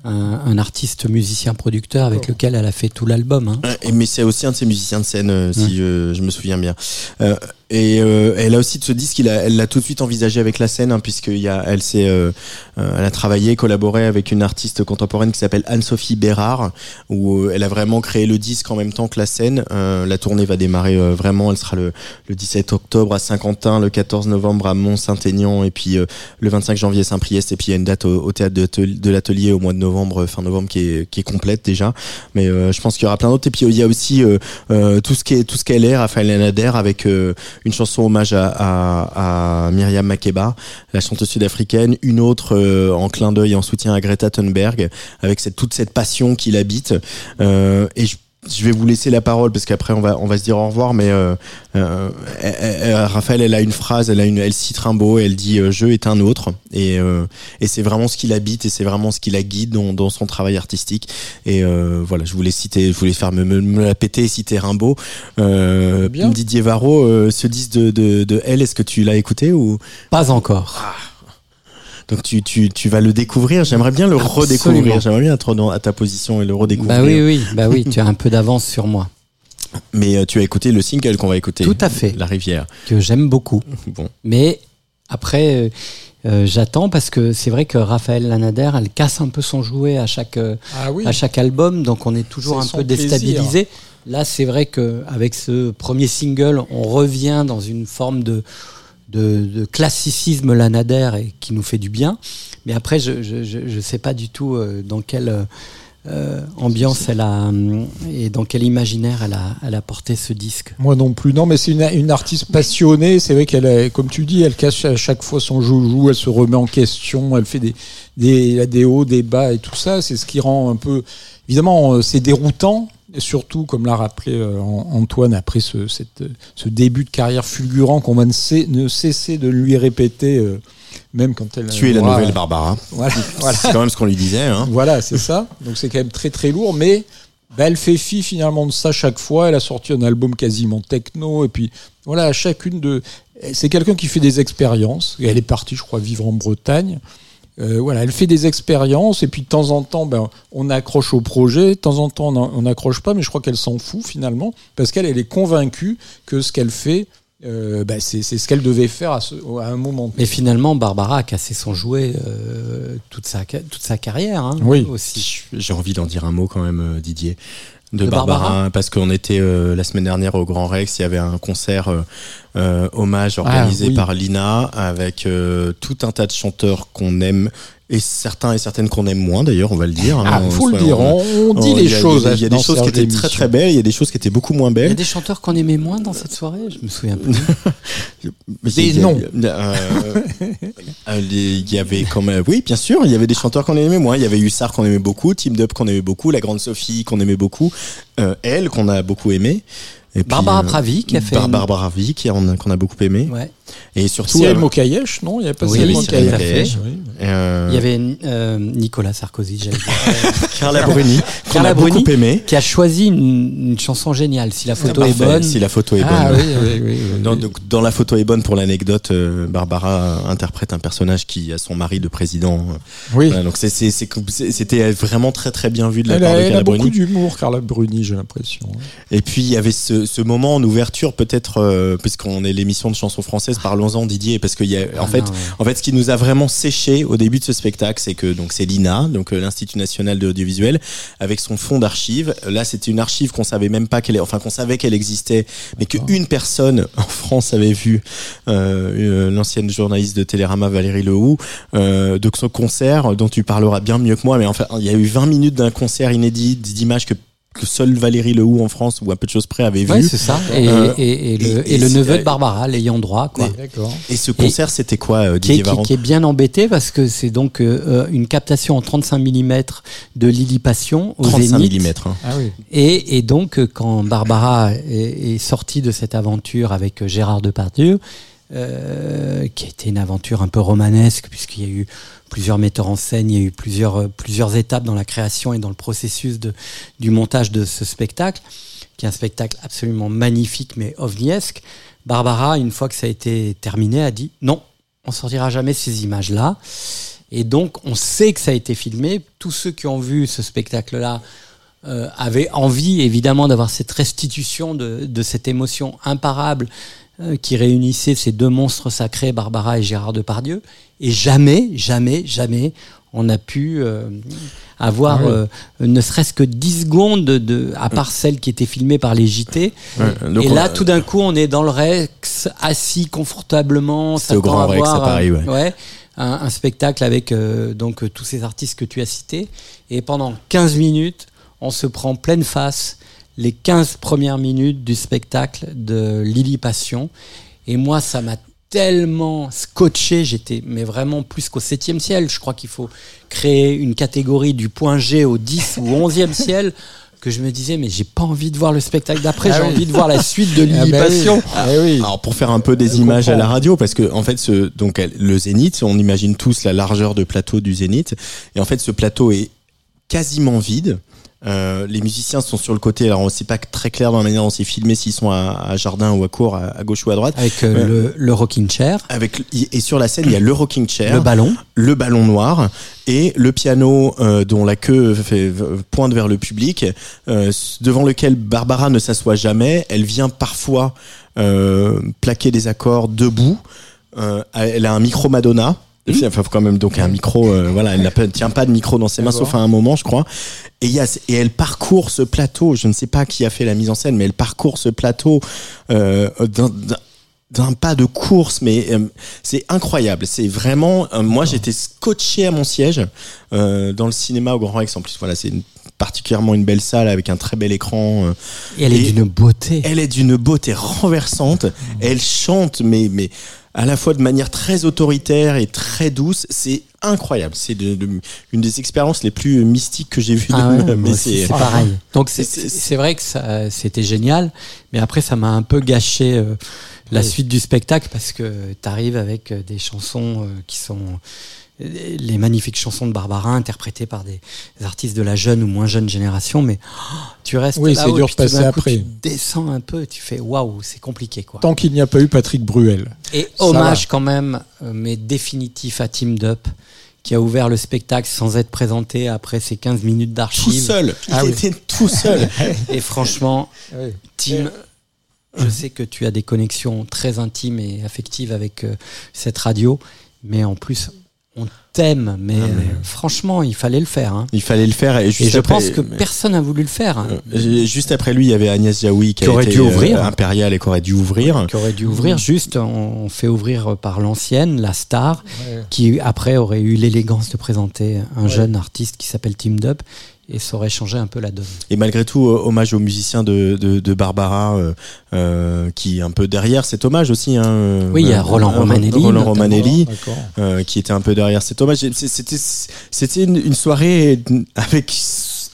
C: un, un artiste musicien producteur avec lequel elle a fait tout l'album. hein.
A: Euh, mais c'est aussi un de ses musiciens de scène, euh, si je, je me souviens bien. Euh, et euh, elle a aussi de ce disque, elle l'a tout de suite envisagé avec la scène, hein, puisqu'il elle s'est, euh, euh, elle a travaillé, collaboré avec une artiste contemporaine qui s'appelle Anne-Sophie Bérard, où euh, elle a vraiment créé le disque en même temps que la scène. Euh, la tournée va démarrer vraiment, elle sera le, le 17 octobre à Saint-Quentin, le 14 novembre à Mont-Saint-Aignan, et puis le 25 janvier à Saint-Priest, et puis il y a une date au, théâtre de, Tel- de l'atelier au mois de novembre, fin novembre, qui est, qui est complète déjà. Mais je pense qu'il y aura plein d'autres. Et puis il y a aussi tout ce qui est tout ce qu'elle est, Raphaël Nader, avec une chanson hommage à, à, Myriam Makeba, la chanteuse sud-africaine, une autre euh, en clin d'œil en soutien à Greta Thunberg, avec toute cette passion qui l'habite. Euh, et je vais vous laisser la parole parce qu'après on va on va se dire au revoir mais euh, euh, elle- elle- Raphaël elle a une phrase elle a une elle cite Rimbaud elle dit euh, je est un autre et euh, et c'est vraiment ce qui l'habite et c'est vraiment ce qui la guide dans, dans son travail artistique. Et euh, voilà je voulais citer je voulais faire me, me, me la péter et citer Rimbaud. Euh. Didier Varro euh, ce disque de, de, de elle est-ce que tu l'as écouté ou?
C: Pas encore.
A: Donc tu, tu, tu vas le découvrir j'aimerais bien le
C: Absolument.
A: redécouvrir j'aimerais bien être dans, à ta position et le redécouvrir
C: Bah oui, oui, bah oui, tu as un peu d'avance sur moi.
A: mais euh, tu as écouté le single qu'on va écouter
C: Tout à fait.
A: La Rivière
C: Que j'aime beaucoup.
A: bon
C: Mais après, euh, euh, j'attends parce que c'est vrai que Raphaël Lanader, elle casse un peu son jouet à chaque,
B: Ah oui.
C: à chaque album, donc on est toujours un peu
B: plaisir.
C: déstabilisé. Là, c'est vrai que avec ce premier single, on revient dans une forme de, de, classicisme Lanader et qui nous fait du bien. Mais après, je je, je, je sais pas du tout euh, dans quelle euh, euh, ambiance elle a hum, et dans quel imaginaire elle a, elle a porté ce disque.
B: Moi non plus, non, mais c'est une, une artiste passionnée. C'est vrai qu'elle, comme tu dis, elle cache à chaque fois son joujou, elle se remet en question, elle fait des, des, des hauts, des bas et tout ça. C'est ce qui rend un peu. Évidemment, euh, c'est déroutant, et surtout, comme l'a rappelé euh, An- Antoine, après ce, cette, ce début de carrière fulgurant qu'on va ne, cesse- ne cesser de lui répéter, euh, même quand elle.
A: tu es la nouvelle Barbara
B: Voilà, voilà.
A: c'est quand même ce qu'on lui disait hein.
B: Voilà, c'est ça. Donc c'est quand même très très lourd, mais bah, elle fait fi finalement de ça chaque fois. Elle a sorti un album quasiment techno, et puis voilà, chacune de. C'est quelqu'un qui fait des expériences. Elle est partie, je crois, vivre en Bretagne. Euh, voilà, elle fait des expériences et puis de temps en temps, ben, on accroche au projet. De temps en temps, on n'accroche pas, mais je crois qu'elle s'en fout finalement parce qu'elle elle est convaincue que ce qu'elle fait, euh, ben, c'est c'est ce qu'elle devait faire à, ce- à un moment.
C: Mais finalement, Barbara a cassé son jouet euh, toute, sa, toute sa carrière hein,
B: Oui.
C: aussi.
A: J'ai envie d'en dire un mot quand même, euh, Didier. De,
C: De
A: Barbara,
C: Barbara
A: parce qu'on était euh, la semaine dernière au Grand Rex, il y avait un concert euh, euh, hommage organisé
B: Ah, oui.
A: par Lina avec euh, tout un tas de chanteurs qu'on aime et certains et certaines qu'on aime moins d'ailleurs, on va le dire. hein.
B: Ah, faut le dire, on, on dit
A: il
B: les
A: y a-
B: choses.
A: Il y a, il y a des choses qui étaient très très belles, il y a des choses qui étaient beaucoup moins
C: Il y
A: belles.
C: a des chanteurs qu'on aimait moins dans cette soirée, je me souviens plus.
A: Mais
B: Des
A: il y a-
B: noms.
A: euh, euh, Il y avait quand même, oui, bien sûr, il y avait des chanteurs qu'on aimait moins. Il y avait Hussard qu'on aimait beaucoup, Team Dub qu'on aimait beaucoup, la Grande Sophie qu'on aimait beaucoup, euh, elle qu'on a beaucoup aimé. Et puis,
C: Barbara
A: euh,
C: Pravi qui a fait
A: Barbara
C: une-
A: Pravi qu'on a beaucoup aimé.
C: Ouais.
A: Et surtout. Euh,
B: Mokayesh, non? Il n'y a pas
C: Oui,
B: Mokayesh.
A: Euh,
C: Il y avait euh, Nicolas Sarkozy, j'allais dire.
A: Carla Bruni, qu'on
C: Carla
A: a
C: Bruni,
A: beaucoup aimé.
C: qui a choisi une, une chanson géniale. Si la photo est
A: Parfait,
C: bonne,
A: Si la photo est
B: Ah
A: bonne.
B: oui, oui, oui. oui.
A: Dans, donc, dans la photo est bonne pour l'anecdote, euh, Barbara interprète un personnage qui a son mari de président.
B: Oui.
A: Voilà, donc c'est- c'est- c'est- c'est- c'était vraiment très très bien vu de la
B: Elle
A: part
B: a,
A: de
B: elle a
A: Carla
B: beaucoup
A: Bruni.
B: d'humour, Carla Bruni, j'ai l'impression.
A: Et puis il y avait ce, ce moment en ouverture peut-être euh, puisqu'on est l'émission de chansons françaises, parlons-en Didier parce qu'il y a en
C: Ah
A: fait
C: non, ouais.
A: en fait ce qui nous a vraiment séché au début de ce spectacle, c'est que donc c'est l'INA, donc euh, l'Institut national de l'audiovisuel avec son fonds d'archives. Là, c'était une archive qu'on savait même pas qu'elle enfin qu'on savait qu'elle existait mais qu'une personne en France avait vu euh, l'ancienne journaliste de Télérama Valérie Lehoux euh, de ce concert dont tu parleras bien mieux que moi mais enfin il y a eu 20 minutes d'un concert inédit d'images que que seule Valérie Lehoux en France ou à peu de choses près avait vu.
C: Ouais, c'est ça. Et,
A: Euh,
C: et- et le,
A: et-
C: et le
A: et
C: neveu de Barbara, l'ayant droit, quoi.
A: Et ce concert, c'était quoi, euh,
C: qui est,
A: Didier
C: qui- est bien embêté parce que c'est donc euh, une captation en 35 mm de Lily Passion au
A: 35
C: Zénith.
A: mm. Hein.
B: Ah oui.
C: Et, et donc, quand Barbara est, est sortie de cette aventure avec Gérard Depardieu, euh, qui a été une aventure un peu romanesque, puisqu'il y a eu plusieurs metteurs en scène, il y a eu plusieurs, euh, plusieurs étapes dans la création et dans le processus de, du montage de ce spectacle, qui est un spectacle absolument magnifique, mais ovniesque. Barbara, une fois que ça a été terminé, a dit non, on sortira jamais ces images-là. Et donc, on sait que ça a été filmé. Tous ceux qui ont vu ce spectacle-là euh, avaient envie, évidemment, d'avoir cette restitution de, de cette émotion imparable qui réunissait ces deux monstres sacrés, Barbara et Gérard Depardieu. Et jamais, jamais, jamais, on a pu euh, avoir
A: Ah oui.
C: euh, ne serait-ce que 10 secondes de, à part celle qui était filmée par les JT. Et là,
A: a-
C: tout d'un coup, on est dans le Rex, assis confortablement.
A: C'était au Grand Rex, à Paris,
C: euh,
A: ouais.
C: un, un spectacle avec euh, donc euh, tous ces artistes que tu as cités. Et pendant 15 minutes, on se prend pleine face les 15 premières minutes du spectacle de Lily Passion. Et moi, ça m'a tellement scotché, j'étais mais vraiment plus qu'au septième ciel. Je crois qu'il faut créer une catégorie du point G au 10 ou 11e ciel que je me disais mais j'ai pas envie de voir le spectacle d'après,
B: Ah
C: j'ai
B: oui.
C: envie de voir la suite de
B: Ah
C: Lily
B: bah oui. Ah oui.
A: Alors pour faire un peu des
B: Je
A: images à la radio, parce que en fait, ce, donc le Zénith, on imagine tous la largeur de plateau du Zénith, et en fait, ce plateau est quasiment vide. Euh, les musiciens sont sur le côté, alors c'est pas très clair dans la manière dont c'est filmé s'ils sont à, à jardin ou à court, à, à gauche ou à droite.
C: Avec euh,
A: Euh,
C: le, le rocking chair,
A: Avec et sur la scène, il y a le rocking chair,
C: le ballon.
A: le ballon noir et le piano euh, dont la queue fait, pointe vers le public, euh, devant lequel Barbara ne s'assoit jamais. Elle vient parfois euh, plaquer des accords debout. Euh, elle a un micro Madonna. Faut quand même donc un micro. euh, voilà, elle ne tient pas de micro dans ses mains, sauf à un moment, je crois. Et, y a, et elle parcourt ce plateau. Je ne sais pas qui a fait la mise en scène, mais elle parcourt ce plateau euh, d'un- pas de course, mais euh, c'est incroyable. C'est vraiment, moi j'étais scotché à mon siège dans le cinéma au Grand Rex. En plus, voilà, c'est une- particulièrement une belle salle avec un très bel écran. euh,
C: Et elle est d'une beauté.
A: elle est d'une beauté renversante. Elle chante, mais mais à la fois de manière très autoritaire et très douce. C'est incroyable. C'est de- de- une des expériences les plus mystiques que j'ai vues.
C: Ah ouais,
A: mais c'est
C: pareil. Donc c'est vrai que c'était génial, mais après ça m'a un peu gâché euh, la
B: Oui.
C: suite du spectacle parce que tu arrives avec euh, des chansons euh, qui sont les magnifiques chansons de Barbara interprétées par des artistes de la jeune ou moins jeune génération, mais oh, tu restes
B: Oui,
C: là
B: c'est dur de passer après.
C: Tu descends un peu, tu fais waouh, c'est compliqué quoi.
B: Tant qu'il n'y a pas eu Patrick Bruel.
C: Et
B: Ça
C: hommage
B: va.
C: quand même, euh, mais définitif à Team Dup, qui a ouvert le spectacle sans être présenté après ses 15 minutes
A: tout
C: d'archives.
A: seul. Il
B: Ah oui.
A: était tout seul.
C: Et franchement,
B: Oui.
C: Tim, je sais que tu as des connexions très intimes et affectives avec euh, cette radio, mais en plus, t'aime. Mais,
A: Ah, mais-
C: euh, franchement, il fallait le faire. hein.
A: Il fallait le faire. Et,
C: Et
A: juste
C: je
A: après-
C: pense que personne n'a voulu le faire. hein.
A: Euh, Juste après lui, il y avait Agnès Jaoui qui,
C: Qui
A: a
C: aurait
A: été,
C: dû
A: euh,
C: ouvrir.
A: impériale et qui aurait dû ouvrir.
C: Qui aurait dû ouvrir juste, on, fait ouvrir par l'ancienne, la star,
B: Ouais.
C: qui après aurait eu l'élégance de présenter un jeune artiste qui s'appelle Team Dup, et ça aurait changé un peu la donne.
A: Et malgré tout, euh, hommage aux musiciens de, de, de Barbara, euh, euh, qui est un peu derrière cet hommage aussi. Hein, euh,
C: Oui, il y a Roland Romanelli,
A: Roland. Romanelli, euh, qui était un peu derrière cet hommage. C'était, une, une soirée avec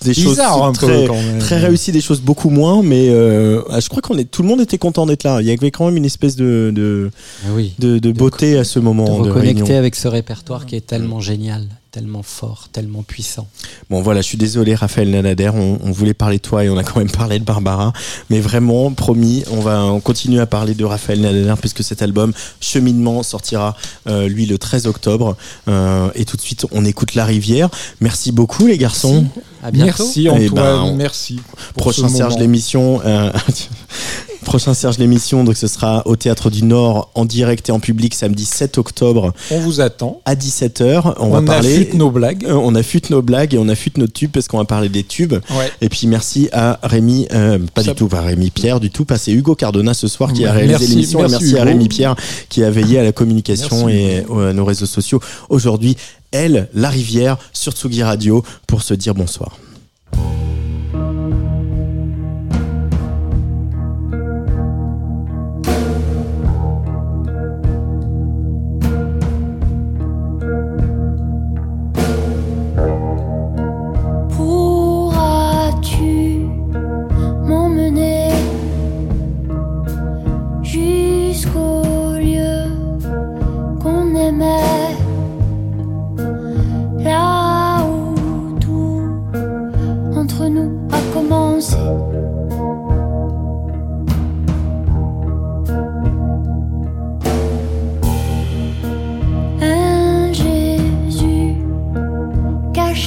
A: des
B: Bizarre,
A: choses
B: un
A: très, réussies, des choses beaucoup moins, mais euh, ah, je crois qu'on est, tout le monde était content d'être là. Il y avait quand même une espèce de de,
C: Ah oui.
A: de, de beauté à ce moment
C: de
A: de,
C: reconnecter
A: réunion.
C: avec ce répertoire qui est tellement génial, tellement fort, tellement puissant.
A: Bon voilà, je suis désolé Raphaël Nanader, on, on voulait parler de toi et on a quand même parlé de Barbara, mais vraiment promis, on va on continue à parler de Raphaël Nanader puisque cet album Cheminement sortira euh, lui le 13 octobre Euh, et tout de suite on écoute La Rivière. Merci beaucoup les garçons.
C: À bientôt.
B: Merci
A: Eh
B: Antoine,
A: ben, on-
B: merci.
A: Prochain Serge l'émission. euh, Prochain Serge l'émission, donc ce sera au Théâtre du Nord en direct et en public samedi 7 octobre
B: On vous attend.
A: à 17h. On, va
B: On
A: parler.
B: affûte nos blagues.
A: Euh, on affûte nos blagues et on affûte nos tubes parce qu'on va parler des tubes.
B: Ouais.
A: Et puis merci à Rémi, euh, pas
B: Ça-
A: du tout, pas Rémi Pierre du tout, pas c'est Hugo Cardona ce soir qui a réalisé l'émission. Et
B: merci,
A: à. Rémi Pierre qui a veillé à la communication
B: Merci,
A: et euh, à nos réseaux sociaux. Aujourd'hui, elle, la rivière, sur Tsugi Radio pour se dire bonsoir.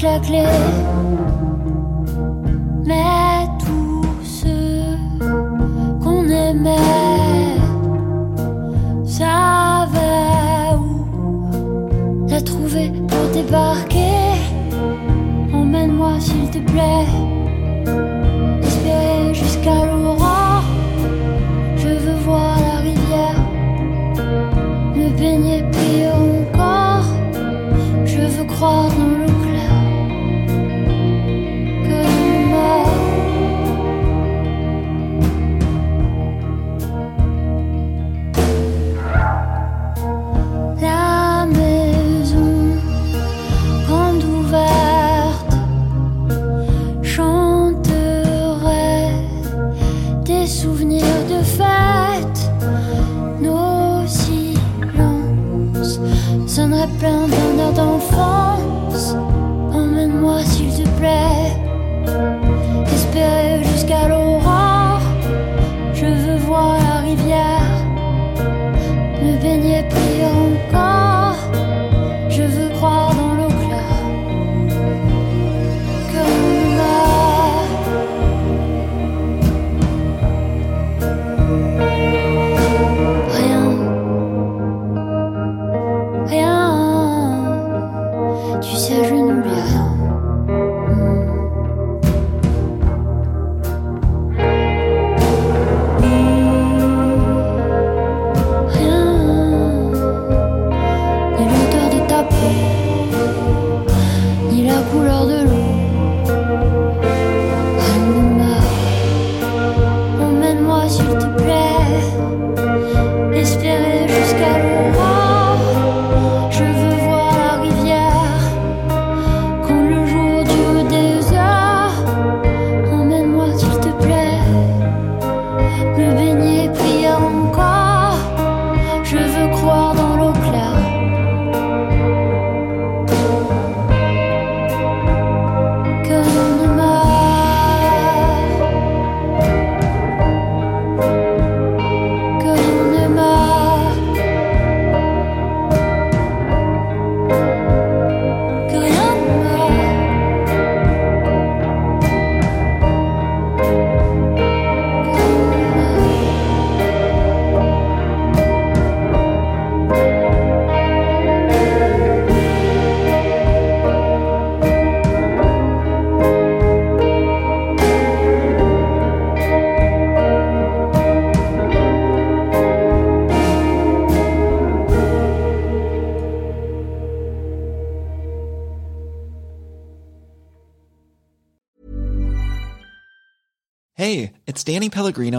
L: La clé. Mais tous ceux qu'on aimait savaient où la trouver pour débarquer. Emmène-moi s'il te plaît, espérer jusqu'à l'aurore. Je veux voir la rivière, me baigner, prier encore. Je veux croire